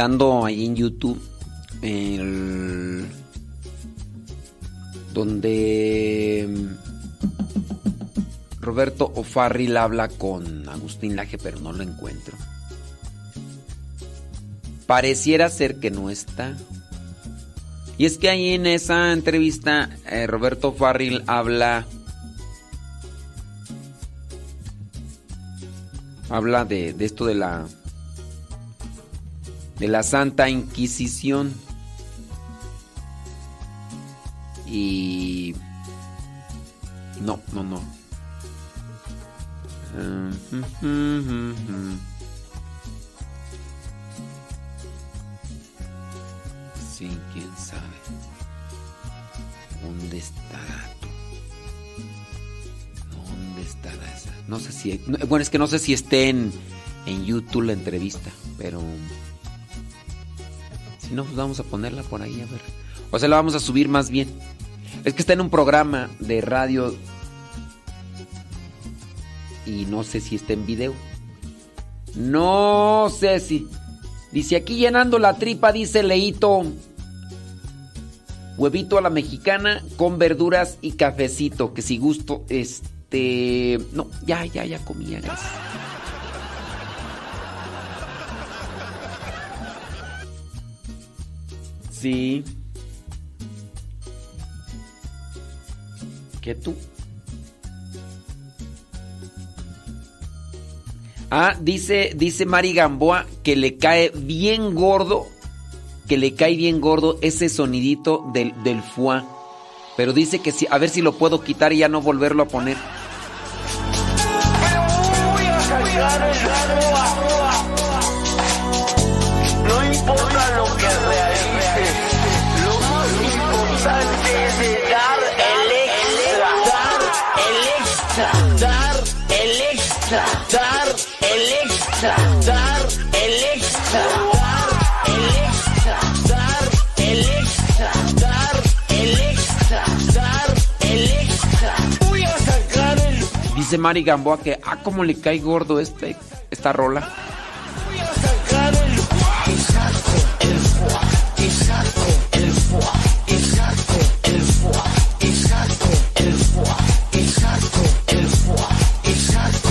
ahí en YouTube donde mm, Roberto O'Farrill habla con Agustín Laje, pero no lo encuentro. Pareciera ser que no está. Y es que ahí en esa entrevista eh, Roberto O'Farrill habla habla de esto de la de la Santa Inquisición. Y... No, no, no. Sí, quién sabe. ¿Dónde estará tú? ¿Dónde estará esa? No sé si... Bueno, es que no sé si esté en, en YouTube la entrevista, pero... Si no, pues vamos a ponerla por ahí, a ver. O sea, la vamos a subir más bien. Es que está en un programa de radio. Y no sé si está en video. No sé si. Dice aquí llenando la tripa, dice Leito. Huevito a la mexicana con verduras y cafecito. Que si gusto, este. No, ya, ya, ya comía. Sí. ¿Qué tú? Ah, dice, dice Mari Gamboa que le cae bien gordo, que le cae bien gordo ese sonidito del, del. Pero dice que sí, a ver si lo puedo quitar y ya no volverlo a poner. El extra, dar el extra, dar el extra, dar el extra, dar el extra, dar el extra. Voy a sacar el Dice Mari Gamboa que, ah, cómo le cae gordo este, esta rola. voy a sacar el y saco el foie, y saco el foie, y saco el foie, y saco el foie, y saco el foie, y saco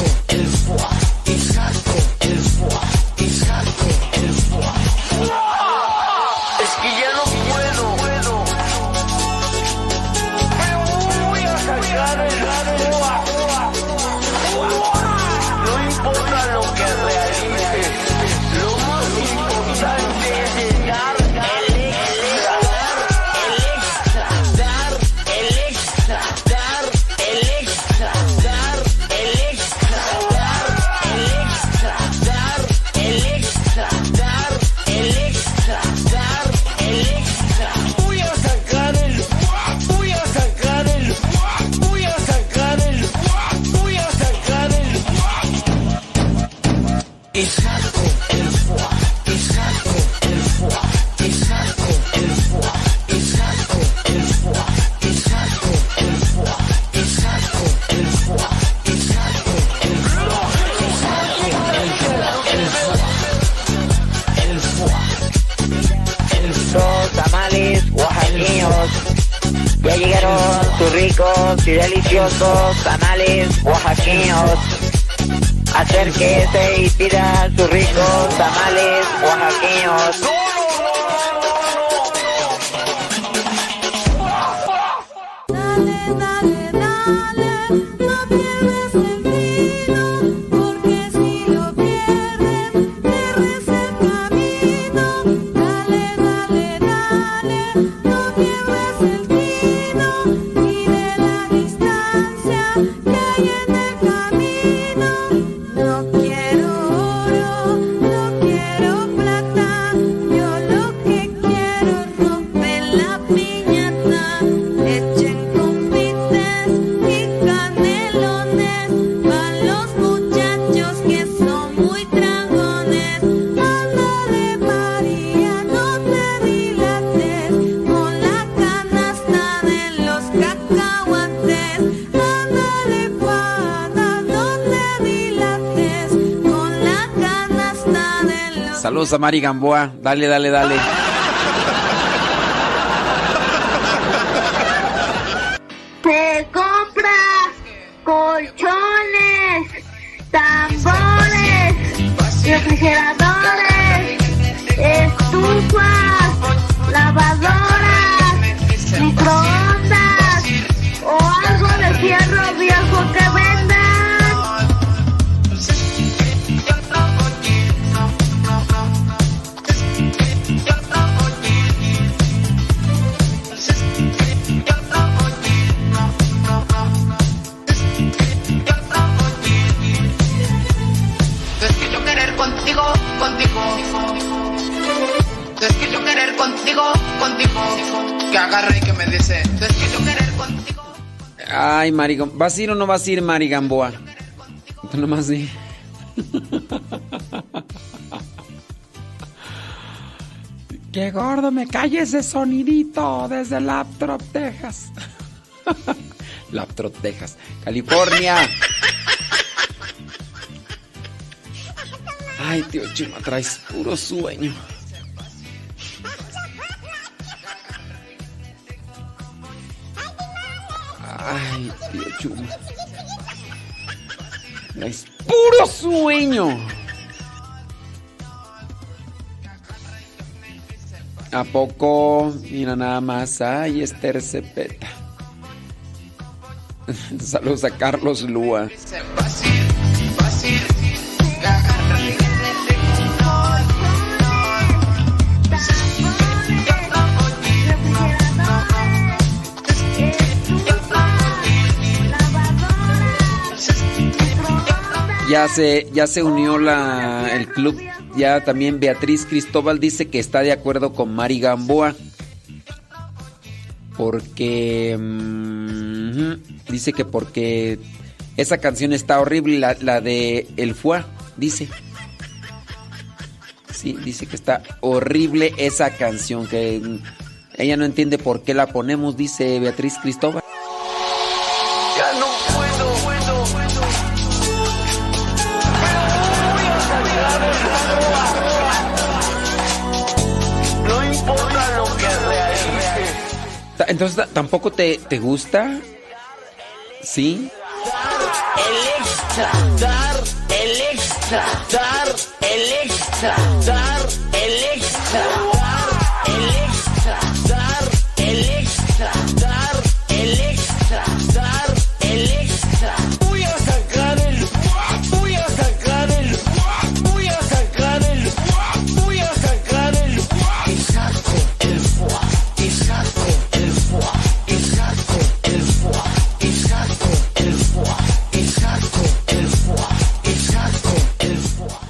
y deliciosos tamales oaxaqueños. Acérquese y pida sus ricos tamales oaxaqueños. Saludos Gamboa. Dale, dale, dale. Ay, Mari Gamboa. ¿Vas a ir o no vas a ir, Mari Gamboa? Tú nomás di. <laughs> Qué gordo, me cae ese sonidito desde Laptop, Texas. <laughs> Laptop, Texas. California. <laughs> Ay, tío Chima, traes puro sueño. ¿A poco? Mira nada más. Ay, Esther Cepeta. <laughs> Saludos a Carlos Lúa. Ya se, ya se unió la, el club. Ya también Beatriz Cristóbal dice que está de acuerdo con Mari Gamboa. Porque. mm, dice que porque esa canción está horrible, la, la de El Fua, dice. Sí, dice que está horrible esa canción, que ella no entiende por qué la ponemos, dice Beatriz Cristóbal. Entonces, ta- ¿tampoco te, te gusta? ¿Sí? El extra, dar el extra, dar el extra, dar el extra,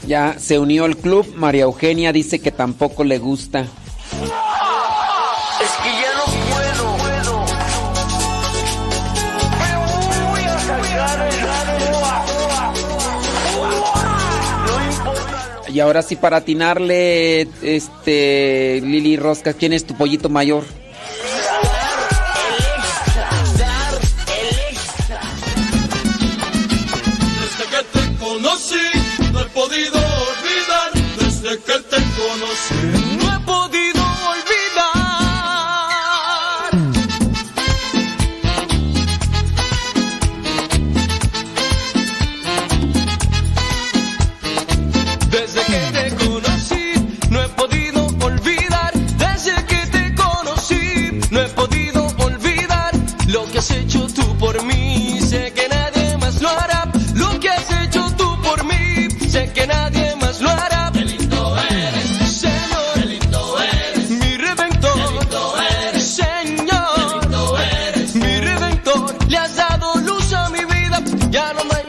Ya se unió al club. María Eugenia dice que tampoco le gusta. Es que ya no puedo, puedo. Pero voy a sacar el No importa. Y ahora sí, para atinarle, este, Lili Rosca, ¿quién es tu pollito mayor? Desde que dynamite.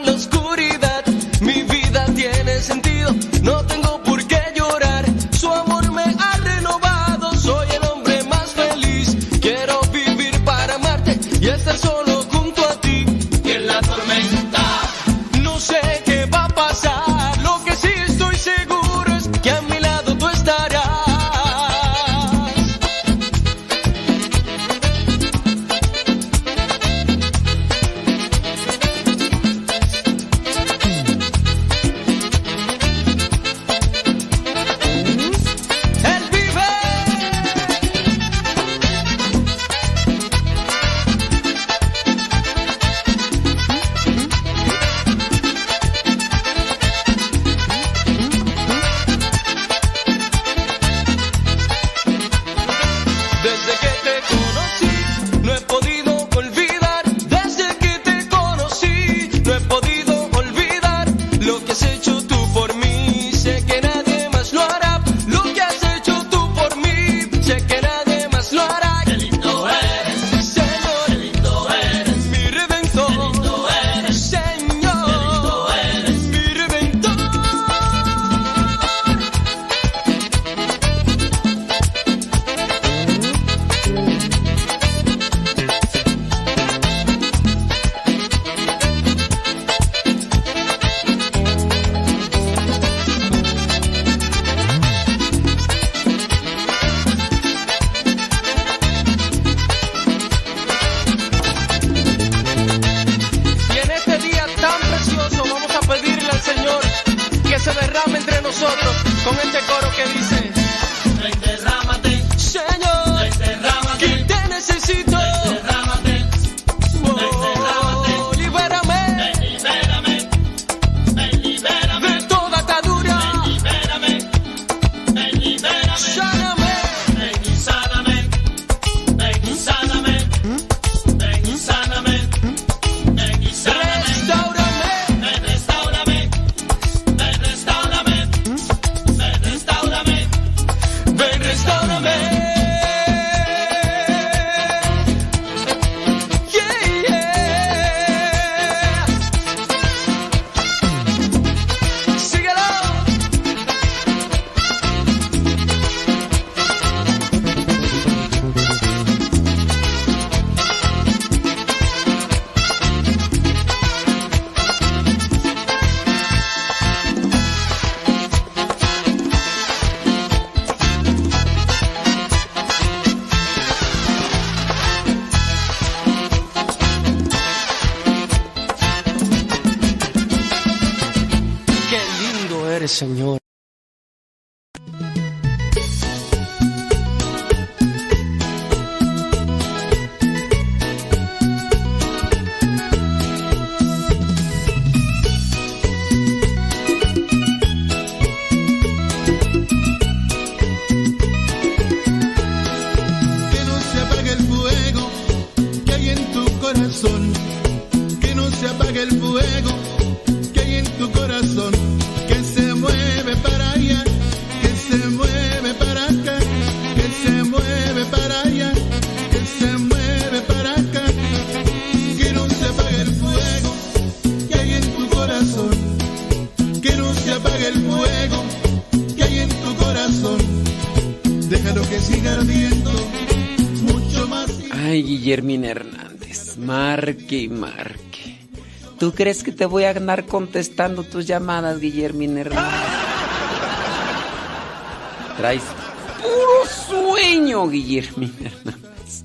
Marque marque. ¿Tú crees que te voy a andar contestando tus llamadas, Guillermina Hernández? Traes puro sueño, Guillermina Hernández.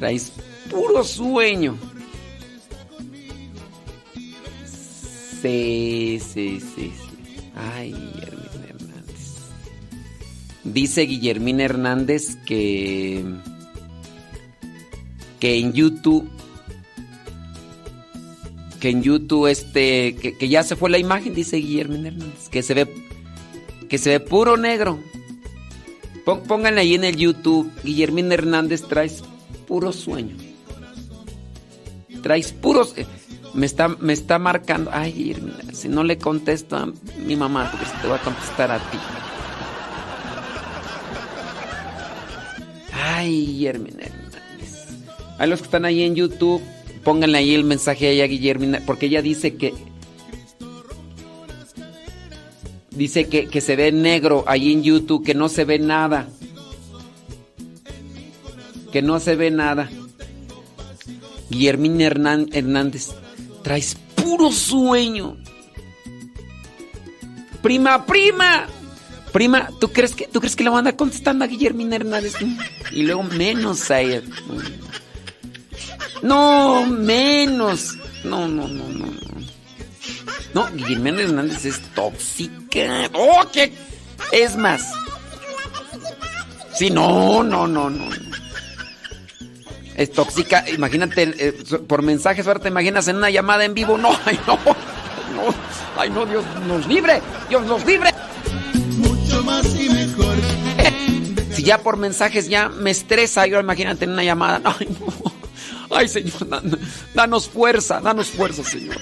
Traes puro sueño. Sí, sí, sí, sí. Ay, Guillermina Hernández. Dice Guillermina Hernández que que en YouTube que en YouTube este que, ya se fue la imagen dice Guillermo Hernández que se ve que se ve puro negro. Pónganle ahí en el YouTube Guillermín Hernández traes puro sueño. Traes puros eh, me está me está marcando ay Guillermín si no le contesto a mi mamá porque se te va a contestar a ti. Ay Guillermín Hernández. A los que están ahí en YouTube, pónganle ahí el mensaje a ella, Guillermina, porque ella dice que. Dice que, que se ve negro ahí en YouTube, que no se ve nada. Que no se ve nada. Guillermina Hernán- Hernández, traes puro sueño. Prima, prima. Prima, ¿tú crees que, ¿tú crees que le van a contestando a Guillermina Hernández? Y luego menos a. No, menos. No, no, no, no. no. No, Guillermina Hernández es tóxica. ¡Oh, qué! Es más. Sí, no, no, no, no. Es tóxica. Imagínate, eh, por mensajes, ahora te imaginas en una llamada en vivo. No, ay, no. No, ay, no, Dios nos libre. Dios nos libre. Mucho más y mejor. <laughs> Si ya por mensajes ya me estresa, yo imagínate en una llamada. Ay, no. Ay, Señor, dan- danos fuerza, danos fuerza, Señor.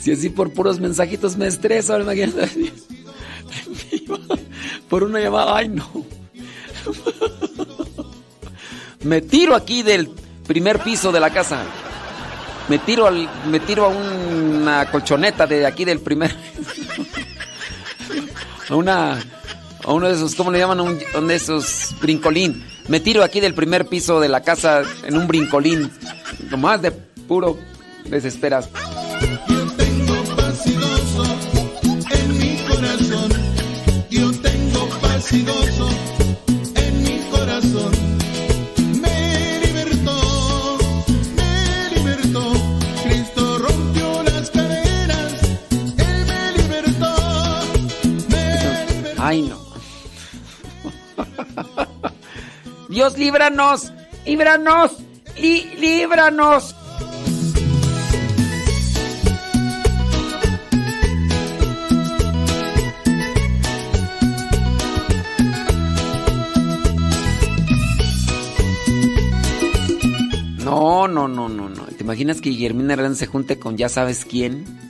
Si así por puros mensajitos me estreso. Por una llamada, ay no. Me tiro aquí del primer piso de la casa. Me tiro al, me tiro a una colchoneta de aquí del primer. a una a uno de esos, ¿cómo le llaman? Un, uno de esos brincolín. Me tiro aquí del primer piso de la casa en un brincolín. Nomás de puro desesperas. Yo tengo paz y gozo en mi corazón. Yo tengo paz y gozo en mi corazón. Me libertó, me libertó. Cristo rompió las cadenas. Él me libertó. Ay, no. <laughs> Dios, líbranos, líbranos, li- líbranos. No, no, no, no, no. ¿Te imaginas que Guillermina Hernández se junte con ya sabes quién? <laughs>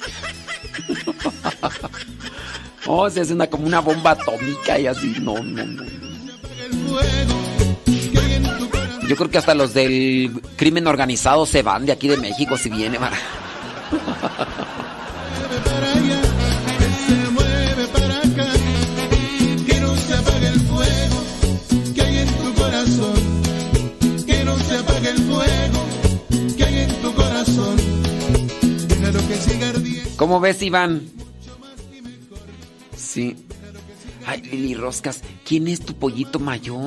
Oh, se hace una como una bomba atómica y así. No, no, no. Yo creo que hasta los del crimen organizado se van de aquí de México si viene. para- <laughs> ¿Cómo ves, Iván? Sí. Ay, Lili Roscas, ¿quién es tu pollito mayor?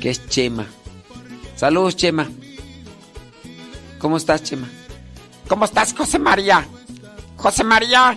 Que es Chema. Saludos, Chema. ¿Cómo estás, Chema? ¿Cómo estás, José María? José María.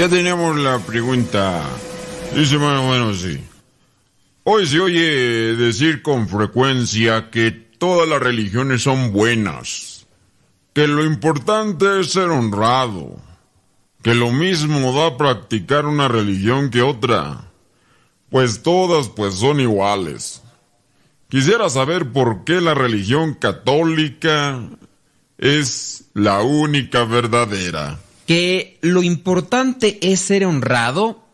Ya tenemos la pregunta. Dice más o menos así. Hoy se oye decir con frecuencia que todas las religiones son buenas, que lo importante es ser honrado, que lo mismo da practicar una religión que otra, pues todas pues son iguales. Quisiera saber por qué la religión católica es la única verdadera. Que lo importante es ser honrado,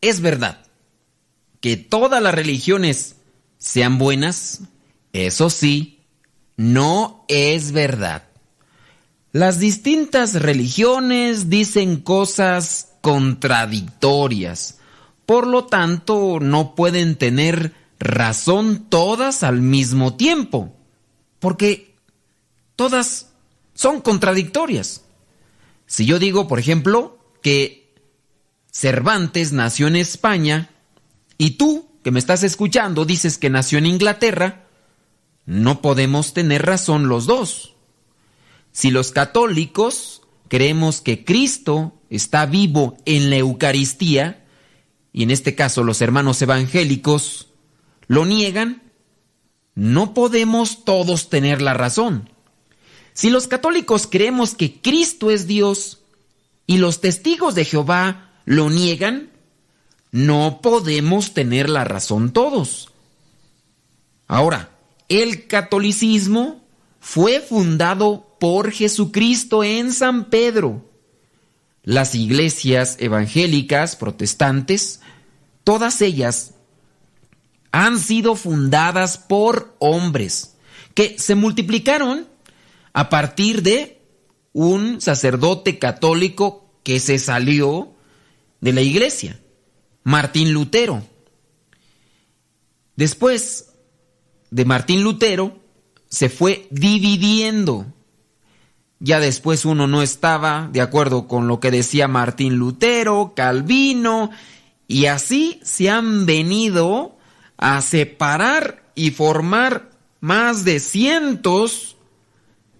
es verdad. Que todas las religiones sean buenas, eso sí, no es verdad. Las distintas religiones dicen cosas contradictorias, por lo tanto no pueden tener razón todas al mismo tiempo, porque todas son contradictorias. Si yo digo, por ejemplo, que Cervantes nació en España y tú, que me estás escuchando, dices que nació en Inglaterra, no podemos tener razón los dos. Si los católicos creemos que Cristo está vivo en la Eucaristía, y en este caso los hermanos evangélicos lo niegan, no podemos todos tener la razón. Si los católicos creemos que Cristo es Dios y los testigos de Jehová lo niegan, no podemos tener la razón todos. Ahora, el catolicismo fue fundado por Jesucristo en San Pedro. Las iglesias evangélicas, protestantes, todas ellas han sido fundadas por hombres que se multiplicaron a partir de un sacerdote católico que se salió de la iglesia, Martín Lutero. Después de Martín Lutero, se fue dividiendo. Ya después uno no estaba de acuerdo con lo que decía Martín Lutero, Calvino, y así se han venido a separar y formar más de cientos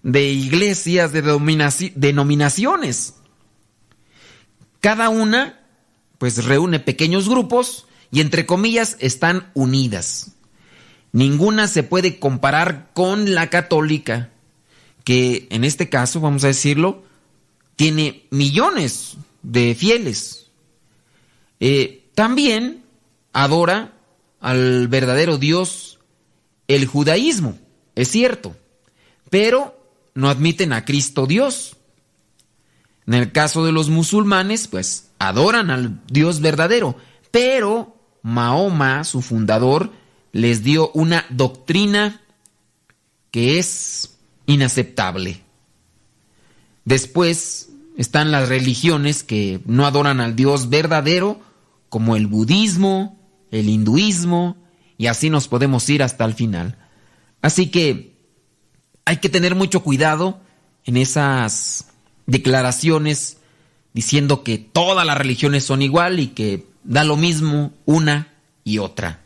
de iglesias de denominaciones. Cada una pues reúne pequeños grupos y entre comillas están unidas. Ninguna se puede comparar con la católica, que en este caso, vamos a decirlo, tiene millones de fieles. Eh, también adora al verdadero Dios el judaísmo, es cierto, pero no admiten a Cristo Dios. En el caso de los musulmanes, pues adoran al Dios verdadero, pero Mahoma, su fundador, les dio una doctrina que es inaceptable. Después están las religiones que no adoran al Dios verdadero, como el budismo, el hinduismo, y así nos podemos ir hasta el final. Así que hay que tener mucho cuidado en esas declaraciones diciendo que todas las religiones son igual y que da lo mismo una y otra.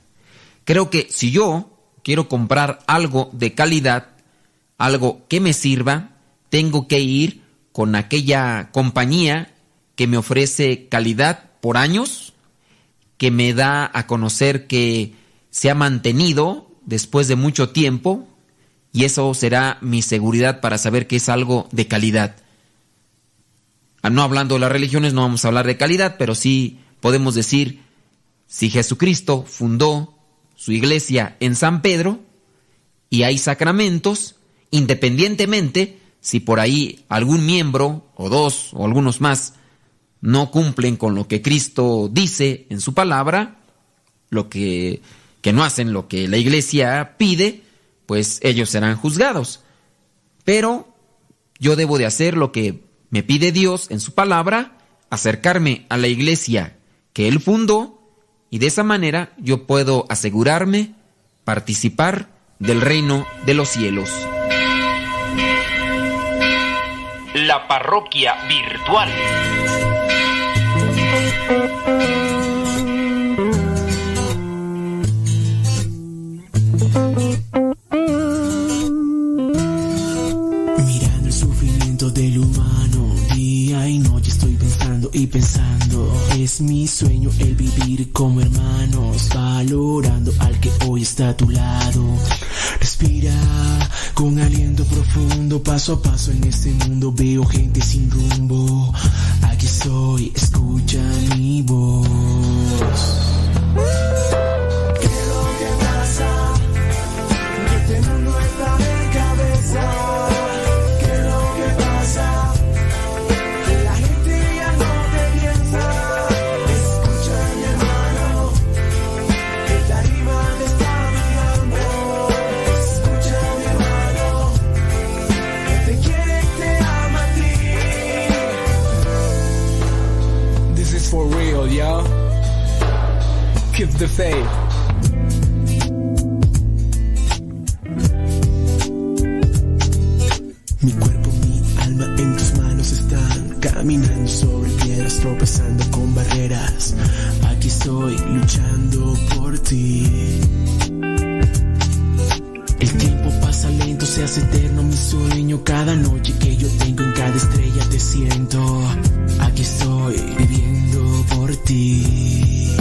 Creo que si yo quiero comprar algo de calidad, algo que me sirva, tengo que ir con aquella compañía que me ofrece calidad por años, que me da a conocer que se ha mantenido después de mucho tiempo y eso será mi seguridad para saber que es algo de calidad. Ah, No hablando de las religiones, no vamos a hablar de calidad, pero sí podemos decir, si Jesucristo fundó su iglesia en San Pedro y hay sacramentos, independientemente si por ahí algún miembro o dos o algunos más no cumplen con lo que Cristo dice en su palabra, lo que, que no hacen lo que la iglesia pide, pues ellos serán juzgados. Pero yo debo de hacer lo que me pide Dios en su palabra, acercarme a la iglesia que Él fundó y de esa manera yo puedo asegurarme participar del reino de los cielos. La parroquia virtual. Y pensando. Es mi sueño el vivir como hermanos, valorando al que hoy está a tu lado. Respira con aliento profundo, paso a paso en este mundo veo gente sin rumbo. Aquí estoy, escucha mi voz. Keep the faith. Mi cuerpo, mi alma en tus manos están caminando sobre piedras, tropezando con barreras. Aquí estoy luchando por ti. El tiempo pasa lento, se hace eterno mi sueño. Cada noche que yo tengo en cada estrella te siento. Aquí estoy viviendo por ti.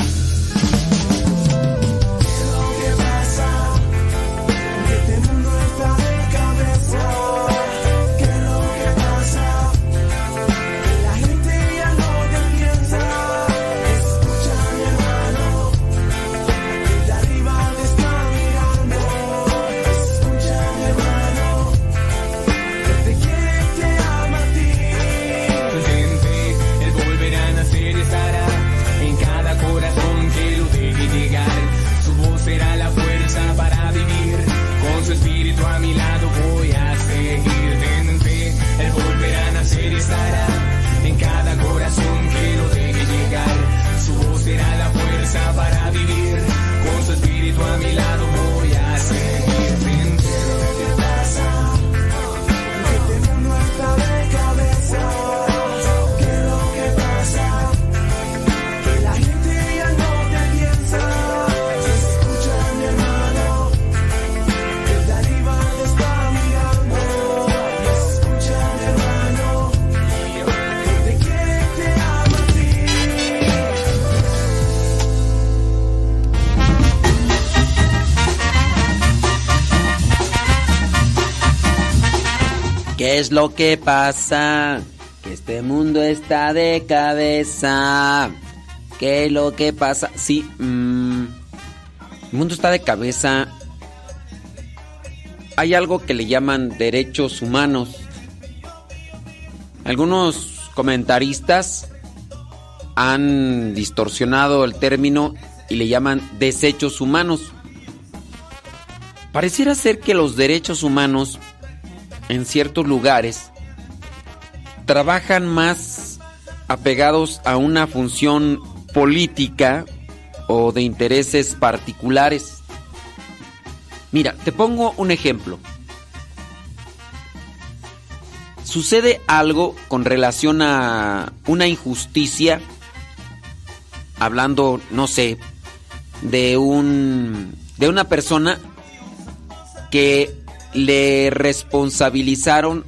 ¿Qué es lo que pasa? Que este mundo está de cabeza. ¿Qué es lo que pasa? Sí, mm, el mundo está de cabeza. Hay algo que le llaman derechos humanos. Algunos comentaristas han distorsionado el término y le llaman desechos humanos. Pareciera ser que los derechos humanos en ciertos lugares trabajan más apegados a una función política o de intereses particulares. Mira, te pongo un ejemplo. Sucede algo con relación a una injusticia, hablando, no sé, de un de una persona que le responsabilizaron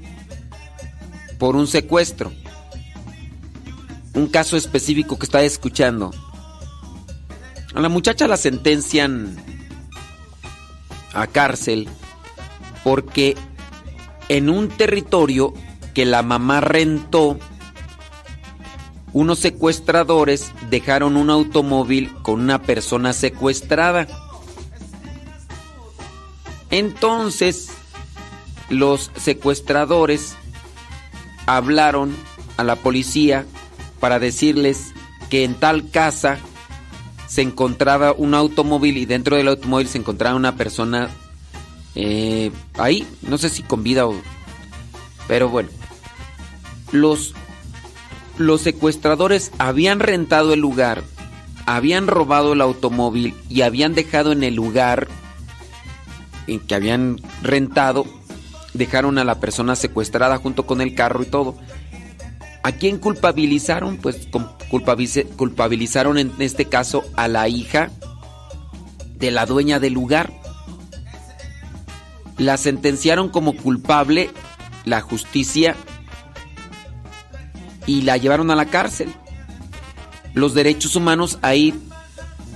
por un secuestro. Un caso específico que está escuchando. A la muchacha la sentencian a cárcel porque en un territorio que la mamá rentó, unos secuestradores dejaron un automóvil con una persona secuestrada. Entonces, los secuestradores hablaron a la policía para decirles que en tal casa se encontraba un automóvil y dentro del automóvil se encontraba una persona eh, ahí, no sé si con vida o... Pero bueno, los, los secuestradores habían rentado el lugar, habían robado el automóvil y habían dejado en el lugar en que habían rentado, dejaron a la persona secuestrada junto con el carro y todo. ¿A quién culpabilizaron? Pues culpabilizaron en este caso a la hija de la dueña del lugar. La sentenciaron como culpable la justicia y la llevaron a la cárcel. Los derechos humanos ahí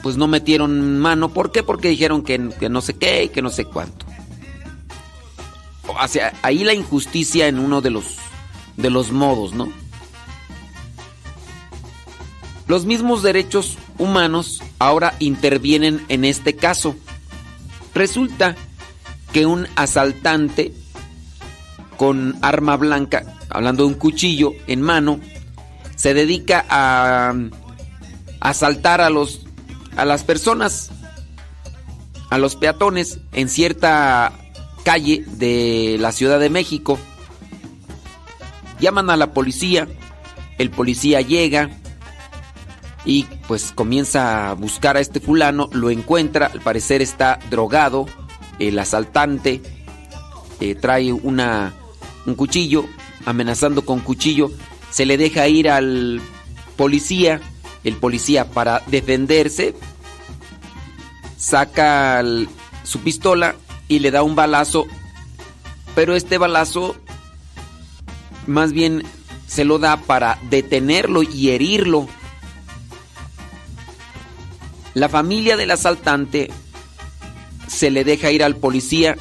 pues no metieron mano. ¿Por qué? Porque dijeron que, que no sé qué y que no sé cuánto. O sea, ahí la injusticia en uno de los, de los modos, ¿no? Los mismos derechos humanos ahora intervienen en este caso. Resulta que un asaltante con arma blanca, hablando de un cuchillo en mano, se dedica a asaltar a los a las personas, a los peatones en cierta calle de la Ciudad de México. Llaman a la policía, el policía llega y pues comienza a buscar a este fulano, lo encuentra, al parecer está drogado, el asaltante eh, trae una, un cuchillo, amenazando con cuchillo, se le deja ir al policía, el policía para defenderse saca su pistola y le da un balazo, pero este balazo más bien se lo da para detenerlo y herirlo. La familia del asaltante se le deja ir al policía,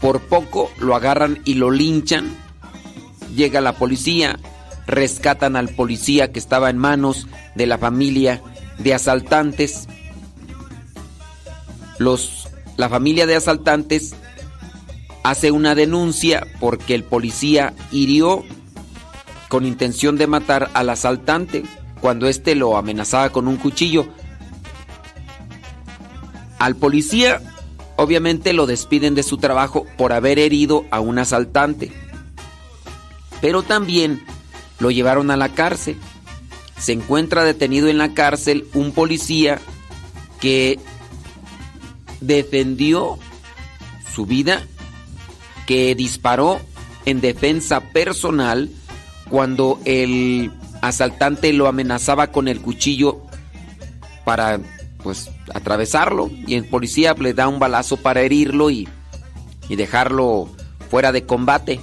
por poco lo agarran y lo linchan, llega la policía, rescatan al policía que estaba en manos de la familia de asaltantes. Los, la familia de asaltantes hace una denuncia porque el policía hirió con intención de matar al asaltante cuando éste lo amenazaba con un cuchillo. Al policía obviamente lo despiden de su trabajo por haber herido a un asaltante. Pero también lo llevaron a la cárcel. Se encuentra detenido en la cárcel un policía que defendió su vida, que disparó en defensa personal cuando el asaltante lo amenazaba con el cuchillo para pues atravesarlo y el policía le da un balazo para herirlo y, y dejarlo fuera de combate.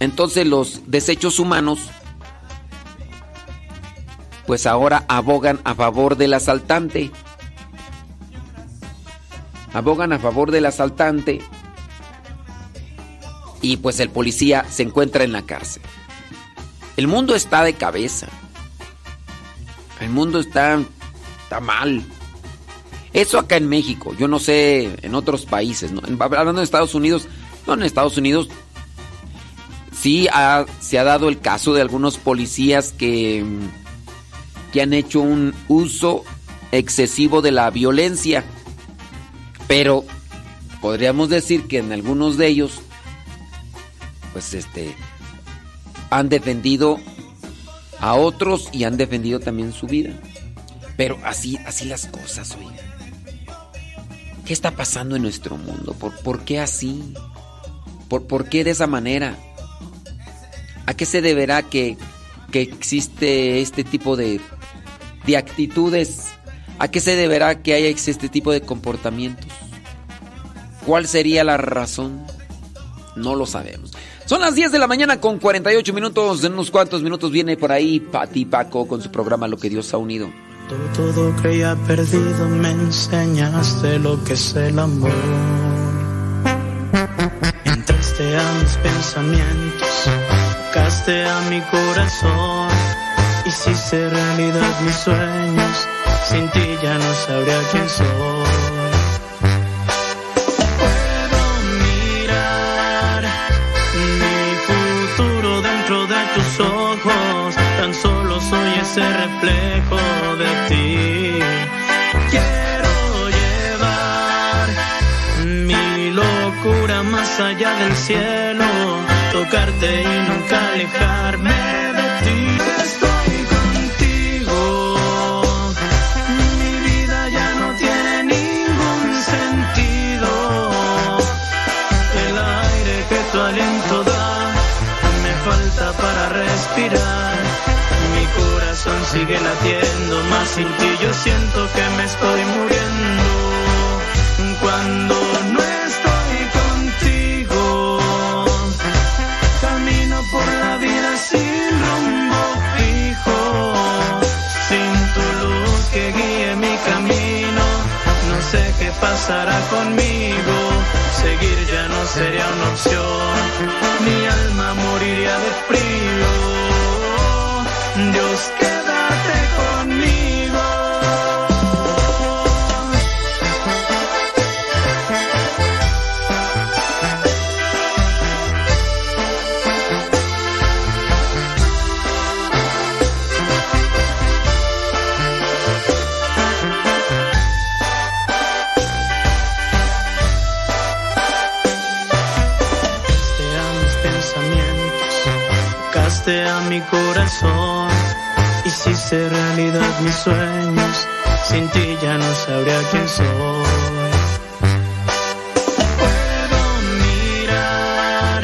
Entonces los desechos humanos pues ahora abogan a favor del asaltante. Abogan a favor del asaltante y pues el policía se encuentra en la cárcel. El mundo está de cabeza. El mundo está, está mal. Eso acá en México, yo no sé en otros países, ¿no? Hablando de Estados Unidos, no en Estados Unidos sí se ha dado el caso de algunos policías que, que han hecho un uso excesivo de la violencia. Pero podríamos decir que en algunos de ellos, pues este, han defendido a otros y han defendido también su vida. Pero así, así las cosas, oiga. ¿Qué está pasando en nuestro mundo? ¿Por, por qué así? ¿Por, por qué de esa manera? ¿A qué se deberá que, que existe este tipo de, de actitudes? ¿A qué se deberá que haya este tipo de comportamientos? ¿Cuál sería la razón? No lo sabemos. Son las 10 de la mañana con 48 minutos. En unos cuantos minutos viene por ahí Pati Paco con su programa Lo que Dios ha unido. Todo creía perdido, me enseñaste lo que es el amor. Entraste a mis pensamientos, tocaste a mi corazón, hiciste realidad mis sueños, sin ti ya no sabría quién soy. Puedo mirar mi futuro dentro de tus ojos, tan solo soy ese reflejo de ti. Quiero llevar mi locura más allá del cielo, y nunca alejarme de ti. Estoy contigo, mi vida ya no tiene ningún sentido. El aire que tu aliento da me falta para respirar. Mi corazón sigue latiendo, más sin ti yo siento que me estoy pasará conmigo, seguir ya no sería una opción. Corazón, hiciste realidad mis sueños, sin ti ya no sabría quién soy. Puedo mirar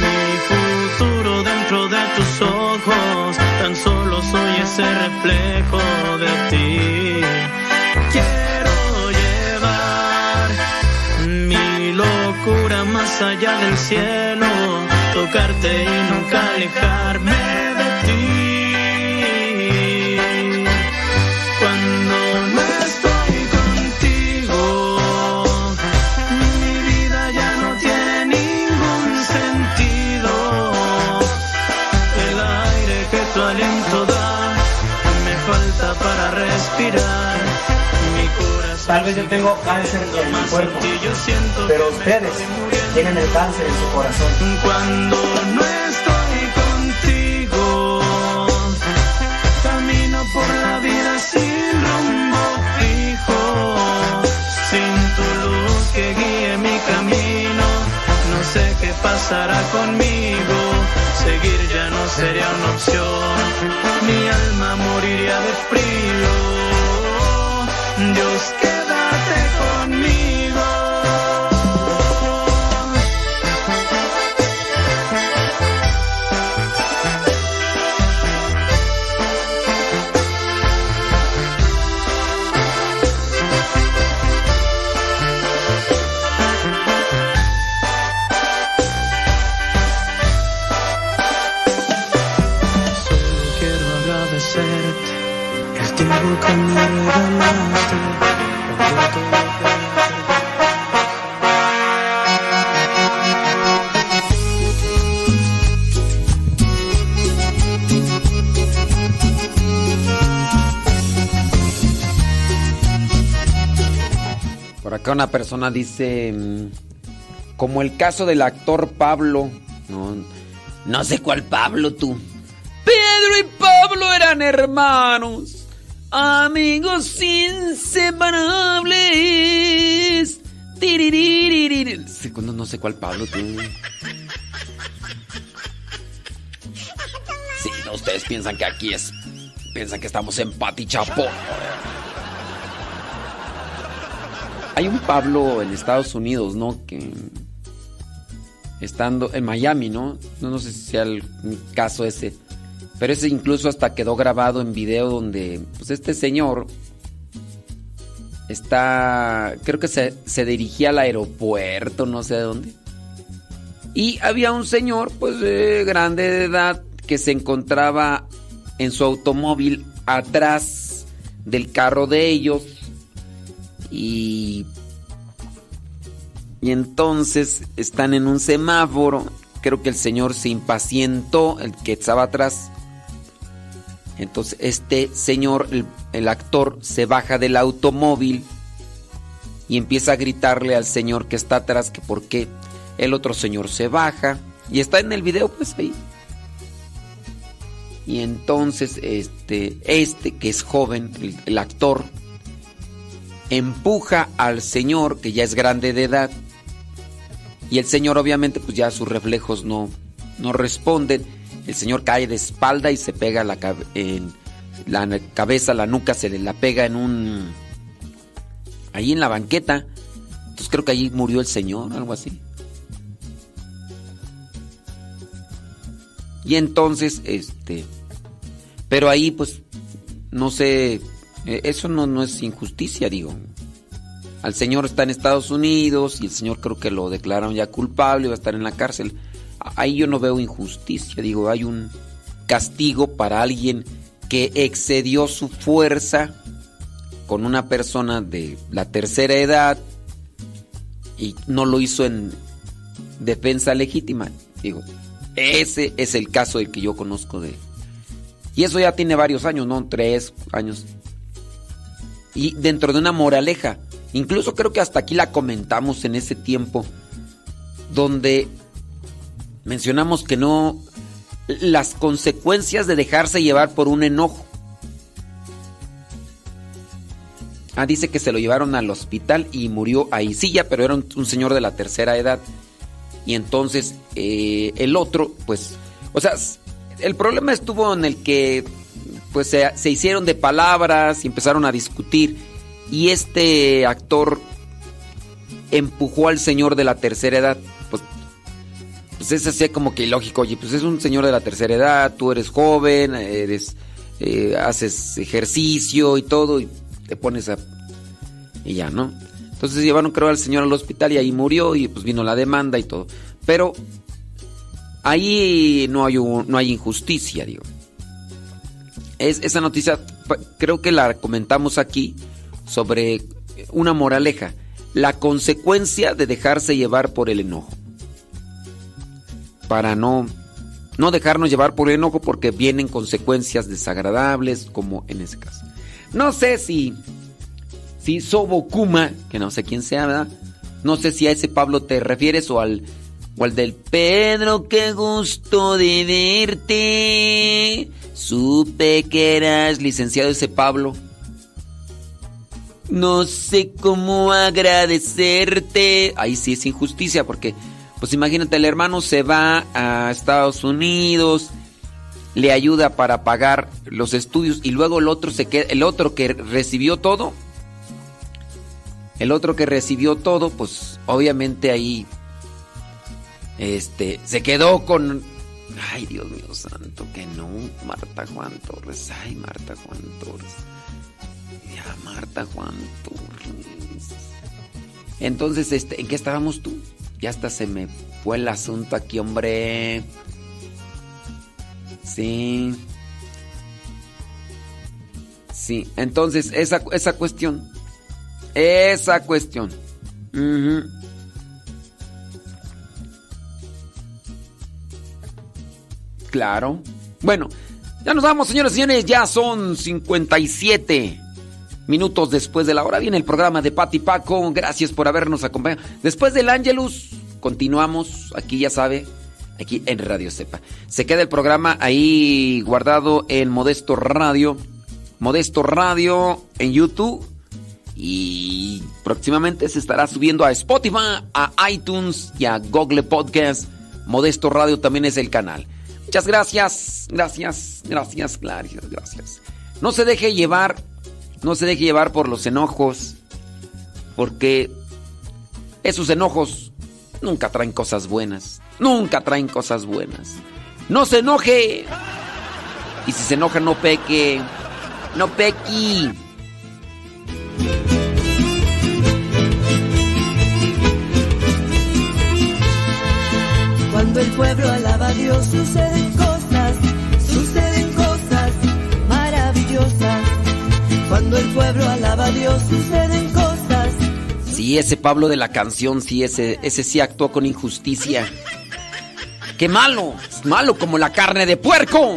mi futuro dentro de tus ojos, tan solo soy ese reflejo de ti. Quiero llevar mi locura más allá del cielo, tocarte y nunca alejarme de ti. Cuando no estoy contigo, mi vida ya no tiene ningún sentido. El aire que tu aliento da me falta para respirar. Mi corazón Tal vez yo tengo cáncer en mi cuerpo, pero ustedes tienen el cáncer en su corazón. Cuando no estoy contigo, camino por la vida sin rumbo fijo, sin tu luz que guíe mi camino. No sé qué pasará conmigo, seguir ya no sería una opción. Mi alma moriría de frío. Dios, quédate una persona dice, mm, como el caso del actor Pablo. No, no sé cuál Pablo tú. Pedro y Pablo eran hermanos, amigos inseparables. Segundo, no sé cuál Pablo tú. Sí, no, ustedes piensan que aquí es. Piensan que estamos en Pati Chapo. Hay un Pablo en Estados Unidos, ¿no? Que. Estando en Miami, ¿no? No, no sé si sea el caso ese. Pero ese incluso hasta quedó grabado en video donde. Pues este señor. Está. Creo que se, se dirigía al aeropuerto, no sé de dónde. Y había un señor, pues grande de edad, que se encontraba en su automóvil atrás del carro de ellos. Y. Y entonces están en un semáforo. Creo que el señor se impacientó, el que estaba atrás. Entonces este señor, el, el actor, se baja del automóvil y empieza a gritarle al señor que está atrás que por qué el otro señor se baja. Y está en el video, pues ahí. Y entonces, este, este que es joven, el, el actor, empuja al señor que ya es grande de edad. Y el señor, obviamente, pues ya sus reflejos no, no responden. El señor cae de espalda y se pega la, en la cabeza, la nuca, se le la pega en un. ahí en la banqueta. Entonces creo que allí murió el señor, algo así. Y entonces, este. Pero ahí, pues, no sé. Eh, Eso no, no es injusticia, digo. Al señor está en Estados Unidos y el señor creo que lo declararon ya culpable va a estar en la cárcel. Ahí yo no veo injusticia, digo, hay un castigo para alguien que excedió su fuerza con una persona de la tercera edad y no lo hizo en defensa legítima. Digo, ese es el caso del que yo conozco de... Y eso ya tiene varios años, ¿no? Tres años. Y dentro de una moraleja, incluso creo que hasta aquí la comentamos en ese tiempo, donde mencionamos que no... Las consecuencias de dejarse llevar por un enojo. Ah, dice que se lo llevaron al hospital y murió ahí. Sí, pero era un, señor de la tercera edad. Y entonces eh, el otro, pues, o sea, el problema estuvo en el que, pues, se, se hicieron de palabras y empezaron a discutir. Y este actor empujó al señor de la tercera edad. Pues, pues es así como que ilógico. Oye, pues es un señor de la tercera edad, tú eres joven, eres, eh, haces ejercicio y todo, y te pones a... Y ya, ¿no? Entonces llevaron creo al señor al hospital y ahí murió y pues vino la demanda y todo. Pero ahí no hay, un- no hay injusticia, digo. Es, esa noticia creo que la comentamos aquí sobre una moraleja. La consecuencia de dejarse llevar por el enojo. Para no, no dejarnos llevar por el enojo porque vienen consecuencias desagradables como en ese caso. No sé si si Sobo Kuma, que no sé quién sea, ¿verdad? No sé si a ese Pablo te refieres o al, o al del Pedro, qué gusto de verte. Supe que eras licenciado ese Pablo. No sé cómo agradecerte. Ahí sí es injusticia porque, pues imagínate, el hermano se va a Estados Unidos, le ayuda para pagar los estudios y luego el otro se queda, el otro que recibió todo, el otro que recibió todo, pues obviamente ahí este se quedó con ay, Dios mío santo, que no, Marta Juan Torres, ay, Marta Juan Torres. Ya, Marta Juan Torres. Entonces, este, ¿en qué estábamos tú? Ya hasta se me fue el asunto aquí, hombre. Sí. Sí, entonces esa, esa cuestión. Esa cuestión. Claro. Bueno, ya nos vamos, señores y señores. Ya son 57. minutos después de la hora viene el programa de Pati Paco. Gracias por habernos acompañado. Después del Angelus, continuamos. Aquí ya sabe, aquí en Radio Cepa. Se queda el programa ahí guardado en Modesto Radio. Modesto Radio en YouTube. Y próximamente se estará subiendo a Spotify, a iTunes y a Google Podcast. Modesto Radio también es el canal. Muchas gracias, gracias, gracias, gracias, gracias. No se deje llevar, no se deje llevar por los enojos, porque esos enojos nunca traen cosas buenas, nunca traen cosas buenas. No se enoje. Y si se enoja, no peque, no pequi. Cuando el pueblo alaba a Dios suceden cosas, suceden cosas maravillosas. Cuando el pueblo alaba a Dios suceden cosas. Sí, ese Pablo de la canción, sí, ese, ese sí actuó con injusticia. ¡Qué malo! Es malo como la carne de puerco.